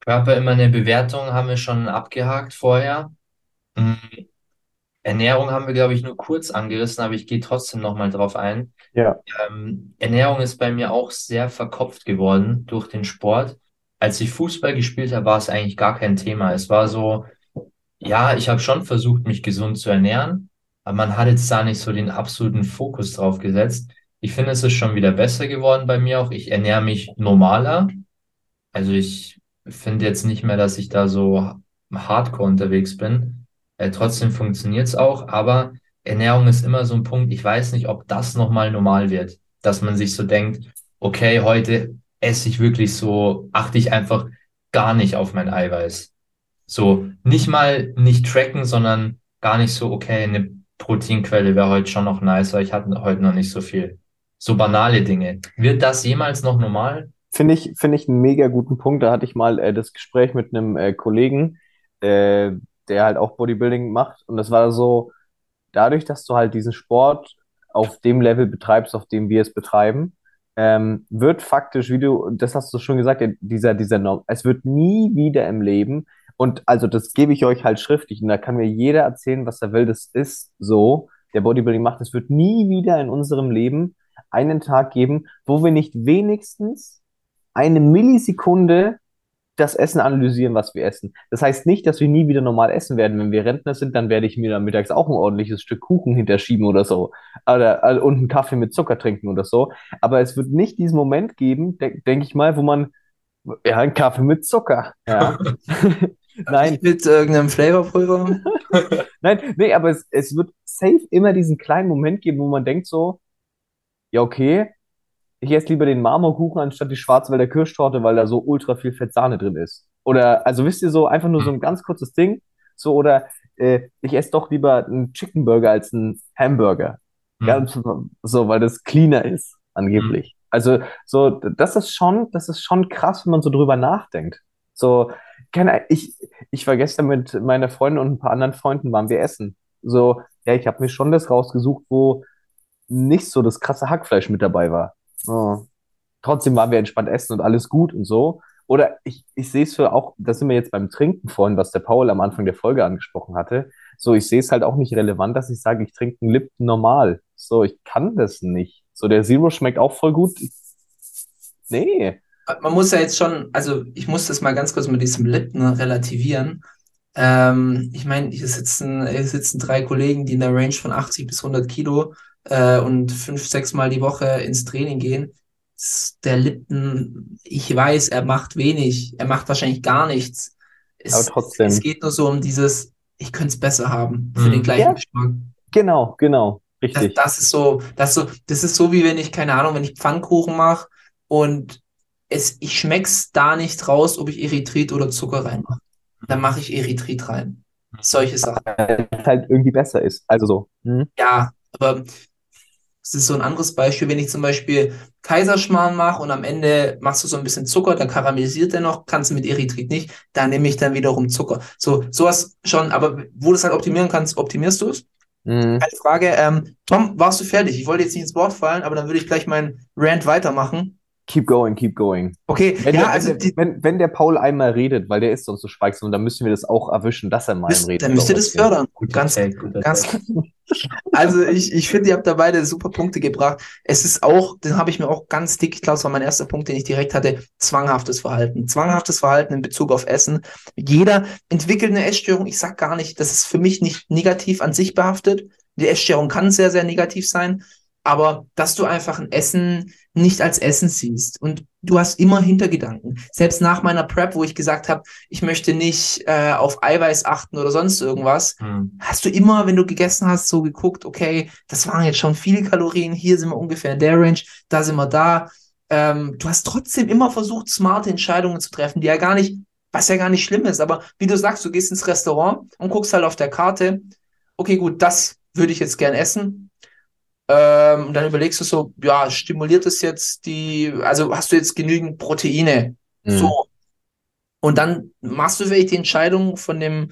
Körper immer eine Bewertung haben wir schon abgehakt vorher. Mm, Ernährung haben wir, glaube ich, nur kurz angerissen, aber ich gehe trotzdem nochmal drauf ein. Ja. Ähm, Ernährung ist bei mir auch sehr verkopft geworden durch den Sport. Als ich Fußball gespielt habe, war es eigentlich gar kein Thema. Es war so, ja, ich habe schon versucht, mich gesund zu ernähren, aber man hat jetzt da nicht so den absoluten Fokus drauf gesetzt. Ich finde, es ist schon wieder besser geworden bei mir auch. Ich ernähre mich normaler. Also ich finde jetzt nicht mehr, dass ich da so hardcore unterwegs bin. Äh, trotzdem funktioniert es auch, aber Ernährung ist immer so ein Punkt. Ich weiß nicht, ob das nochmal normal wird, dass man sich so denkt, okay, heute esse ich wirklich so, achte ich einfach gar nicht auf mein Eiweiß. So, nicht mal nicht tracken, sondern gar nicht so, okay, eine Proteinquelle wäre heute schon noch nice, weil ich hatte heute noch nicht so viel. So banale Dinge. Wird das jemals noch normal? Finde ich, finde ich einen mega guten Punkt. Da hatte ich mal äh, das Gespräch mit einem äh, Kollegen, äh, der halt auch Bodybuilding macht. Und das war so, dadurch, dass du halt diesen Sport auf dem Level betreibst, auf dem wir es betreiben, ähm, wird faktisch, wie du, das hast du schon gesagt, dieser, dieser Norm, es wird nie wieder im Leben, und also das gebe ich euch halt schriftlich, und da kann mir jeder erzählen, was er will, das ist so, der Bodybuilding macht, es wird nie wieder in unserem Leben einen Tag geben, wo wir nicht wenigstens eine Millisekunde das Essen analysieren, was wir essen. Das heißt nicht, dass wir nie wieder normal essen werden. Wenn wir Rentner sind, dann werde ich mir dann mittags auch ein ordentliches Stück Kuchen hinterschieben oder so. Oder, äh, und einen Kaffee mit Zucker trinken oder so. Aber es wird nicht diesen Moment geben, de denke ich mal, wo man, ja, einen Kaffee mit Zucker. Ja. Nein. Mit irgendeinem Flavorpulver. Nein, nee, aber es, es wird safe immer diesen kleinen Moment geben, wo man denkt so, ja, okay, ich esse lieber den Marmorkuchen anstatt die Schwarzwälder Kirschtorte, weil da so ultra viel Fettsahne drin ist. Oder, also wisst ihr so, einfach nur so ein ganz kurzes Ding. So, oder äh, ich esse doch lieber einen Chicken Burger als einen Hamburger. Hm. Ganz so, weil das cleaner ist, angeblich. Also, so, das ist schon, das ist schon krass, wenn man so drüber nachdenkt. So, keine, ich, ich war gestern mit meiner Freundin und ein paar anderen Freunden waren wir essen. So, ja, ich habe mir schon das rausgesucht, wo nicht so das krasse Hackfleisch mit dabei war. Oh. Trotzdem waren wir entspannt essen und alles gut und so. Oder ich, ich sehe es für auch, da sind wir jetzt beim Trinken vorhin, was der Paul am Anfang der Folge angesprochen hatte. So, ich sehe es halt auch nicht relevant, dass ich sage, ich trinke einen Lipton normal. So, ich kann das nicht. So, der Zero schmeckt auch voll gut. Ich, nee. Man muss ja jetzt schon, also ich muss das mal ganz kurz mit diesem Lipton relativieren. Ähm, ich meine, hier sitzen, hier sitzen drei Kollegen, die in der Range von 80 bis 100 Kilo äh, und fünf, sechs Mal die Woche ins Training gehen. Der Lipton, ich weiß, er macht wenig, er macht wahrscheinlich gar nichts. Es, Aber trotzdem. es geht nur so um dieses, ich könnte es besser haben für Mhm. den gleichen Ja. Geschmack. Genau, genau. Das, Richtig. das ist so, das so, das ist so wie wenn ich, keine Ahnung, wenn ich Pfannkuchen mache und es, ich schmeck's da nicht raus, ob ich Erythrit oder Zucker reinmache. Dann mache ich Erythrit rein. Solche Sachen. Weil es halt irgendwie besser ist. Also so. Hm? Ja, aber es ist so ein anderes Beispiel, wenn ich zum Beispiel Kaiserschmarrn mache und am Ende machst du so ein bisschen Zucker, dann karamellisiert er noch, kannst du mit Erythrit nicht, da nehme ich dann wiederum Zucker. So, sowas schon, aber wo du es halt optimieren kannst, optimierst du es. Hm. Eine Frage, ähm, Tom, warst du fertig? Ich wollte jetzt nicht ins Wort fallen, aber dann würde ich gleich meinen Rant weitermachen. Keep going, keep going. Okay, Wenn, ja, der, also wenn, die, der, wenn, wenn der Paul einmal redet, weil der ist sonst so schweigsam, dann müssen wir das auch erwischen, dass er mal im müsst, Reden dann müsst ihr das fördern. Guter Ganz, guter ganz, also ich, ich finde, ihr habt da beide super Punkte gebracht. Es ist auch, den habe ich mir auch ganz dick, ich glaube, das war mein erster Punkt, den ich direkt hatte, zwanghaftes Verhalten. Zwanghaftes Verhalten in Bezug auf Essen. Jeder entwickelt eine Essstörung. Ich sag gar nicht, das ist für mich nicht negativ an sich behaftet. Die Essstörung kann sehr, sehr negativ sein. Aber dass du einfach ein Essen nicht als Essen siehst und du hast immer Hintergedanken. Selbst nach meiner Prep, wo ich gesagt habe, ich möchte nicht äh, auf Eiweiß achten oder sonst irgendwas, Hm. hast du immer, wenn du gegessen hast, so geguckt, okay, das waren jetzt schon viele Kalorien, hier sind wir ungefähr in der Range, da sind wir da. Ähm, du hast trotzdem immer versucht, smarte Entscheidungen zu treffen, die ja gar nicht, was ja gar nicht schlimm ist, aber wie du sagst, du gehst ins Restaurant und guckst halt auf der Karte, okay, gut, das würde ich jetzt gern essen. Ähm, und dann überlegst du so, ja, stimuliert es jetzt die, also hast du jetzt genügend Proteine? Mhm. So. Und dann machst du vielleicht die Entscheidung von dem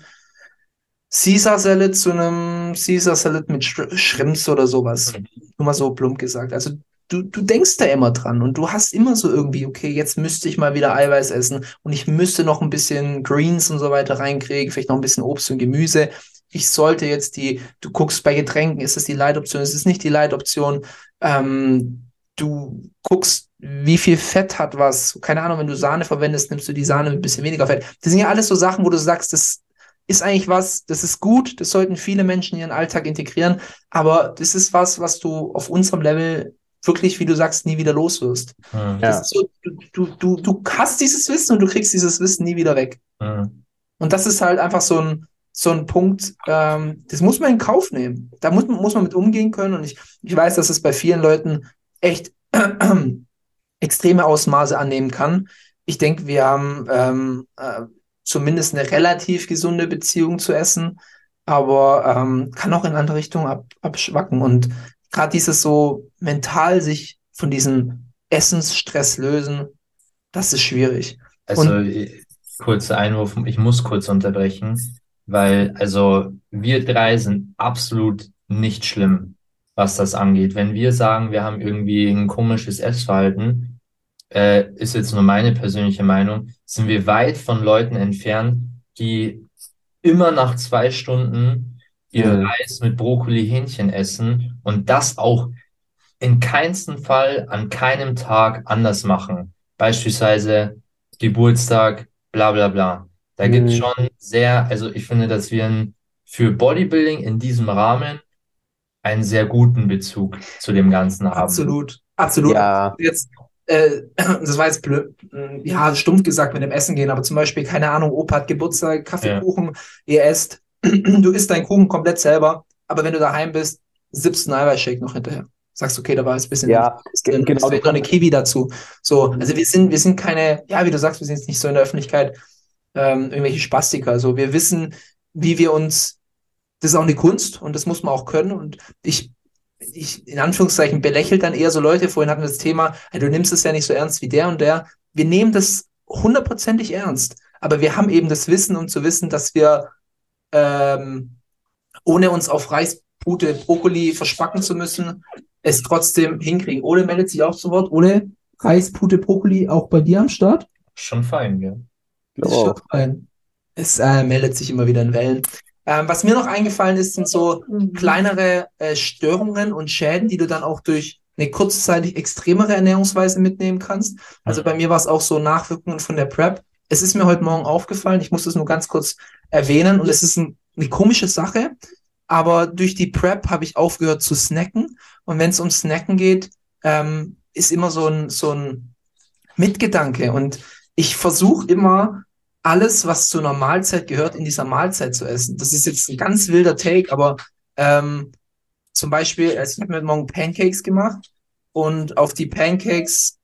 Caesar Salad zu einem Caesar Salad mit Shrimps oder sowas. Nur mal so plump gesagt. Also du, du denkst da immer dran und du hast immer so irgendwie, okay, jetzt müsste ich mal wieder Eiweiß essen und ich müsste noch ein bisschen Greens und so weiter reinkriegen, vielleicht noch ein bisschen Obst und Gemüse. Ich sollte jetzt die, du guckst bei Getränken, ist es die Leitoption, ist es nicht die Leitoption? Ähm, du guckst, wie viel Fett hat was. Keine Ahnung, wenn du Sahne verwendest, nimmst du die Sahne mit ein bisschen weniger Fett. Das sind ja alles so Sachen, wo du sagst, das ist eigentlich was, das ist gut, das sollten viele Menschen in ihren Alltag integrieren, aber das ist was, was du auf unserem Level wirklich, wie du sagst, nie wieder los wirst. Mhm. So, du, du, du hast dieses Wissen und du kriegst dieses Wissen nie wieder weg. Mhm. Und das ist halt einfach so ein, so ein Punkt, ähm, das muss man in Kauf nehmen. Da muss, muss man mit umgehen können. Und ich, ich weiß, dass es bei vielen Leuten echt extreme Ausmaße annehmen kann. Ich denke, wir haben ähm, äh, zumindest eine relativ gesunde Beziehung zu Essen, aber ähm, kann auch in andere Richtungen ab, abschwacken. Und gerade dieses so mental sich von diesem Essensstress lösen, das ist schwierig. Also, äh, kurzer Einwurf, ich muss kurz unterbrechen, weil, also, wir drei sind absolut nicht schlimm, was das angeht. Wenn wir sagen, wir haben irgendwie ein komisches Essverhalten, äh, ist jetzt nur meine persönliche Meinung, sind wir weit von Leuten entfernt, die immer nach zwei Stunden ihr Mhm. Reis mit Brokkoli, Hähnchen essen und das auch in keinsten Fall an keinem Tag anders machen. Beispielsweise Geburtstag, bla bla bla. Da gibt es Mhm. schon sehr, also ich finde, dass wir ein, für Bodybuilding in diesem Rahmen einen sehr guten Bezug zu dem Ganzen haben. Absolut, absolut. Ja. Jetzt, äh, das war jetzt blöd, ja, stumpf gesagt mit dem Essen gehen, aber zum Beispiel, keine Ahnung, Opa hat Geburtstag, Kaffeekuchen, ihr esst, du isst deinen Kuchen komplett selber, aber wenn du daheim bist, sippst einen Eiweißshake noch hinterher. Sagst, okay, da war jetzt ein bisschen Ja, drin, genau, noch eine Kiwi dazu. So, also wir sind, wir sind keine, ja, wie du sagst, wir sind jetzt nicht so in der Öffentlichkeit ähm, irgendwelche Spastiker. Also wir wissen, wie wir uns, das ist auch eine Kunst und das muss man auch können. Und ich, ich in Anführungszeichen belächelt dann eher so Leute, vorhin hatten wir das Thema, hey, du nimmst es ja nicht so ernst wie der und der. Wir nehmen das hundertprozentig ernst, aber wir haben eben das Wissen, um zu wissen, dass wir ähm, ohne uns auf Reis, Pute, Brokkoli verspacken zu müssen, es trotzdem hinkriegen. Ole meldet sich auch zu Wort. Ole, Reis, Pute, Brokkoli auch bei dir am Start? Schon fein, gell? Fein. Es äh, meldet sich immer wieder in Wellen. Ähm, was mir noch eingefallen ist, sind so kleinere äh, Störungen und Schäden, die du dann auch durch eine kurzzeitig extremere Ernährungsweise mitnehmen kannst. Also bei mir war es auch so Nachwirkungen von der Prep. Es ist mir heute Morgen aufgefallen, ich muss das nur ganz kurz erwähnen und es ist ein, eine komische Sache, aber durch die Prep habe ich aufgehört zu snacken und wenn es um Snacken geht, ähm, ist immer so ein, so ein Mitgedanke und ich versuche immer alles, was zu einer Mahlzeit gehört, in dieser Mahlzeit zu essen. Das ist jetzt ein ganz wilder Take, aber ähm, zum Beispiel, also ich habe mir Morgen Pancakes gemacht und auf die Pancakes,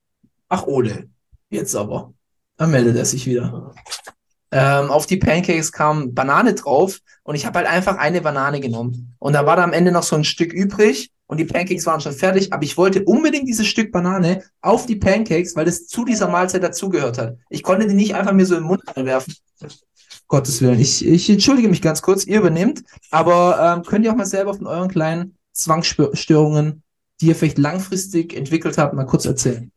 ach Ole, jetzt aber, da meldet er sich wieder. Ähm, auf die Pancakes kam Banane drauf und ich habe halt einfach eine Banane genommen. Und da war da am Ende noch so ein Stück übrig und die Pancakes waren schon fertig, aber ich wollte unbedingt dieses Stück Banane auf die Pancakes, weil das zu dieser Mahlzeit dazugehört hat. Ich konnte die nicht einfach mir so im Mund reinwerfen. Gottes Willen. Ich, ich entschuldige mich ganz kurz, ihr übernehmt, aber ähm, könnt ihr auch mal selber von euren kleinen Zwangsstörungen, die ihr vielleicht langfristig entwickelt habt, mal kurz erzählen.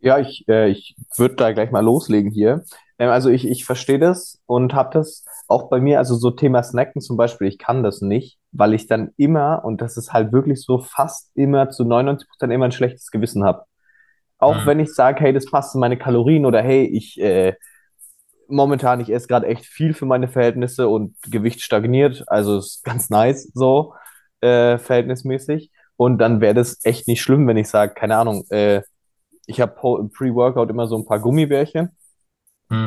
Ja, ich, äh, ich würde da gleich mal loslegen hier. Ähm, also ich, ich verstehe das und habe das auch bei mir, also so Thema Snacken zum Beispiel, ich kann das nicht, weil ich dann immer, und das ist halt wirklich so fast immer zu 99 Prozent immer ein schlechtes Gewissen habe. Auch Mhm. wenn ich sage, hey, das passt in meine Kalorien oder hey, ich äh, momentan, ich esse gerade echt viel für meine Verhältnisse und Gewicht stagniert, also ist ganz nice so äh, verhältnismäßig. Und dann wäre das echt nicht schlimm, wenn ich sage, keine Ahnung, äh, ich habe Pre-Workout immer so ein paar Gummibärchen.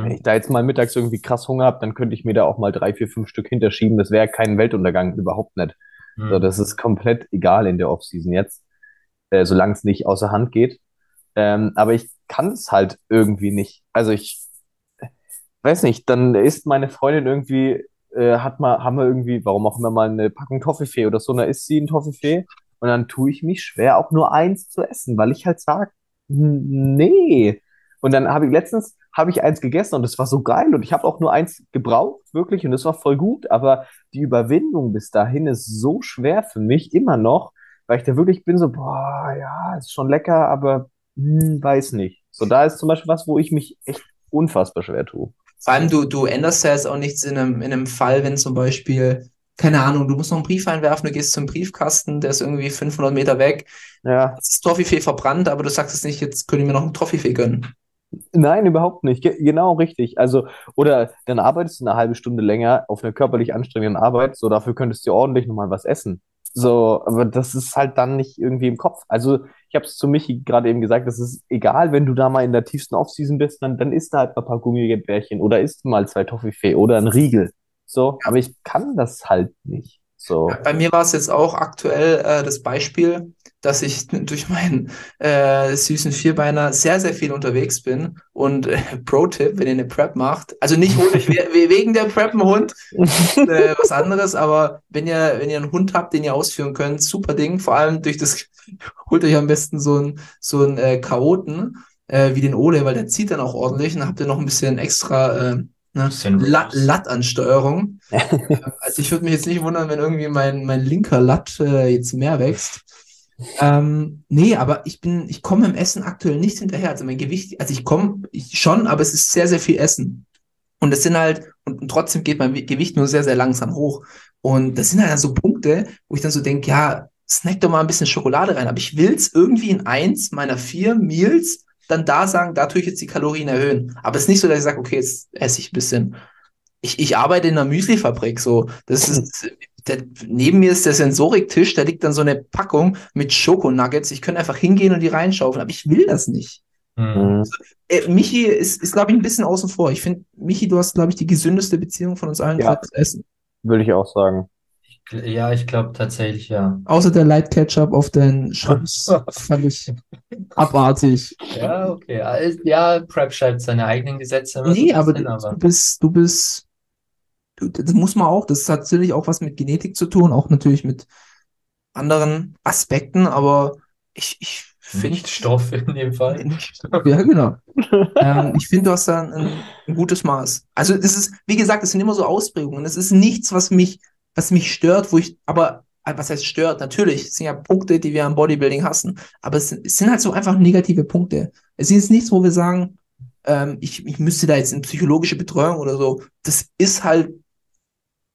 Wenn Hm. ich da jetzt mal mittags irgendwie krass Hunger habe, dann könnte ich mir da auch mal drei, vier, fünf Stück hinterschieben. Das wäre kein Weltuntergang, überhaupt nicht. So, Hm. das ist komplett egal in der Offseason jetzt, äh, solange es nicht außer Hand geht. Ähm, aber ich kann es halt irgendwie nicht. Also ich weiß nicht, dann isst meine Freundin irgendwie, äh, hat mal, haben wir irgendwie, warum auch immer mal eine Packung Toffifee oder so, dann isst sie ein Toffifee und dann tue ich mich schwer, auch nur eins zu essen, weil ich halt sage, nee. Und dann habe ich letztens, habe ich eins gegessen und es war so geil und ich habe auch nur eins gebraucht, wirklich, und es war voll gut, aber die Überwindung bis dahin ist so schwer für mich immer noch, weil ich da wirklich bin so, boah, ja, ist schon lecker, aber hm, weiß nicht. So, da ist zum Beispiel was, wo ich mich echt unfassbar schwer tue. Vor allem, du, du änderst ja jetzt auch nichts in einem, in einem Fall, wenn zum Beispiel, keine Ahnung, du musst noch einen Brief einwerfen, du gehst zum Briefkasten, der ist irgendwie 500 Meter weg, Ja, das ist Toffifee verbrannt, aber du sagst es nicht, jetzt könnte ich mir noch einen Toffifee gönnen. Nein, überhaupt nicht. Ge genau richtig. Also, oder dann arbeitest du eine halbe Stunde länger auf einer körperlich anstrengenden Arbeit, so dafür könntest du ordentlich nochmal was essen. So, aber das ist halt dann nicht irgendwie im Kopf. Also, ich habe es zu Michi gerade eben gesagt, das ist egal, wenn du da mal in der tiefsten Offseason bist, dann, dann isst du halt mal ein paar Gummibärchen oder isst mal zwei Toffifee oder ein Riegel. So, aber ich kann das halt nicht. So, Bei mir war es jetzt auch aktuell äh, das Beispiel, dass ich durch meinen äh, süßen Vierbeiner sehr, sehr viel unterwegs bin. Und äh, Pro-Tipp, wenn ihr eine Prep macht, also nicht wegen der Prep einen Hund, äh, was anderes, aber wenn ihr, wenn ihr einen Hund habt, den ihr ausführen könnt, super Ding. Vor allem durch das, holt euch am besten so einen so einen äh, Chaoten äh, wie den Ole, weil der zieht dann auch ordentlich. Und habt ihr noch ein bisschen extra äh, ne, Release. Lattansteuerung. Also ich würde mich jetzt nicht wundern, wenn irgendwie mein, mein linker Latt äh, jetzt mehr wächst. Ähm, nee, aber ich bin, ich komme im Essen aktuell nicht hinterher. Also mein Gewicht, also ich komme schon, aber es ist sehr, sehr viel Essen. Und das sind halt, und, und trotzdem geht mein Gewicht nur sehr, sehr langsam hoch. Und das sind halt dann so Punkte, wo ich dann so denke, ja, snack doch mal ein bisschen Schokolade rein. Aber ich will es irgendwie in eins meiner vier Meals dann da sagen, da tue ich jetzt die Kalorien erhöhen. Aber es ist nicht so, dass ich sage, okay, jetzt esse ich ein bisschen. Ich, ich arbeite in einer Müslifabrik, so. Das ist, der, neben mir ist der Sensoriktisch, da liegt dann so eine Packung mit Schokonuggets. Ich könnte einfach hingehen und die reinschaufeln, aber ich will das nicht. Hm. Mhm. Äh, Michi ist, ist glaube ich, ein bisschen außen vor. Ich finde, Michi, du hast, glaube ich, die gesündeste Beziehung von uns allen Ja. fürs Essen. würde ich auch sagen. Ja, ich glaube tatsächlich ja. Außer der Light Ketchup auf den Schrimps. fand ich abartig. Ja, okay. Also, Ja, Prep schreibt seine eigenen Gesetze. Nee, aber bisschen, du bist, du bist, du, das muss man auch, das hat natürlich auch was mit Genetik zu tun, auch natürlich mit anderen Aspekten, aber ich, ich finde, nicht Stoff in dem Fall. ja, genau. ähm, ich finde, du hast da ein, ein gutes Maß. Also, es ist, wie gesagt, es sind immer so Ausprägungen. Es ist nichts, was mich, was mich stört, wo ich, aber, äh, was heißt stört? Natürlich, es sind ja Punkte, die wir am Bodybuilding hassen, aber es, sind- es sind halt so einfach negative Punkte. Es ist jetzt nichts, wo wir sagen, ähm, ich, ich müsste da jetzt in psychologische Betreuung oder so. Das ist halt,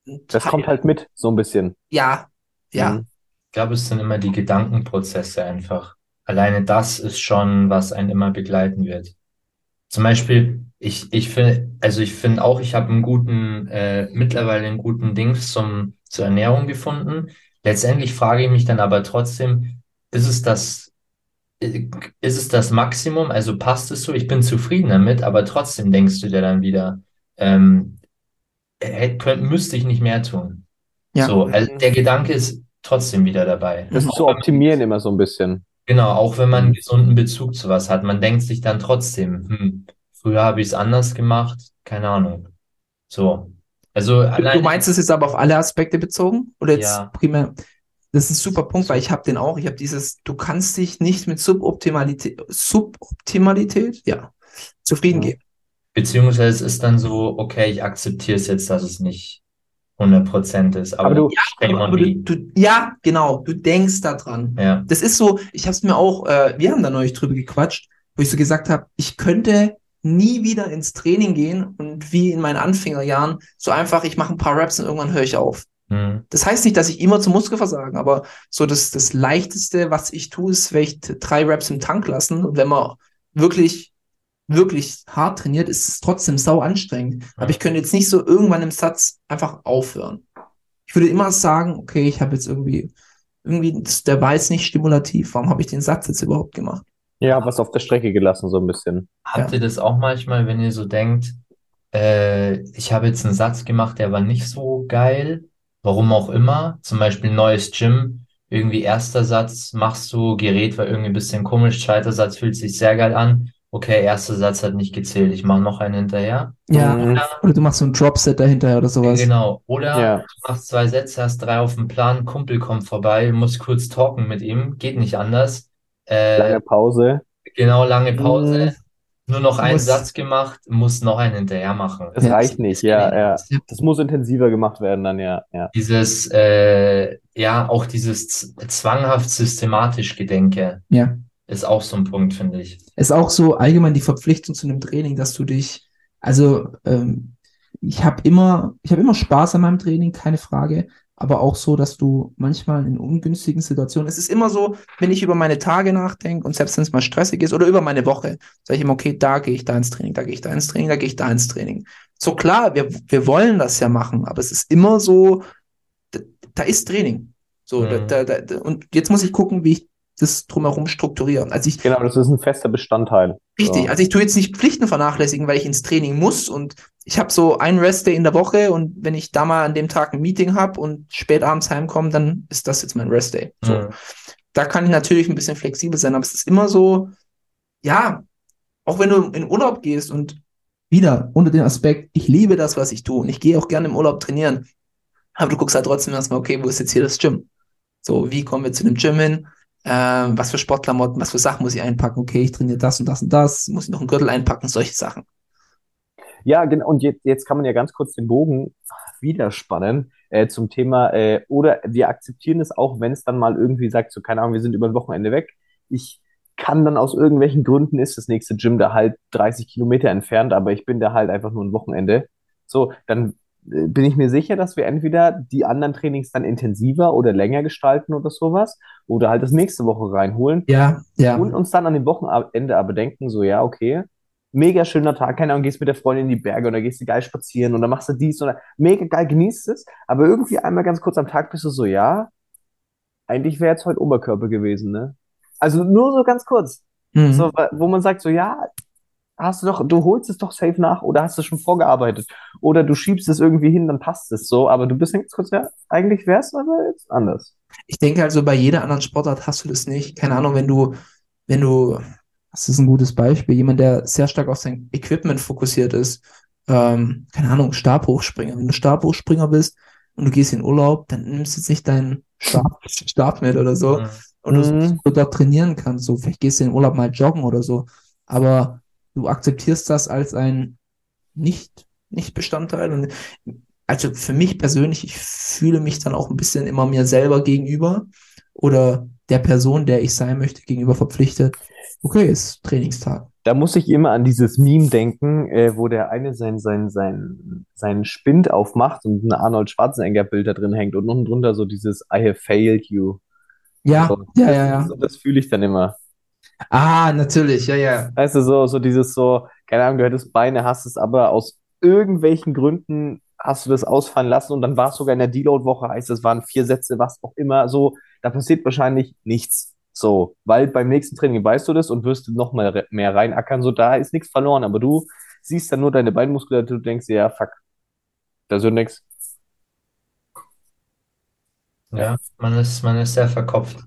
ein Das kommt halt mit, so ein bisschen. ja, ja. Mhm. Ich glaube, es sind immer die Gedankenprozesse einfach. Alleine das ist schon, was einen immer begleiten wird. Zum Beispiel, ich, ich finde, also ich finde auch, ich habe einen guten, äh, mittlerweile einen guten Dings zum, zur Ernährung gefunden. Letztendlich frage ich mich dann aber trotzdem, ist es das, äh, ist es das Maximum? Also passt es so? Ich bin zufrieden damit, aber trotzdem denkst du dir dann wieder, ähm, hätte, könnte, müsste ich nicht mehr tun. Ja. So, also der Gedanke ist trotzdem wieder dabei. Das zu optimieren immer so ein bisschen. Genau, auch wenn man einen gesunden Bezug zu was hat, man denkt sich dann trotzdem, hm, früher habe ich es anders gemacht, keine Ahnung. So. Also Du, allein, du meinst es jetzt aber auf alle Aspekte bezogen? Oder jetzt Ja. primär? Das ist ein super Punkt, weil ich habe den auch. Ich habe dieses, du kannst dich nicht mit Suboptimalität, Suboptimalität, ja, zufrieden Ja. geben. beziehungsweise es ist dann so, okay, ich akzeptiere es jetzt, dass es nicht 100% ist, aber, Aber du- shame Aber du, du, ja, genau, du denkst da dran. Ja, Das ist so, ich habe es mir auch, äh, wir haben da neulich drüber gequatscht, wo ich so gesagt habe, ich könnte nie wieder ins Training gehen und wie in meinen Anfängerjahren so einfach, ich mache ein paar Reps und irgendwann höre ich auf. hm, Das heißt nicht, dass ich immer zum Muskelversagen, aber so das, das Leichteste, was ich tue, ist vielleicht drei Reps im Tank lassen. Und wenn man wirklich, wirklich hart trainiert, ist es trotzdem sau anstrengend. Aber ich könnte jetzt nicht so irgendwann im Satz einfach aufhören. Ich würde immer sagen, okay, ich habe jetzt irgendwie, irgendwie, der war jetzt nicht stimulativ. Warum habe ich den Satz jetzt überhaupt gemacht? Ja, was auf der Strecke gelassen, so ein bisschen. Habt ihr das auch manchmal, wenn ihr so denkt, äh, ich habe jetzt einen Satz gemacht, der war nicht so geil, warum auch immer, zum Beispiel neues Gym, irgendwie erster Satz machst du, Gerät war irgendwie ein bisschen komisch, zweiter Satz fühlt sich sehr geil an, okay, erster Satz hat nicht gezählt, ich mache noch einen hinterher. Ja, Mhm. oder du machst so ein Dropset dahinter oder sowas. Genau, oder Ja. du machst zwei Sätze, hast drei auf dem Plan, Kumpel kommt vorbei, musst kurz talken mit ihm, geht nicht anders. Äh, Lange Pause. Genau, lange Pause. Nur noch einen musst- Satz gemacht, muss noch einen hinterher machen. Das Ja, reicht nicht, ja, ja. Ja. Das muss intensiver gemacht werden dann, ja, ja. Dieses, äh, ja, auch dieses zwanghaft systematisch Gedenke Ja. Ist auch so ein Punkt, finde ich. ist auch so allgemein die Verpflichtung zu einem Training, dass du dich, also ähm, ich habe immer, ich habe immer Spaß an meinem Training, keine Frage, aber auch so, dass du manchmal in ungünstigen Situationen, es ist immer so, wenn ich über meine Tage nachdenke und selbst wenn es mal stressig ist oder über meine Woche, sage ich immer, okay, da gehe ich da ins Training, da gehe ich da ins Training, da gehe ich da ins Training. So klar, wir, wir wollen das ja machen, aber es ist immer so, da, da ist Training. So, Mhm. da, da, und jetzt muss ich gucken, wie ich das drumherum strukturiere. Also ich, Genau, das ist ein fester Bestandteil. Richtig, So. also ich tue jetzt nicht Pflichten vernachlässigen, weil ich ins Training muss und ich habe so einen Restday in der Woche und wenn ich da mal an dem Tag ein Meeting habe und spät abends heimkomme, dann ist das jetzt mein Restday. So. Mhm. Da kann ich natürlich ein bisschen flexibel sein, aber es ist immer so, ja, auch wenn du in Urlaub gehst und wieder unter dem Aspekt, ich liebe das, was ich tue und ich gehe auch gerne im Urlaub trainieren, aber du guckst halt trotzdem erstmal, okay, wo ist jetzt hier das Gym? So, wie kommen wir zu dem Gym hin? Ähm, was für Sportklamotten, was für Sachen muss ich einpacken? Okay, ich trainiere das und das und das, muss ich noch einen Gürtel einpacken, solche Sachen. Ja, genau. Und jetzt, jetzt kann man ja ganz kurz den Bogen wieder spannen äh, zum Thema, äh, oder wir akzeptieren es auch, wenn es dann mal irgendwie sagt, so keine Ahnung, wir sind über ein Wochenende weg. Ich kann dann aus irgendwelchen Gründen ist das nächste Gym da halt 30 Kilometer entfernt, aber ich bin da halt einfach nur ein Wochenende. So, dann bin ich mir sicher, dass wir entweder die anderen Trainings dann intensiver oder länger gestalten oder sowas, oder halt das nächste Woche reinholen Ja, ja. und uns dann an dem Wochenende aber denken, so, ja, okay, mega schöner Tag, keine Ahnung, gehst mit der Freundin in die Berge oder gehst du geil spazieren und dann machst du dies oder mega geil, genießt es, aber irgendwie einmal ganz kurz am Tag bist du so, ja, eigentlich wäre jetzt heute Oberkörper gewesen, ne? Also nur so ganz kurz, Mhm. so, wo man sagt, so, ja, hast du doch, du holst es doch safe nach oder hast du schon vorgearbeitet oder du schiebst es irgendwie hin, dann passt es so, aber du bist ganz kurz, ja, eigentlich wäre es aber jetzt anders. Ich denke also, bei jeder anderen Sportart hast du das nicht. Keine Ahnung, wenn du, wenn du, das ist ein gutes Beispiel, jemand, der sehr stark auf sein Equipment fokussiert ist, ähm, keine Ahnung, Stabhochspringer. Wenn du Stabhochspringer bist und du gehst in Urlaub, dann nimmst du jetzt nicht deinen Stab, Stab mit oder so Mhm. und du, Mhm. du dort trainieren kannst. So, vielleicht gehst du in den Urlaub mal joggen oder so. Aber du akzeptierst das als ein nicht, nicht Bestandteil. Und also für mich persönlich, ich fühle mich dann auch ein bisschen immer mir selber gegenüber oder der Person, der ich sein möchte, gegenüber verpflichtet. Okay, ist Trainingstag. Da muss ich immer an dieses Meme denken, äh, wo der eine sein, sein, sein, seinen Spind aufmacht und ein Arnold Schwarzenegger-Bild da drin hängt und unten drunter so dieses I have failed you. Ja, So, ja, das, ja, ja. So, das fühle ich dann immer. Ah, natürlich, ja, ja. Weißt du, so, so dieses so, keine Ahnung, du hättest Beine, hast es aber aus irgendwelchen Gründen hast du das ausfallen lassen und dann war es sogar in der Deload-Woche, heißt es waren vier Sätze, was auch immer, so, da passiert wahrscheinlich nichts. So, weil beim nächsten Training weißt du das und wirst noch mal re- mehr reinackern, so, da ist nichts verloren, aber du siehst dann nur deine Beinmuskulatur, du denkst dir, ja, fuck, da ist ja nichts. Ja, man ist, man ist sehr verkopft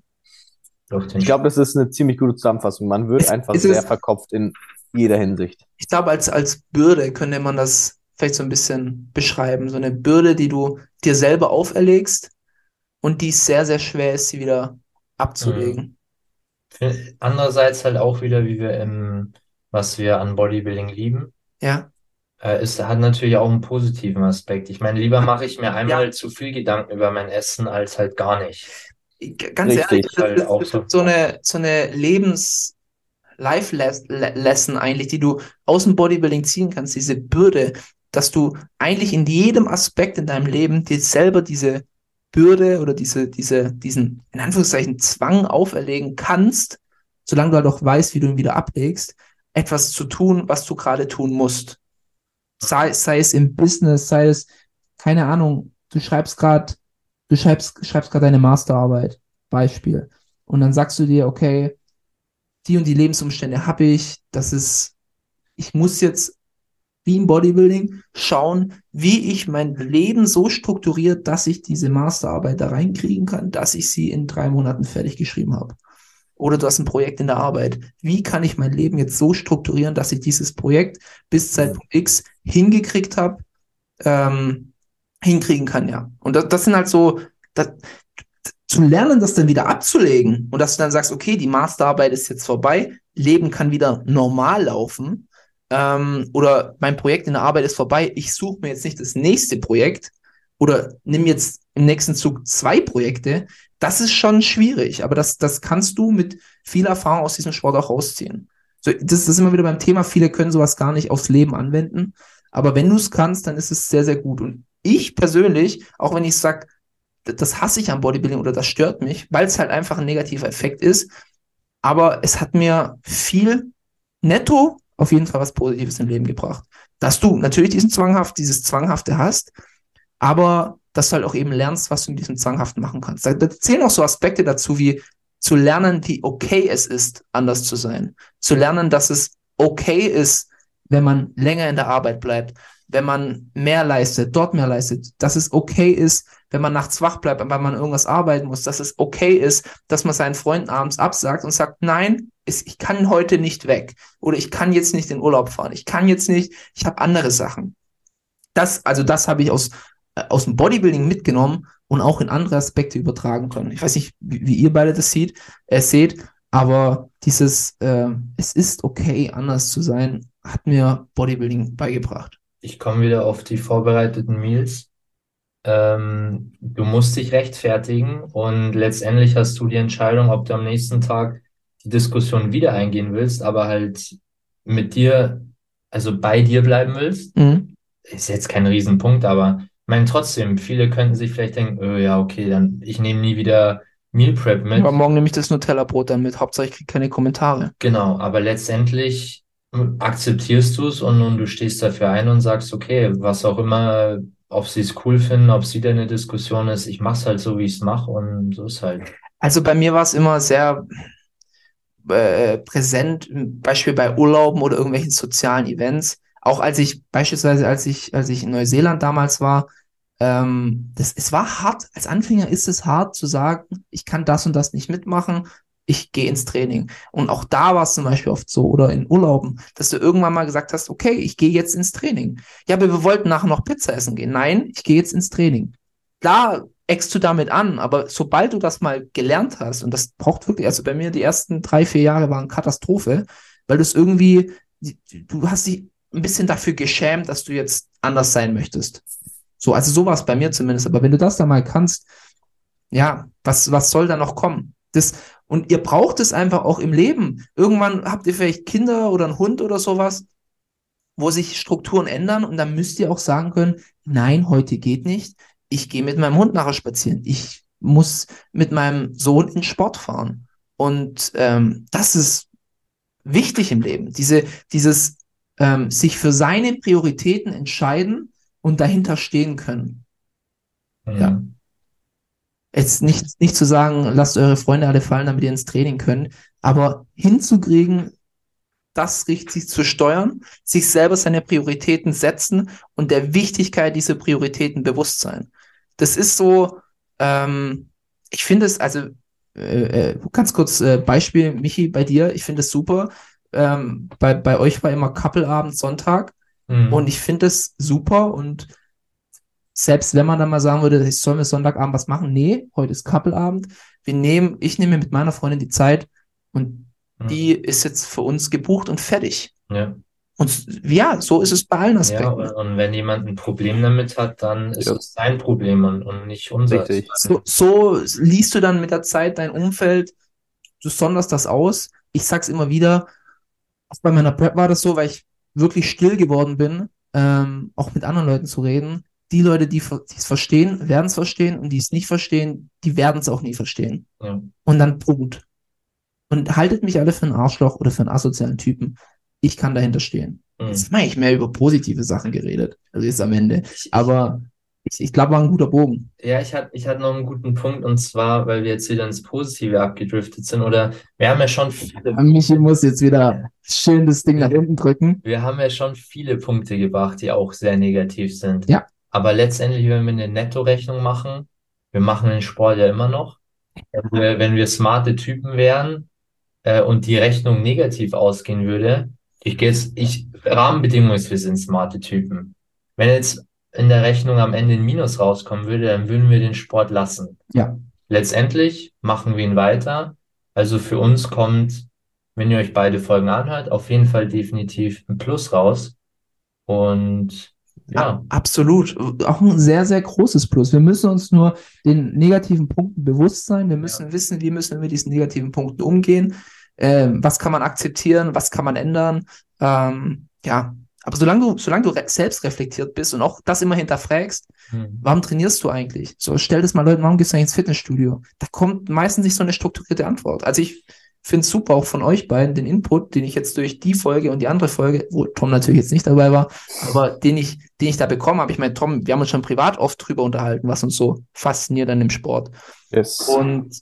Ich glaube, das ist eine ziemlich gute Zusammenfassung. Man wird Es- einfach es sehr ist- verkopft in jeder Hinsicht. Ich glaube, als, als Bürde könnte man das vielleicht so ein bisschen beschreiben. So eine Bürde, die du dir selber auferlegst und die sehr, sehr schwer ist, sie wieder abzulegen. Andererseits halt auch wieder, wie wir im, was wir an Bodybuilding lieben, Ja, äh, es hat natürlich auch einen positiven Aspekt. Ich meine, lieber mache ich mir einmal zu viel Gedanken über mein Essen als halt gar nicht. Ganz Richtig. ehrlich, das Halt ist, auch das so. eine, so eine Lebens-Life-Lesson eigentlich, die du aus dem Bodybuilding ziehen kannst, diese Bürde, dass du eigentlich in jedem Aspekt in deinem Leben dir selber diese Bürde oder diese, diese, diesen, in Anführungszeichen, Zwang auferlegen kannst, solange du halt auch weißt, wie du ihn wieder ablegst, etwas zu tun, was du gerade tun musst. Sei, sei es im Business, sei es, keine Ahnung, du schreibst gerade, du schreibst, schreibst gerade deine Masterarbeit, Beispiel. Und dann sagst du dir, okay, die und die Lebensumstände habe ich, das ist, ich muss jetzt wie im Bodybuilding schauen, wie ich mein Leben so strukturiert, dass ich diese Masterarbeit da reinkriegen kann, dass ich sie in drei Monaten fertig geschrieben habe. Oder du hast ein Projekt in der Arbeit. Wie kann ich mein Leben jetzt so strukturieren, dass ich dieses Projekt bis Zeitpunkt X hingekriegt habe, ähm, hinkriegen kann, ja. Und das, das sind halt so, das, zu lernen, das dann wieder abzulegen und dass du dann sagst, okay, die Masterarbeit ist jetzt vorbei, Leben kann wieder normal laufen, ähm, oder mein Projekt in der Arbeit ist vorbei, ich suche mir jetzt nicht das nächste Projekt oder nimm jetzt im nächsten Zug zwei Projekte, das ist schon schwierig, aber das, das kannst du mit viel Erfahrung aus diesem Sport auch rausziehen. So, das, das ist immer wieder beim Thema, viele können sowas gar nicht aufs Leben anwenden, aber wenn du es kannst, dann ist es sehr, sehr gut. Und ich persönlich, auch wenn ich sage, das hasse ich am Bodybuilding oder das stört mich, weil es halt einfach ein negativer Effekt ist, aber es hat mir viel netto auf jeden Fall was Positives im Leben gebracht. Dass du natürlich diesen zwanghaft, dieses Zwanghafte hast, aber dass du halt auch eben lernst, was du in diesem Zwanghaften machen kannst. Da, da zählen auch so Aspekte dazu, wie zu lernen, wie okay es ist, anders zu sein. Zu lernen, dass es okay ist, wenn man länger in der Arbeit bleibt, wenn man mehr leistet, dort mehr leistet, dass es okay ist, wenn man nachts wach bleibt, weil man irgendwas arbeiten muss, dass es okay ist, dass man seinen Freunden abends absagt und sagt, nein, ich kann heute nicht weg oder ich kann jetzt nicht in Urlaub fahren, ich kann jetzt nicht, ich habe andere Sachen. Das, also das habe ich aus, äh, aus dem Bodybuilding mitgenommen und auch in andere Aspekte übertragen können. Ich weiß nicht, wie, wie ihr beide das sieht, äh, seht, aber dieses, äh, es ist okay, anders zu sein, hat mir Bodybuilding beigebracht. Ich komme wieder auf die vorbereiteten Meals. Ähm, du musst dich rechtfertigen und letztendlich hast du die Entscheidung, ob du am nächsten Tag die Diskussion wieder eingehen willst, aber halt mit dir, also bei dir bleiben willst. Mhm. Ist jetzt kein Riesenpunkt, aber ich meine trotzdem, viele könnten sich vielleicht denken, oh, ja, okay, dann ich nehme nie wieder Meal Prep mit. Aber morgen nehme ich das Nutella-Brot dann mit. Hauptsache ich kriege keine Kommentare. Genau, aber letztendlich akzeptierst du es und, und du stehst dafür ein und sagst, okay, was auch immer, ob sie es cool finden, ob es wieder eine Diskussion ist, ich mache es halt so, wie ich es mache und so ist halt. Also bei mir war es immer sehr äh, präsent, Beispiel bei Urlauben oder irgendwelchen sozialen Events. Auch als ich, beispielsweise als ich, als ich in Neuseeland damals war, ähm, das, es war hart, als Anfänger ist es hart zu sagen, ich kann das und das nicht mitmachen, ich gehe ins Training. Und auch da war es zum Beispiel oft so, oder in Urlauben, dass du irgendwann mal gesagt hast, okay, ich gehe jetzt ins Training. Ja, aber wir wollten nachher noch Pizza essen gehen. Nein, ich gehe jetzt ins Training. Klar, eckst du damit an, aber sobald du das mal gelernt hast, und das braucht wirklich, also bei mir die ersten drei, vier Jahre waren Katastrophe, weil du es irgendwie, du hast dich ein bisschen dafür geschämt, dass du jetzt anders sein möchtest. So, also so war es bei mir zumindest. Aber wenn du das da mal kannst, ja, was, was soll da noch kommen? Das, und ihr braucht es einfach auch im Leben. Irgendwann habt ihr vielleicht Kinder oder einen Hund oder sowas, wo sich Strukturen ändern und dann müsst ihr auch sagen können, nein, heute geht nicht. Ich gehe mit meinem Hund nachher spazieren. Ich muss mit meinem Sohn in Sport fahren. Und ähm, das ist wichtig im Leben. Diese, dieses ähm, sich für seine Prioritäten entscheiden und dahinter stehen können. Mhm. Ja. Jetzt nicht, nicht zu sagen, lasst eure Freunde alle fallen, damit ihr ins Training könnt, aber hinzukriegen, das richtig zu steuern, sich selber seine Prioritäten setzen und der Wichtigkeit dieser Prioritäten bewusst sein. Das ist so, ähm, ich finde es, also äh, äh, ganz kurz äh, Beispiel, Michi, bei dir, ich finde es super. Ähm, bei, bei euch war immer Kappelabend Sonntag Mhm. und ich finde es super und selbst wenn man dann mal sagen würde, ich soll mir Sonntagabend was machen, nee, heute ist Kappelabend. Wir nehmen, ich nehme mit meiner Freundin die Zeit und Mhm. die ist jetzt für uns gebucht und fertig. Ja. Und ja, so ist es bei allen Ja, Aspekten. und, und wenn jemand ein Problem damit hat, dann ist Ja. es sein Problem und, und nicht unser. So, so liest du dann mit der Zeit dein Umfeld, du sonderst das aus. Ich sag's immer wieder, auch bei meiner Prep war das so, weil ich wirklich still geworden bin, ähm, auch mit anderen Leuten zu reden. Die Leute, die es verstehen, werden es verstehen und die es nicht verstehen, die werden es auch nie verstehen. Ja. Und dann Punkt. Und haltet mich alle für einen Arschloch oder für einen asozialen Typen. Ich kann dahinter stehen. Mhm. Jetzt habe ich mehr über positive Sachen geredet. Also jetzt am Ende. Aber ich, ich glaube, war ein guter Bogen. Ja, ich hatte, ich hatte noch einen guten Punkt und zwar, weil wir jetzt wieder ins Positive abgedriftet sind oder wir haben ja schon viele, Michi muss jetzt wieder schön das Ding nach unten drücken. wir haben ja schon viele Punkte gebracht, die auch sehr negativ sind. Ja. Aber letztendlich, wenn wir eine Nettorechnung machen, wir machen den Sport ja immer noch. Wenn wir, wenn wir smarte Typen wären äh, und die Rechnung negativ ausgehen würde, ich gehe jetzt, ich, Rahmenbedingung ist, wir sind smarte Typen. Wenn jetzt in der Rechnung am Ende ein Minus rauskommen würde, dann würden wir den Sport lassen. Ja. Letztendlich machen wir ihn weiter. Also für uns kommt wenn ihr euch beide Folgen anhört, auf jeden Fall definitiv ein Plus raus. Und ja, Absolut. Auch ein sehr, sehr großes Plus. Wir müssen uns nur den negativen Punkten bewusst sein. Wir müssen wissen, wie müssen wir mit diesen negativen Punkten umgehen. Ähm, was kann man akzeptieren? Was kann man ändern? Ähm, ja. Aber solange du, solange du re selbst reflektiert bist und auch das immer hinterfragst, hm. warum trainierst du eigentlich? So, stell das mal Leuten, warum gehst du eigentlich ins Fitnessstudio? Da kommt meistens nicht so eine strukturierte Antwort. Also ich finde es super auch von euch beiden, den Input, den ich jetzt durch die Folge und die andere Folge, wo Tom natürlich jetzt nicht dabei war, aber den ich, den ich da bekommen habe. Ich meine, Tom, wir haben uns schon privat oft drüber unterhalten, was uns so fasziniert an dem Sport. Yes. Und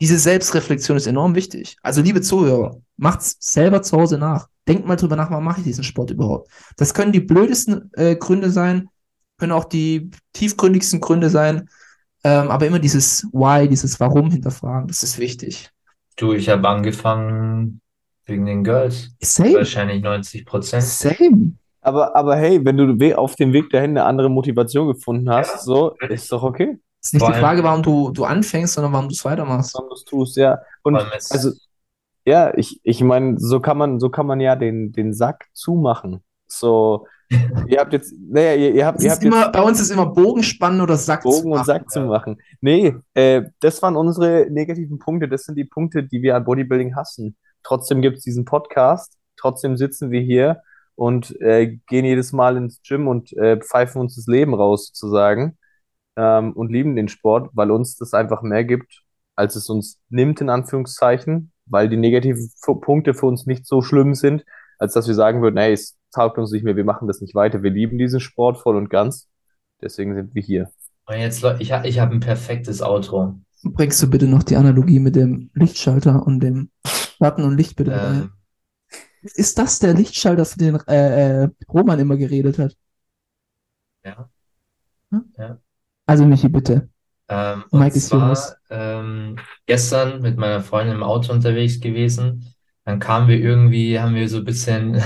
diese Selbstreflexion ist enorm wichtig. Also, liebe Zuhörer, macht's selber zu Hause nach. Denkt mal drüber nach, warum mache ich diesen Sport überhaupt? Das können die blödesten äh, Gründe sein, können auch die tiefgründigsten Gründe sein, ähm, aber immer dieses Why, dieses Warum hinterfragen, das ist wichtig. Du, ich habe angefangen wegen den Girls. Same. Wahrscheinlich 90 Prozent. Same. Aber, aber hey, wenn du auf dem Weg dahin eine andere Motivation gefunden hast, so, ist doch okay, Es ist nicht Vor die Frage, warum du, du anfängst, sondern warum du es weitermachst. warum du es tust, ja. Und also, ja, ich, ich meine, so kann man, so kann man ja den, den Sack zumachen. So, ihr habt jetzt, naja, ihr, ihr habt, ihr ist habt immer, bei uns ist immer Bogenspannen oder Sack zu Bogen und machen. Sack zu machen. Nee, äh, das waren unsere negativen Punkte. Das sind die Punkte, die wir an Bodybuilding hassen. Trotzdem gibt es diesen Podcast. Trotzdem sitzen wir hier und äh, gehen jedes Mal ins Gym und äh, pfeifen uns das Leben raus, sozusagen. Ähm, und lieben den Sport, weil uns das einfach mehr gibt, als es uns nimmt, in Anführungszeichen, weil die negativen Punkte für uns nicht so schlimm sind, als dass wir sagen würden, hey, es taugt uns nicht mehr, wir machen das nicht weiter. Wir lieben diesen Sport voll und ganz. Deswegen sind wir hier. Und jetzt, ich, ich habe ein perfektes Outro. Bringst du bitte noch die Analogie mit dem Lichtschalter und dem Button und Licht bitte? Ähm, Ist das der Lichtschalter, für den äh, äh, Roman immer geredet hat? ja. Also Michi, bitte. Ähm, und Mike ist zwar ähm, gestern mit meiner Freundin im Auto unterwegs gewesen. Dann kamen wir irgendwie, haben wir so ein bisschen,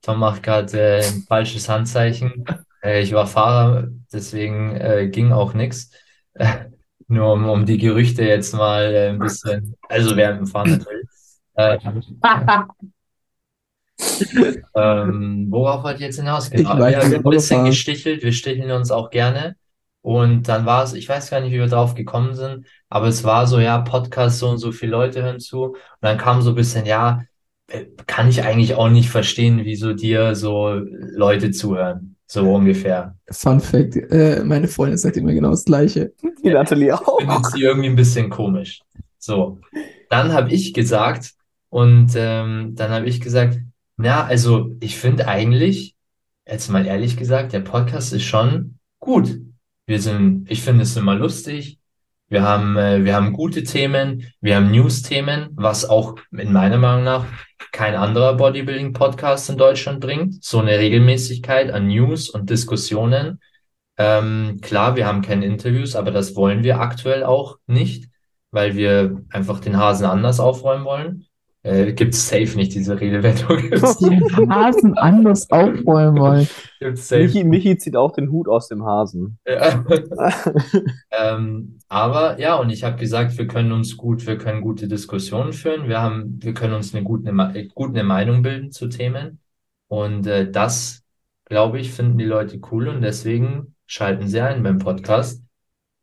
Tom macht gerade äh, ein falsches Handzeichen. Äh, ich war Fahrer, deswegen äh, ging auch nichts. Nur um, um die Gerüchte jetzt mal äh, ein bisschen, also während dem Fahren natürlich. Äh, ähm, worauf ich jetzt hinaus? Genau, wir haben ein bisschen Autofahren. gestichelt, wir sticheln uns auch gerne. Und dann war es, ich weiß gar nicht, wie wir drauf gekommen sind, aber es war so, ja, Podcast, so und so viele Leute hören zu. Und dann kam so ein bisschen, ja, kann ich eigentlich auch nicht verstehen, wieso dir so Leute zuhören. So ungefähr. Fun Fact, äh, meine Freundin sagt immer genau das Gleiche. Die Nathalie auch. Findet sie irgendwie ein bisschen komisch. So. Dann habe ich gesagt, und ähm, dann habe ich gesagt, na, also ich finde eigentlich, jetzt mal ehrlich gesagt, der Podcast ist schon gut. Wir sind, ich finde es immer lustig. Wir haben, äh, wir haben gute Themen, wir haben News-Themen, was auch in meiner Meinung nach kein anderer Bodybuilding-Podcast in Deutschland bringt. So eine Regelmäßigkeit an News und Diskussionen. Ähm, klar, wir haben keine Interviews, aber das wollen wir aktuell auch nicht, weil wir einfach den Hasen anders aufräumen wollen. Äh, gibt's safe nicht, diese Redewendung. Gibt's, Den Hasen anders aufräumen wollen. gibt's safe. Michi, Michi zieht auch den Hut aus dem Hasen. Ja. Ähm, aber ja, und ich habe gesagt, wir können uns gut, wir können gute Diskussionen führen, wir haben, wir können uns eine gute, äh, gut eine Meinung bilden zu Themen. Und äh, das, glaube ich, finden die Leute cool und deswegen schalten sie ein beim Podcast.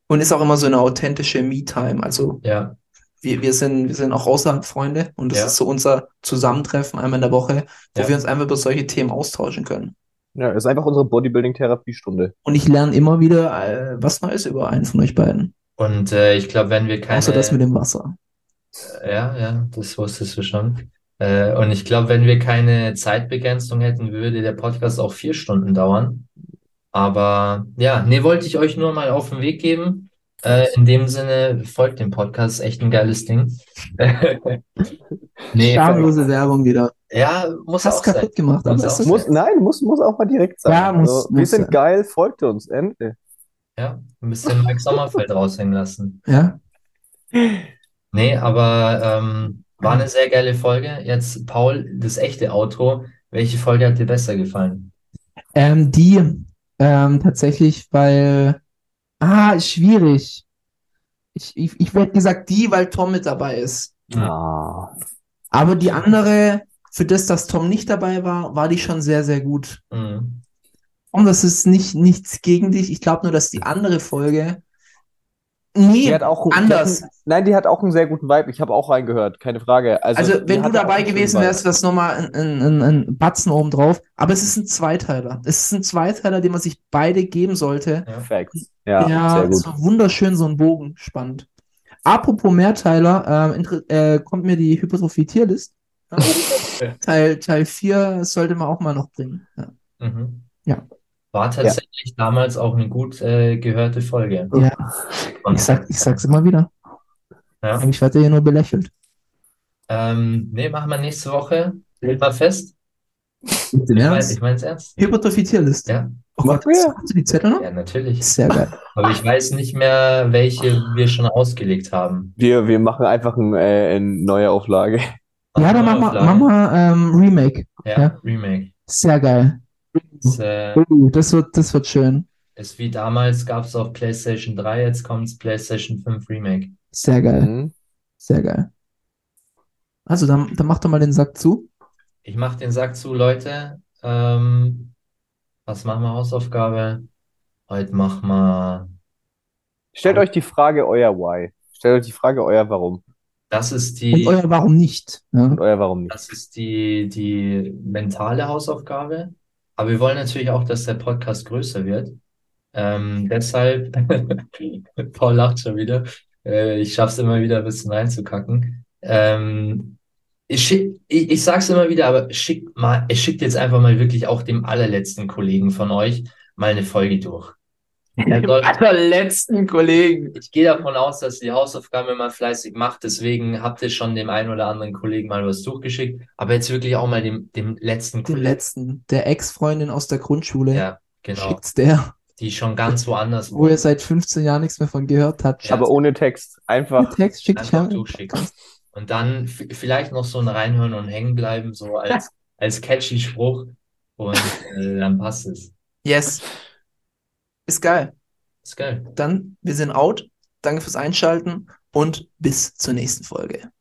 Und ist auch immer so eine authentische Me-Time. Also Ja, wir, wir sind, wir sind auch außerhalb Freunde und das Ja. ist so unser Zusammentreffen einmal in der Woche, wo Ja. wir uns einfach über solche Themen austauschen können. Ja, ist einfach unsere Bodybuilding-Therapiestunde. Und ich lerne immer wieder äh, was Neues über einen von euch beiden. und äh, ich glaube, wenn wir Außer das mit keine, dem Wasser. ja, ja, das wusstest du schon. Äh, und ich glaube, wenn wir keine Zeitbegrenzung hätten, würde der Podcast auch vier Stunden dauern. Aber ja, nee, wollte ich euch nur mal auf den Weg geben. Äh, in dem Sinne, folgt dem Podcast, echt ein geiles Ding. Nee, Schamlose Werbung wieder. ja, muss Hast auch sein. kaputt gemacht, aber Muss ist auch Muss, nein, muss, muss auch mal direkt sein. Ja, muss- Also, wir sind sein. geil, folgt uns, Ende. Ja, ein bisschen Mike Sommerfeld raushängen lassen. ja? Nee, aber ähm, war eine sehr geile Folge. Jetzt, Paul, das echte Outro. Welche Folge hat dir besser gefallen? Ähm, die ähm, tatsächlich, weil ah, schwierig. Ich, ich, ich hätte gesagt die, weil Tom mit dabei ist. Ah. Aber die andere, für das, dass Tom nicht dabei war, war die schon sehr, sehr gut. Mhm. Und das ist nicht nichts gegen dich. Ich glaube nur, dass die andere Folge. Nee, Die hat auch anders. Die hat, nein, die hat auch einen sehr guten Vibe. Ich habe auch reingehört, keine Frage. Also, Also, wenn du dabei einen gewesen wärst, wär's nochmal ein, ein, ein, Batzen oben drauf. Aber es ist ein Zweiteiler. Es ist ein Zweiteiler, den man sich beide geben sollte. Facts. Ja, Ja, sehr gut. so wunderschön, so ein Bogen spannend. Apropos Mehrteiler, inter- äh, kommt mir die Hypertrophie-Tierlist. Ja. Teil, Teil 4 sollte man auch mal noch bringen. Ja. Mhm. Ja. War tatsächlich damals auch eine gut äh, gehörte Folge. Ja. Ich, sag, ich sag's immer wieder. Ja. Eigentlich wird er hier nur belächelt. Ähm, nee, machen wir nächste Woche. Hält mal fest. Ich mein, Ernst? ich mein's ernst. Hypertrophie-Tierlist. Ja, Oh Gott, Machen wir? hast du die Zettel noch? ja, natürlich. Sehr geil. Aber ich weiß nicht mehr, welche wir schon ausgelegt haben. Wir, wir machen einfach ein, äh, eine neue Auflage. Ja, dann machen wir, machen wir ähm, Remake. Ja, ja. Remake. Sehr geil. Das, äh, Uh, das wird, das wird schön. ist wie damals gab es auf PlayStation 3, jetzt kommt's PlayStation 5 Remake. Sehr geil. Mhm. Sehr geil. Also, dann, dann mach doch mal den Sack zu. Ich mach den Sack zu, Leute. Ähm, was machen wir Hausaufgabe? Heute machen wir. Stellt euch die Frage euer Why. Stellt euch die Frage euer Warum. Das ist Und die, euer Warum nicht. Ja. Und euer Warum nicht. das ist die, die mentale Hausaufgabe. Aber wir wollen natürlich auch, dass der Podcast größer wird. Ähm, deshalb, Paul lacht schon wieder. Äh, ich schaff's immer wieder ein bisschen reinzukacken. Ähm, ich, schick, ich, ich sag's immer wieder, aber schickt mal, schickt jetzt einfach mal wirklich auch dem allerletzten Kollegen von euch mal eine Folge durch. Er soll, allerletzten Kollegen. ich gehe davon aus, dass die Hausaufgaben immer fleißig macht, deswegen habt ihr schon dem einen oder anderen Kollegen mal was durchgeschickt, aber jetzt wirklich auch mal dem, dem letzten Den Kollegen. letzten, der Ex-Freundin aus der Grundschule. Ja, genau. Schickt's der, Die schon ganz woanders wo ihr seit 15 Jahren nichts mehr von gehört habt. Ja. Aber ohne Text. Einfach. Text schickt einfach ich durchschicken. Und dann vielleicht noch so ein Reinhören und hängen bleiben, so als, als catchy Spruch. Und äh, dann passt es. Yes. Ist geil. Ist geil. Dann, wir sind out. Danke fürs Einschalten und bis zur nächsten Folge.